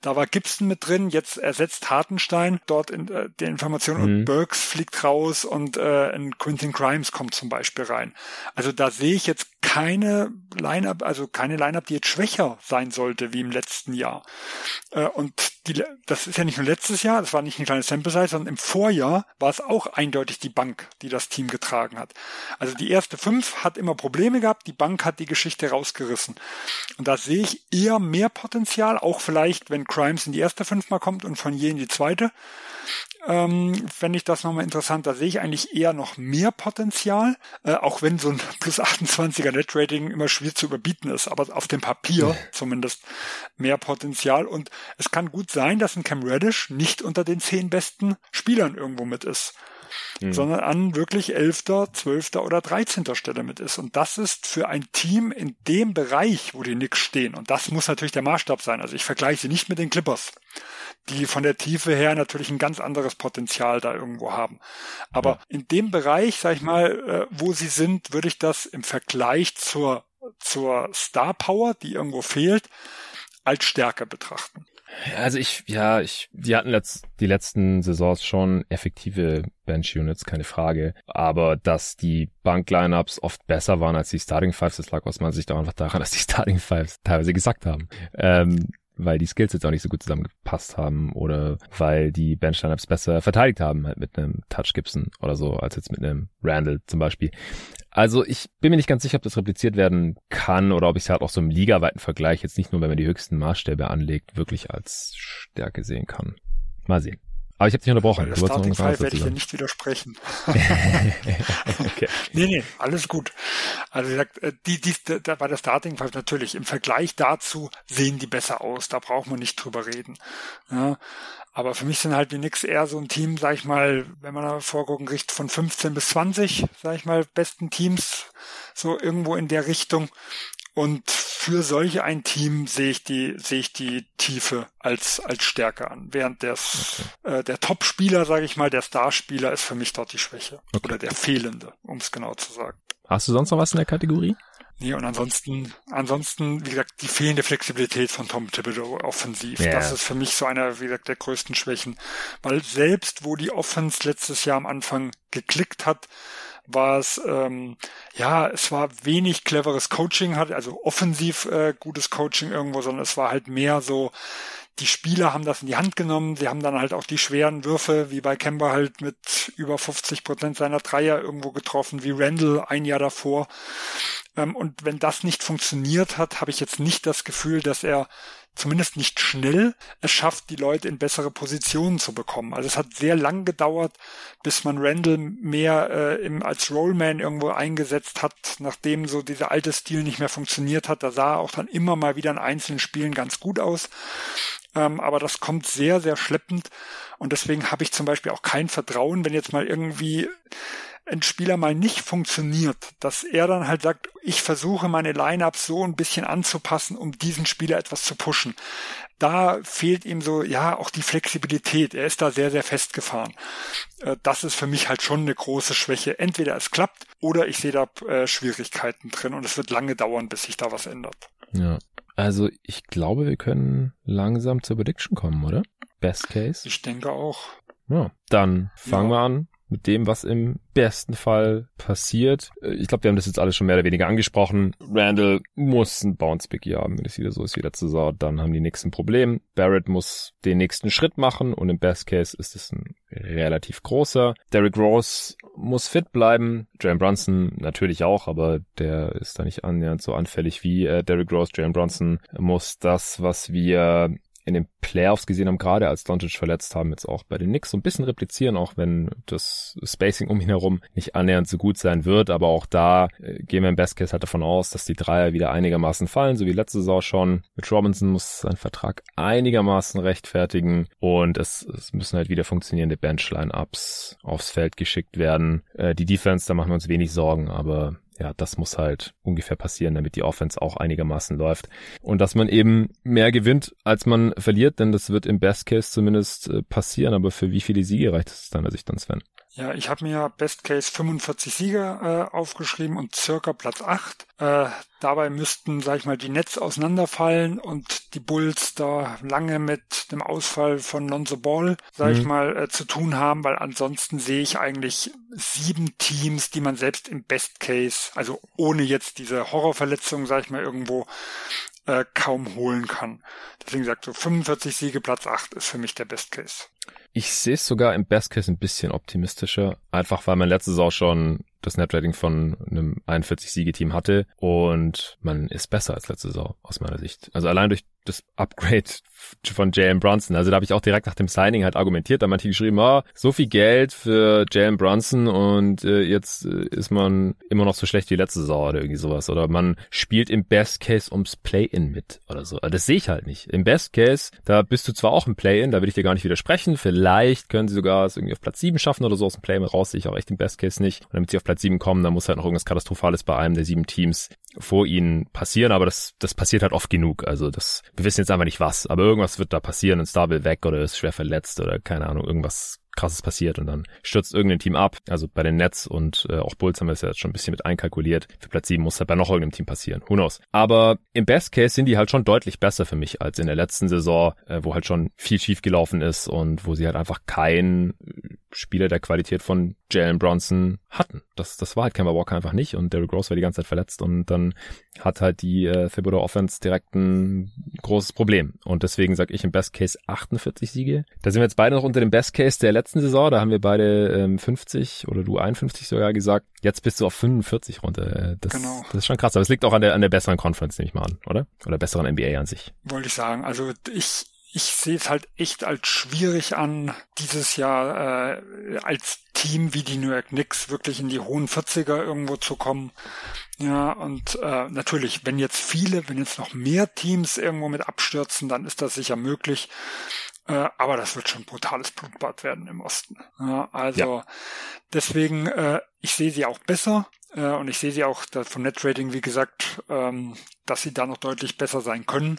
Da war Gibson mit drin, jetzt ersetzt Hartenstein dort in äh, der Information mhm. und Burks fliegt raus und äh, ein Quentin Grimes kommt zum Beispiel rein. Also da sehe ich jetzt keine Line-Up, also keine Line-Up, die jetzt schwächer sein sollte wie im letzten Jahr. Äh, und die, das ist ja nicht nur letztes Jahr, das war nicht eine kleine Sample Size, sondern im Vorjahr war es auch eindeutig die Bank, die das Team getragen hat. Also die erste fünf hat immer Probleme gehabt, die Bank hat die Geschichte rausgerissen. Und da sehe ich eher mehr Potenzial, auch vielleicht, wenn Crimes in die erste fünf mal kommt und von je in die zweite. Ähm, fände ich das nochmal interessant. Da sehe ich eigentlich eher noch mehr Potenzial, äh, auch wenn so ein plus 28er Net-Rating immer schwierig zu überbieten ist, aber auf dem Papier zumindest mehr Potenzial. Und es kann gut sein, dass ein Cam Reddish nicht unter den zehn besten Spielern irgendwo mit ist mhm. sondern an wirklich elfter, zwölfter oder dreizehnter Stelle mit ist. Und das ist für ein Team in dem Bereich, wo die Knicks stehen. Und das muss natürlich der Maßstab sein. Also ich vergleiche sie nicht mit den Clippers, die von der Tiefe her natürlich ein ganz anderes Potenzial da irgendwo haben. Aber ja. in dem Bereich, sag ich mal, äh, wo sie sind, würde ich das im Vergleich zur, zur Star Power, die irgendwo fehlt, als Stärke betrachten. Also ich, ja, ich, die hatten letzt, die letzten Saisons schon effektive Bench-Units, keine Frage. Aber dass die Bank-Lineups oft besser waren als die Starting Fives, das lag aus meiner Sicht auch einfach daran, dass die Starting Fives teilweise gesagt haben. Ähm, weil die Skills jetzt auch nicht so gut zusammengepasst haben oder weil die Bench Lineups besser verteidigt haben, halt mit einem Touch Gibson oder so, als jetzt mit einem Randall zum Beispiel. Also ich bin mir nicht ganz sicher, ob das repliziert werden kann oder ob ich es halt auch so im ligaweiten Vergleich jetzt nicht nur, wenn man die höchsten Maßstäbe anlegt, wirklich als Stärke sehen kann. Mal sehen. Aber ich habe dich unterbrochen. Bei Starting Five werde ich dir nicht widersprechen. okay. Nee, nee, alles gut. Also wie gesagt, äh, die, die, da bei der Starting Five natürlich im Vergleich dazu sehen die besser aus. Da braucht man nicht drüber reden. Ja, aber für mich sind halt die Knicks eher so ein Team, sag ich mal, wenn man da vorgucken kriegt, von 15 bis 20, sag ich mal, besten Teams, so irgendwo in der Richtung. Und für solche ein Team sehe ich die, sehe ich die Tiefe als, als Stärke an. Während des, okay. äh, der Top-Spieler, sage ich mal, der Starspieler ist für mich dort die Schwäche. Okay. Oder der fehlende, um es genau zu sagen. Hast du sonst noch was in der Kategorie? Nee, und ansonsten, ansonsten, wie gesagt, die fehlende Flexibilität von Tom Thibodeau offensiv. Yeah. Das ist für mich so einer, wie gesagt, der größten Schwächen. Weil selbst wo die Offense letztes Jahr am Anfang geklickt hat, war es, ähm, ja, es war wenig cleveres Coaching, hat also offensiv äh, gutes Coaching irgendwo, sondern es war halt mehr so, die Spieler haben das in die Hand genommen, sie haben dann halt auch die schweren Würfe, wie bei Kemba halt mit über 50 Prozent seiner Dreier irgendwo getroffen, wie Randall ein Jahr davor. Ähm, und wenn das nicht funktioniert hat, habe ich jetzt nicht das Gefühl, dass er zumindest nicht schnell es schafft, die Leute in bessere Positionen zu bekommen. Also es hat sehr lang gedauert, bis man Randall mehr äh, im, als Rollman irgendwo eingesetzt hat, nachdem so dieser alte Stil nicht mehr funktioniert hat. Da sah er auch dann immer mal wieder in einzelnen Spielen ganz gut aus. Ähm, aber das kommt sehr, sehr schleppend. Und deswegen habe ich zum Beispiel auch kein Vertrauen, wenn jetzt mal irgendwie ein Spieler mal nicht funktioniert, dass er dann halt sagt, ich versuche meine Lineups so ein bisschen anzupassen, um diesen Spieler etwas zu pushen. Da fehlt ihm so, ja, auch die Flexibilität. Er ist da sehr, sehr festgefahren. Äh, das ist für mich halt schon eine große Schwäche. Entweder es klappt oder ich sehe da äh, Schwierigkeiten drin und es wird lange dauern, bis sich da was ändert. Ja. Also ich glaube, wir können langsam zur Prediction kommen, oder? Best Case. Ich denke auch. Ja, dann fangen ja. wir an mit dem, was im besten Fall passiert. Äh, ich glaube, wir haben das jetzt alles schon mehr oder weniger angesprochen. Randall muss ein Bounce-Pick haben, wenn es wieder so ist wie letzte Saison, dann haben die nächsten Problem. Barrett muss den nächsten Schritt machen und im Best Case ist es ein relativ großer. Derrick Rose muss fit bleiben. Jalen Brunson natürlich auch, aber der ist da nicht annähernd so anfällig wie äh, Derrick Rose. Jalen Brunson muss das, was wir in den Playoffs gesehen haben, gerade als Doncic verletzt haben, jetzt auch bei den Knicks so ein bisschen replizieren, auch wenn das Spacing um ihn herum nicht annähernd so gut sein wird. Aber auch da äh, gehen wir im Best Case halt davon aus, dass die Dreier wieder einigermaßen fallen, so wie letzte Saison schon. Mit Robinson muss sein Vertrag einigermaßen rechtfertigen und es, es müssen halt wieder funktionierende Benchline-Ups aufs Feld geschickt werden. Äh, die Defense, da machen wir uns wenig Sorgen, aber ja, das muss halt ungefähr passieren, damit die Offense auch einigermaßen läuft. Und dass man eben mehr gewinnt, als man verliert, denn das wird im Best Case zumindest äh, passieren. Aber für wie viele Siege reicht es deiner Sicht dann, Sven? Ja, ich habe mir Best Case 45 Siege äh, aufgeschrieben und circa Platz 8. Äh, dabei müssten, sag ich mal, die Nets auseinanderfallen und die Bulls da lange mit dem Ausfall von Lonzo Ball, sag mhm. ich mal, äh, zu tun haben, weil ansonsten sehe ich eigentlich sieben Teams, die man selbst im Best Case, also ohne jetzt diese Horrorverletzung, sag ich mal, irgendwo äh, kaum holen kann. Deswegen sagt so 45 Siege, Platz 8 ist für mich der Best Case. Ich sehe es sogar im Best Case ein bisschen optimistischer, einfach weil man letzte Saison schon das Netrating von einem 41-Siege-Team hatte und man ist besser als letzte Saison aus meiner Sicht. Also allein durch das Upgrade von Jalen Brunson. Also da habe ich auch direkt nach dem Signing halt argumentiert, da manche geschrieben, ah, so viel Geld für Jalen Brunson und äh, jetzt äh, ist man immer noch so schlecht wie letzte Saison oder irgendwie sowas. Oder man spielt im Best Case ums Play-In mit oder so. Aber das sehe ich halt nicht. Im Best Case, da bist du zwar auch im Play-In, da will ich dir gar nicht widersprechen. Vielleicht können sie sogar es irgendwie auf Platz 7 schaffen oder so aus dem Play-In raus, sehe ich auch echt im Best Case nicht. Und damit sie auf Platz 7 kommen, dann muss halt noch irgendwas Katastrophales bei einem der sieben Teams vor ihnen passieren, aber das, das passiert halt oft genug. Also das, wir wissen jetzt einfach nicht was, aber irgendwas wird da passieren, ein Star will weg oder ist schwer verletzt oder keine Ahnung, irgendwas krasses passiert und dann stürzt irgendein Team ab. Also bei den Nets und äh, auch Bulls haben wir es ja jetzt schon ein bisschen mit einkalkuliert. Für Platz 7 muss halt bei noch irgendeinem Team passieren. Who knows? Aber im Best Case sind die halt schon deutlich besser für mich als in der letzten Saison, äh, wo halt schon viel schief gelaufen ist und wo sie halt einfach kein Spieler der Qualität von Jalen Bronson hatten. Das, das war halt Kemba Walker einfach nicht und Derrick Rose war die ganze Zeit verletzt und dann hat halt die äh, Thibodeau Offense direkt ein großes Problem. Und deswegen sage ich im Best Case 48 Siege. Da sind wir jetzt beide noch unter dem Best Case der letzten Saison. Da haben wir beide ähm, 50 oder du 51 sogar gesagt. Jetzt bist du auf 45 runter. Äh, das, genau. das ist schon krass. Aber es liegt auch an der, an der besseren Conference, nehme ich mal an, oder? Oder besseren NBA an sich. Wollte ich sagen. Also ich, ich sehe es halt echt als schwierig an, dieses Jahr äh, als Team wie die New York Knicks wirklich in die hohen 40er irgendwo zu kommen. Ja, und äh, natürlich, wenn jetzt viele, wenn jetzt noch mehr Teams irgendwo mit abstürzen, dann ist das sicher möglich. Äh, aber das wird schon brutales Blutbad werden im Osten. Ja, also ja. deswegen, äh, ich sehe sie auch besser Äh, und ich sehe sie auch vom Netrating, wie gesagt, ähm, dass sie da noch deutlich besser sein können.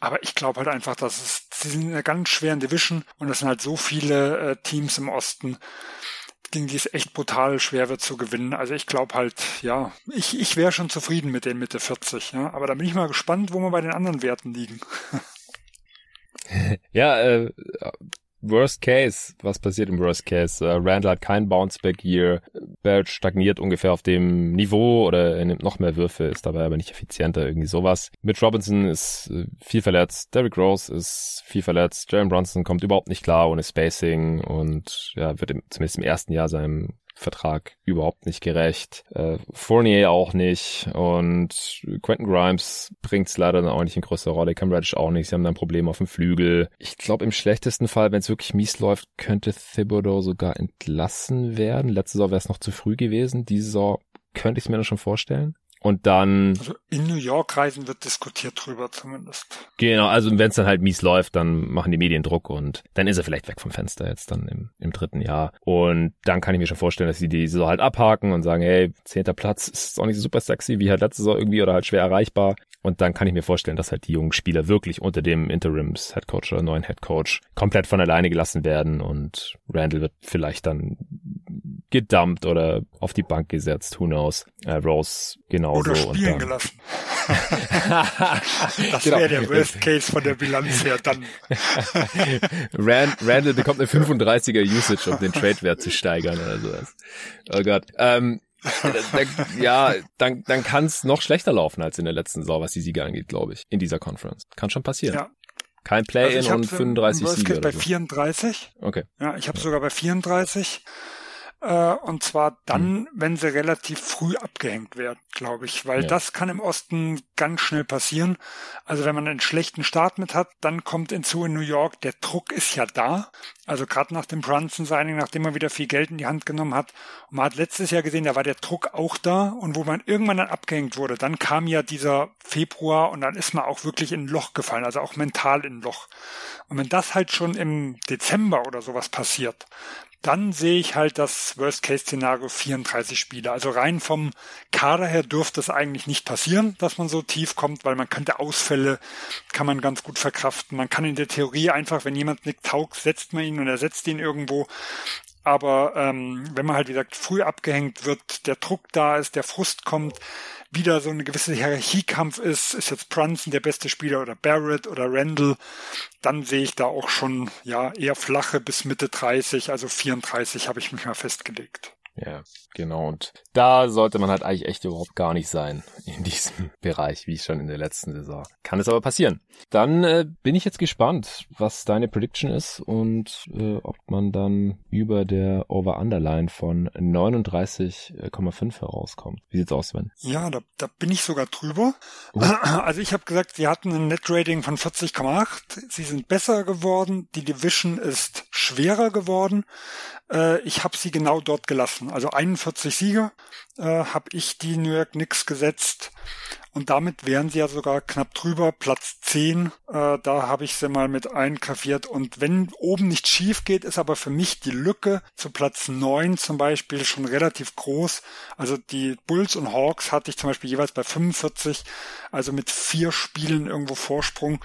Aber ich glaube halt einfach, dass es, sie sind in einer ganz schweren Division und es sind halt so viele äh, Teams im Osten, gegen die es echt brutal schwer wird zu gewinnen. Also ich glaube halt, ja, ich, ich wäre schon zufrieden mit den Mitte 40, ja. Aber da bin ich mal gespannt, wo wir bei den anderen Werten liegen. ja, äh, Worst Case, was passiert im Worst Case? Uh, Randall hat kein Bounce-Back-Year, Barrett stagniert ungefähr auf dem Niveau oder er nimmt noch mehr Würfe, ist dabei aber nicht effizienter, irgendwie sowas. Mitch Robinson ist äh, viel verletzt, Derrick Rose ist viel verletzt, Jalen Brunson kommt überhaupt nicht klar ohne Spacing und ja, wird im, zumindest im ersten Jahr seinem Vertrag überhaupt nicht gerecht. Äh, Fournier auch nicht und Quentin Grimes bringt es leider dann auch nicht in größere Rolle. Cam Reddish auch nicht. Sie haben dann Probleme auf dem Flügel. Ich glaube, im schlechtesten Fall, wenn es wirklich mies läuft, könnte Thibodeau sogar entlassen werden. Letzte Saison wäre es noch zu früh gewesen. Diese Saison könnte ich es mir dann schon vorstellen. Und dann. Also in New York reisen wird diskutiert drüber zumindest. Genau, also wenn es dann halt mies läuft, dann machen die Medien Druck und dann ist er vielleicht weg vom Fenster jetzt dann im, im dritten Jahr. Und dann kann ich mir schon vorstellen, dass sie die Saison halt abhaken und sagen, hey, zehnter Platz ist auch nicht so super sexy wie halt letzte Saison irgendwie oder halt schwer erreichbar. Und dann kann ich mir vorstellen, dass halt die jungen Spieler wirklich unter dem Interims Headcoach oder neuen Headcoach komplett von alleine gelassen werden und Randall wird vielleicht dann gedumpt oder auf die Bank gesetzt, who knows. Äh, Rose genauso. Oder spielen und gelassen. das genau. wäre der Worst Case von der Bilanz her dann. Rand, Randall bekommt eine 35er Usage, um den Trade-Wert zu steigern oder sowas. Oh Gott. Ähm, ja, dann, dann kann es noch schlechter laufen als in der letzten Saison, was die Siege angeht, glaube ich, in dieser Conference. Kann schon passieren. Ja. Kein Play-in also und 35 Siege. Ich bei so. 34. Okay. Ja, ich habe ja. sogar bei 34. Äh, und zwar dann, mhm. wenn sie relativ früh abgehängt werden, glaube ich, weil ja. das kann im Osten ganz schnell passieren. Also wenn man einen schlechten Start mit hat, dann kommt hinzu in New York, der Druck ist ja da. Also gerade nach dem Brunson-Signing, nachdem man wieder viel Geld in die Hand genommen hat. Und man hat letztes Jahr gesehen, da war der Druck auch da. Und wo man irgendwann dann abgehängt wurde, dann kam ja dieser Februar und dann ist man auch wirklich in ein Loch gefallen, also auch mental in ein Loch. Und wenn das halt schon im Dezember oder sowas passiert, dann sehe ich halt das Worst-Case-Szenario 34 Spiele. Also rein vom Kader her dürfte es eigentlich nicht passieren, dass man so tief kommt, weil man könnte Ausfälle, kann man ganz gut verkraften. Man kann in der Theorie einfach, wenn jemand nicht taugt, setzt man ihn und ersetzt ihn irgendwo. Aber ähm, wenn man halt, wie gesagt, früh abgehängt wird, der Druck da ist, der Frust kommt, wieder so eine gewisse Hierarchiekampf ist, ist jetzt Brunson der beste Spieler oder Barrett oder Randall, dann sehe ich da auch schon ja eher flache bis Mitte 30, also 34 habe ich mich mal festgelegt. Ja, genau. Und da sollte man halt eigentlich echt überhaupt gar nicht sein in diesem Bereich, wie schon in der letzten Saison. Kann es aber passieren. Dann äh, bin ich jetzt gespannt, was deine Prediction ist und äh, ob man dann über der Over-Underline von 39,5 herauskommt. Wie sieht's aus, Sven? Ja, da, da bin ich sogar drüber. Uh. Also ich habe gesagt, sie hatten ein Net-Rating von 40,8. Sie sind besser geworden. Die Division ist schwerer geworden. Äh, ich habe sie genau dort gelassen. Also 41 Siege äh, habe ich die New York Knicks gesetzt. Und damit wären sie ja sogar knapp drüber, Platz 10. Äh, da habe ich sie mal mit eingraviert. Und wenn oben nicht schief geht, ist aber für mich die Lücke zu Platz 9 zum Beispiel schon relativ groß. Also die Bulls und Hawks hatte ich zum Beispiel jeweils bei 45, also mit vier Spielen irgendwo Vorsprung.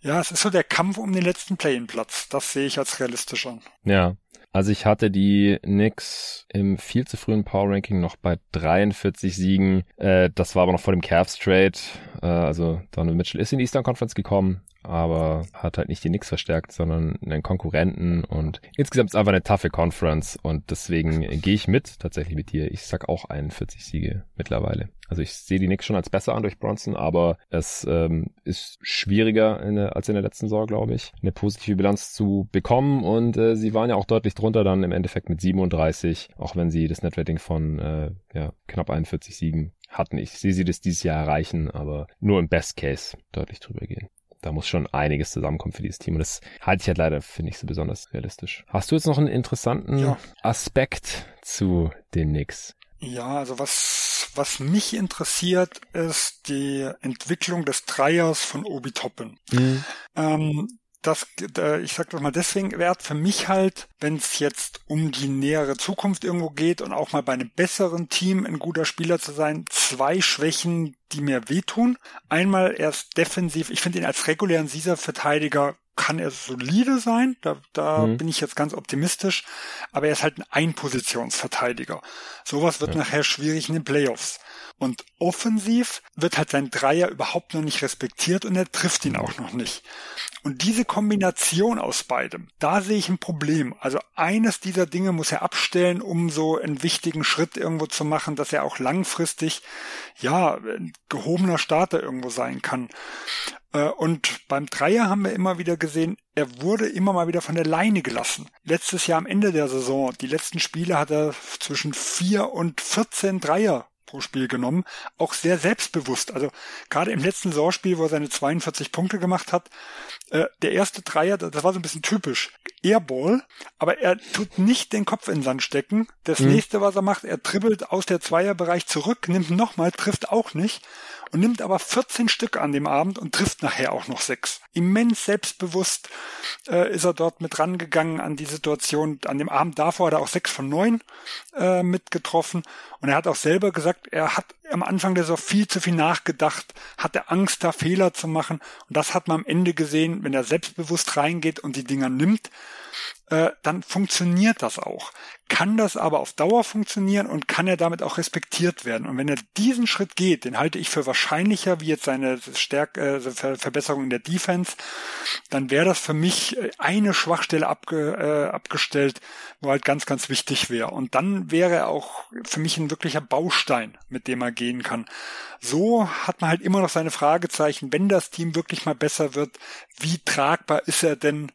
Ja, es ist so der Kampf um den letzten Play-in-Platz. Das sehe ich als realistisch an. Ja, also ich hatte die Knicks im viel zu frühen Power Ranking noch bei 43 Siegen. Äh, das war aber noch vor dem Cavs Trade. Äh, also Donald Mitchell ist in die Eastern Conference gekommen aber hat halt nicht die Knicks verstärkt, sondern einen Konkurrenten und insgesamt ist einfach eine taffe Conference und deswegen gehe ich mit, tatsächlich mit dir. Ich sag auch 41 Siege mittlerweile. Also ich sehe die Knicks schon als besser an durch Bronson, aber es ähm, ist schwieriger in der, als in der letzten Saison, glaube ich, eine positive Bilanz zu bekommen und äh, sie waren ja auch deutlich drunter dann im Endeffekt mit 37, auch wenn sie das Netrating von äh, ja, knapp 41 Siegen hatten. Ich sehe sie das dieses Jahr erreichen, aber nur im Best Case deutlich drüber gehen da muss schon einiges zusammenkommen für dieses Team. Und das halte ich halt leider für nicht so besonders realistisch. Hast du jetzt noch einen interessanten ja. Aspekt zu den Knicks? Ja, also was, was mich interessiert, ist die Entwicklung des Dreiers von Obi Toppin. Mhm. Ähm, das, äh, ich sag das mal deswegen wert für mich halt, wenn es jetzt um die nähere Zukunft irgendwo geht und auch mal bei einem besseren Team ein guter Spieler zu sein, zwei Schwächen, die mir wehtun. Einmal erst defensiv, ich finde ihn als regulären Caesar-Verteidiger kann er solide sein, da, da mhm. bin ich jetzt ganz optimistisch, aber er ist halt ein Einpositionsverteidiger. Sowas wird ja. nachher schwierig in den Playoffs. Und offensiv wird halt sein Dreier überhaupt noch nicht respektiert und er trifft ihn auch noch nicht. Und diese Kombination aus beidem, da sehe ich ein Problem. Also eines dieser Dinge muss er abstellen, um so einen wichtigen Schritt irgendwo zu machen, dass er auch langfristig, ja, ein gehobener Starter irgendwo sein kann. Äh, und beim Dreier haben wir immer wieder gesehen, er wurde immer mal wieder von der Leine gelassen. Letztes Jahr am Ende der Saison, die letzten Spiele hat er zwischen vier und 14 Dreier pro Spiel genommen, auch sehr selbstbewusst. Also gerade im letzten Saisonspiel, wo er seine 42 Punkte gemacht hat, äh, der erste Dreier, das war so ein bisschen typisch. Airball, aber er tut nicht den Kopf in den Sand stecken. Das mhm. nächste, was er macht, er dribbelt aus der Zweierbereich zurück, nimmt nochmal, trifft auch nicht und nimmt aber 14 Stück an dem Abend und trifft nachher auch noch sechs. Immens selbstbewusst äh, ist er dort mit rangegangen an die Situation. An dem Abend davor hat er auch sechs von neun äh, mitgetroffen und er hat auch selber gesagt, er hat am Anfang der Saison viel zu viel nachgedacht, hatte Angst, da Fehler zu machen und das hat man am Ende gesehen, wenn er selbstbewusst reingeht und die Dinger nimmt, äh, dann funktioniert das auch kann das aber auf Dauer funktionieren und kann er damit auch respektiert werden. Und wenn er diesen Schritt geht, den halte ich für wahrscheinlicher wie jetzt seine Stärke, äh, Ver Verbesserung in der Defense, dann wäre das für mich äh, eine Schwachstelle abge, äh, abgestellt, wo halt ganz, ganz wichtig wäre. Und dann wäre er auch für mich ein wirklicher Baustein, mit dem er gehen kann. So hat man halt immer noch seine Fragezeichen, wenn das Team wirklich mal besser wird, wie tragbar ist er denn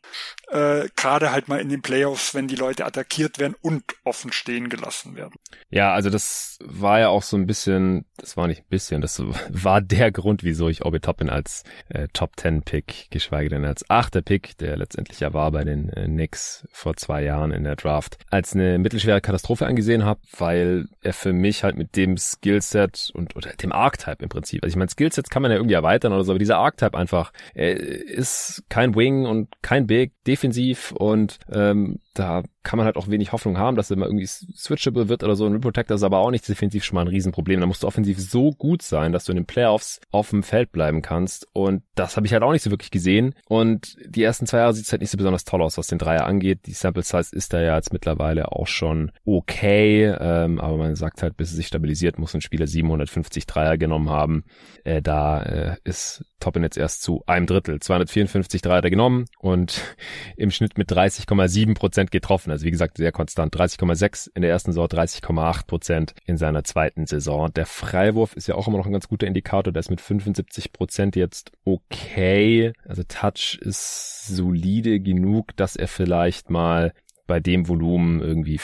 äh, gerade halt mal in den Playoffs, wenn die Leute attackiert werden und offen stehen gelassen werden. Ja, also das war ja auch so ein bisschen, das war nicht ein bisschen, das war der Grund, wieso ich Obi Toppin als äh, Top 10 Pick, geschweige denn als achter Pick, der letztendlich ja war bei den äh, Knicks vor zwei Jahren in der Draft, als eine mittelschwere Katastrophe angesehen habe, weil er für mich halt mit dem Skillset und oder dem Archetype im Prinzip, also ich meine Skillsets kann man ja irgendwie erweitern oder so, aber dieser Archetype einfach äh, ist kein Wing und kein Big, defensiv und ähm, da kann man halt auch wenig Hoffnung haben, dass er mal irgendwie switchable wird oder so. Ein Rim Protector ist aber auch nicht defensiv schon mal ein Riesenproblem. Da musst du offensiv so gut sein, dass du in den Playoffs auf dem Feld bleiben kannst. Und das habe ich halt auch nicht so wirklich gesehen. Und die ersten zwei Jahre sieht es halt nicht so besonders toll aus, was den Dreier angeht. Die Sample Size ist da ja jetzt mittlerweile auch schon okay. Ähm, aber man sagt halt, bis es sich stabilisiert, muss ein Spieler 750 Dreier genommen haben. Äh, da äh, ist Toppin jetzt erst zu einem Drittel. 254 Dreier genommen und im Schnitt mit 30,7 Prozent getroffen. Also wie gesagt, sehr konstant. 30,6 in der ersten Saison, 30,8 Prozent in seiner zweiten Saison. Der Freiwurf ist ja auch immer noch ein ganz guter Indikator. Der ist mit 75 Prozent jetzt okay. Also Touch ist solide genug, dass er vielleicht mal bei dem Volumen irgendwie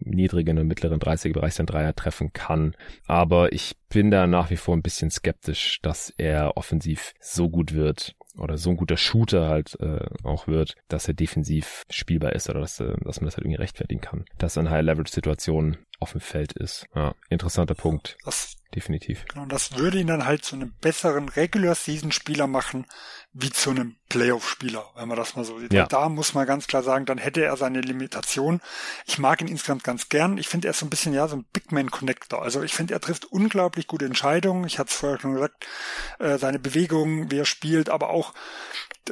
niedrigen und mittleren 30er Bereich sein Dreier treffen kann. Aber ich bin da nach wie vor ein bisschen skeptisch, dass er offensiv so gut wird oder so ein guter Shooter halt äh, auch wird, dass er defensiv spielbar ist oder dass, äh, dass man das halt irgendwie rechtfertigen kann. Dass er in High-Leverage-Situationen auf dem Feld ist. Ja, interessanter Punkt. Das, Definitiv. Genau, das würde ihn dann halt zu einem besseren Regular-Season-Spieler machen, wie zu einem Playoff-Spieler, wenn man das mal so sieht. Ja. Da muss man ganz klar sagen, dann hätte er seine Limitation. Ich mag ihn insgesamt ganz gern. Ich finde, er ist so ein bisschen, ja, so ein Big Man-Connector. Also ich finde, er trifft unglaublich gute Entscheidungen. Ich hatte es vorher schon gesagt, äh, seine Bewegungen, wie er spielt, aber auch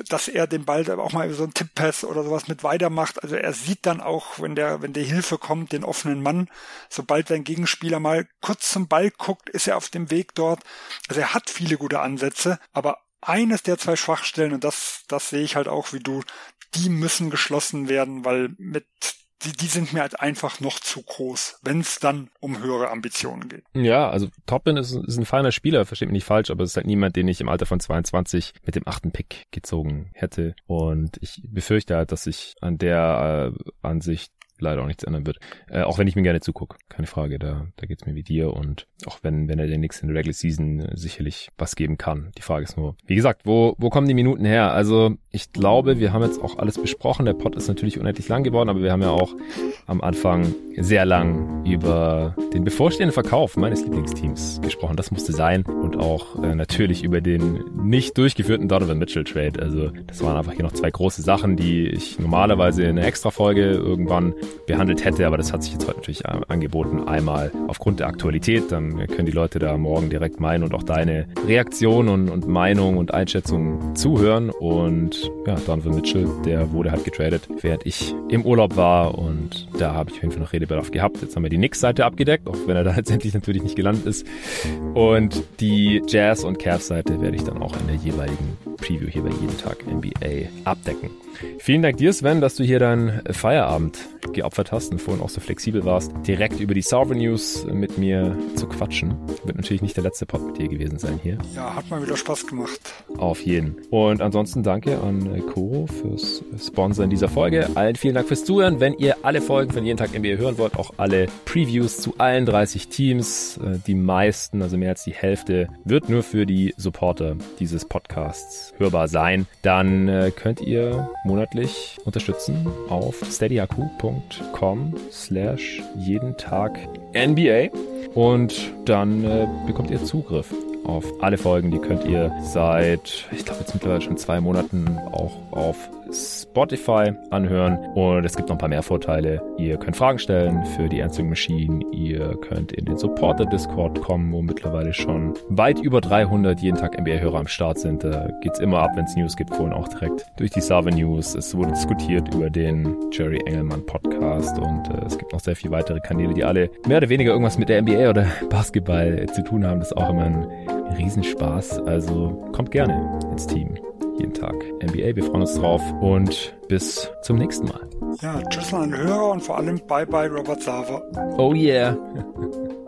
dass er den Ball auch mal so einen Tipp-Pass oder sowas mit weitermacht. Also er sieht dann auch, wenn der, wenn der Hilfe kommt, den offenen Mann. Sobald sein Gegenspieler mal kurz zum Ball guckt, ist er auf dem Weg dort. Also er hat viele gute Ansätze, aber eines der zwei Schwachstellen, und das, das sehe ich halt auch wie du, die müssen geschlossen werden, weil mit die, die sind mir halt einfach noch zu groß, wenn es dann um höhere Ambitionen geht. Ja, also Toppin ist, ist ein feiner Spieler, versteht mich nicht falsch, aber es ist halt niemand, den ich im Alter von 22 mit dem achten Pick gezogen hätte. Und ich befürchte halt, dass ich an der äh, Ansicht leider auch nichts ändern wird. Äh, auch wenn ich mir gerne zugucke, keine Frage, da, da geht's mir wie dir und auch wenn, wenn er den nächsten Regular Season sicherlich was geben kann. Die Frage ist nur, wie gesagt, wo, wo kommen die Minuten her? Also ich glaube, wir haben jetzt auch alles besprochen. Der Pod ist natürlich unendlich lang geworden, aber wir haben ja auch am Anfang sehr lang über den bevorstehenden Verkauf meines Lieblingsteams gesprochen. Das musste sein. Und auch äh, natürlich über den nicht durchgeführten Donovan Mitchell Trade. Also das waren einfach hier noch zwei große Sachen, die ich normalerweise in einer Extra-Folge irgendwann behandelt hätte. Aber das hat sich jetzt heute natürlich angeboten. Einmal aufgrund der Aktualität. Dann können die Leute da morgen direkt meinen und auch deine Reaktion und, und Meinung und Einschätzung zuhören. Und ja, Donovan Mitchell, der wurde halt getradet, während ich im Urlaub war. Und da habe ich auf jeden Fall noch Redebedarf gehabt. Jetzt haben wir die Knicks-Seite abgedeckt, auch wenn er da letztendlich natürlich nicht gelandet ist. Und die Jazz- und Cavs-Seite werde ich dann auch in der jeweiligen Preview hier bei jeden Tag NBA abdecken. Vielen Dank dir, Sven, dass du hier deinen Feierabend geopfert hast und vorhin auch so flexibel warst, direkt über die Sauber News mit mir zu quatschen. Wird natürlich nicht der letzte Pod mit dir gewesen sein hier. Ja, hat mal wieder Spaß gemacht. Auf jeden. Und ansonsten danke an Koro fürs Sponsoren dieser Folge. Allen vielen Dank fürs Zuhören. Wenn ihr alle Folgen von jeden Tag NBA hören wollt, auch alle Previews zu allen 30 Teams, äh, die meisten, also mehr als die Hälfte, wird nur für die Supporter dieses Podcasts hörbar sein, dann äh, könnt ihr monatlich unterstützen auf steadyaku.com slash jeden Tag NBA und dann äh, bekommt ihr Zugriff auf alle Folgen. Die könnt ihr seit, ich glaube jetzt mittlerweile schon zwei Monaten auch auf Spotify anhören. Und es gibt noch ein paar mehr Vorteile. Ihr könnt Fragen stellen für die Answering Machine. Ihr könnt in den Supporter Discord kommen, wo mittlerweile schon weit über 300 jeden Tag NBA-Hörer am Start sind. Da geht's immer ab, wenn es News gibt, vorhin auch direkt durch die Server News. Es wurde diskutiert über den Jerry Engelmann Podcast und äh, es gibt noch sehr viele weitere Kanäle, die alle mehr oder weniger irgendwas mit der NBA oder Basketball zu tun haben. Das ist auch immer ein Riesenspaß. Also kommt gerne ins Team jeden Tag NBA. Wir freuen uns drauf und bis zum nächsten Mal. Ja, tschüss an den Hörer und vor allem bye bye Robert Sava. Oh yeah.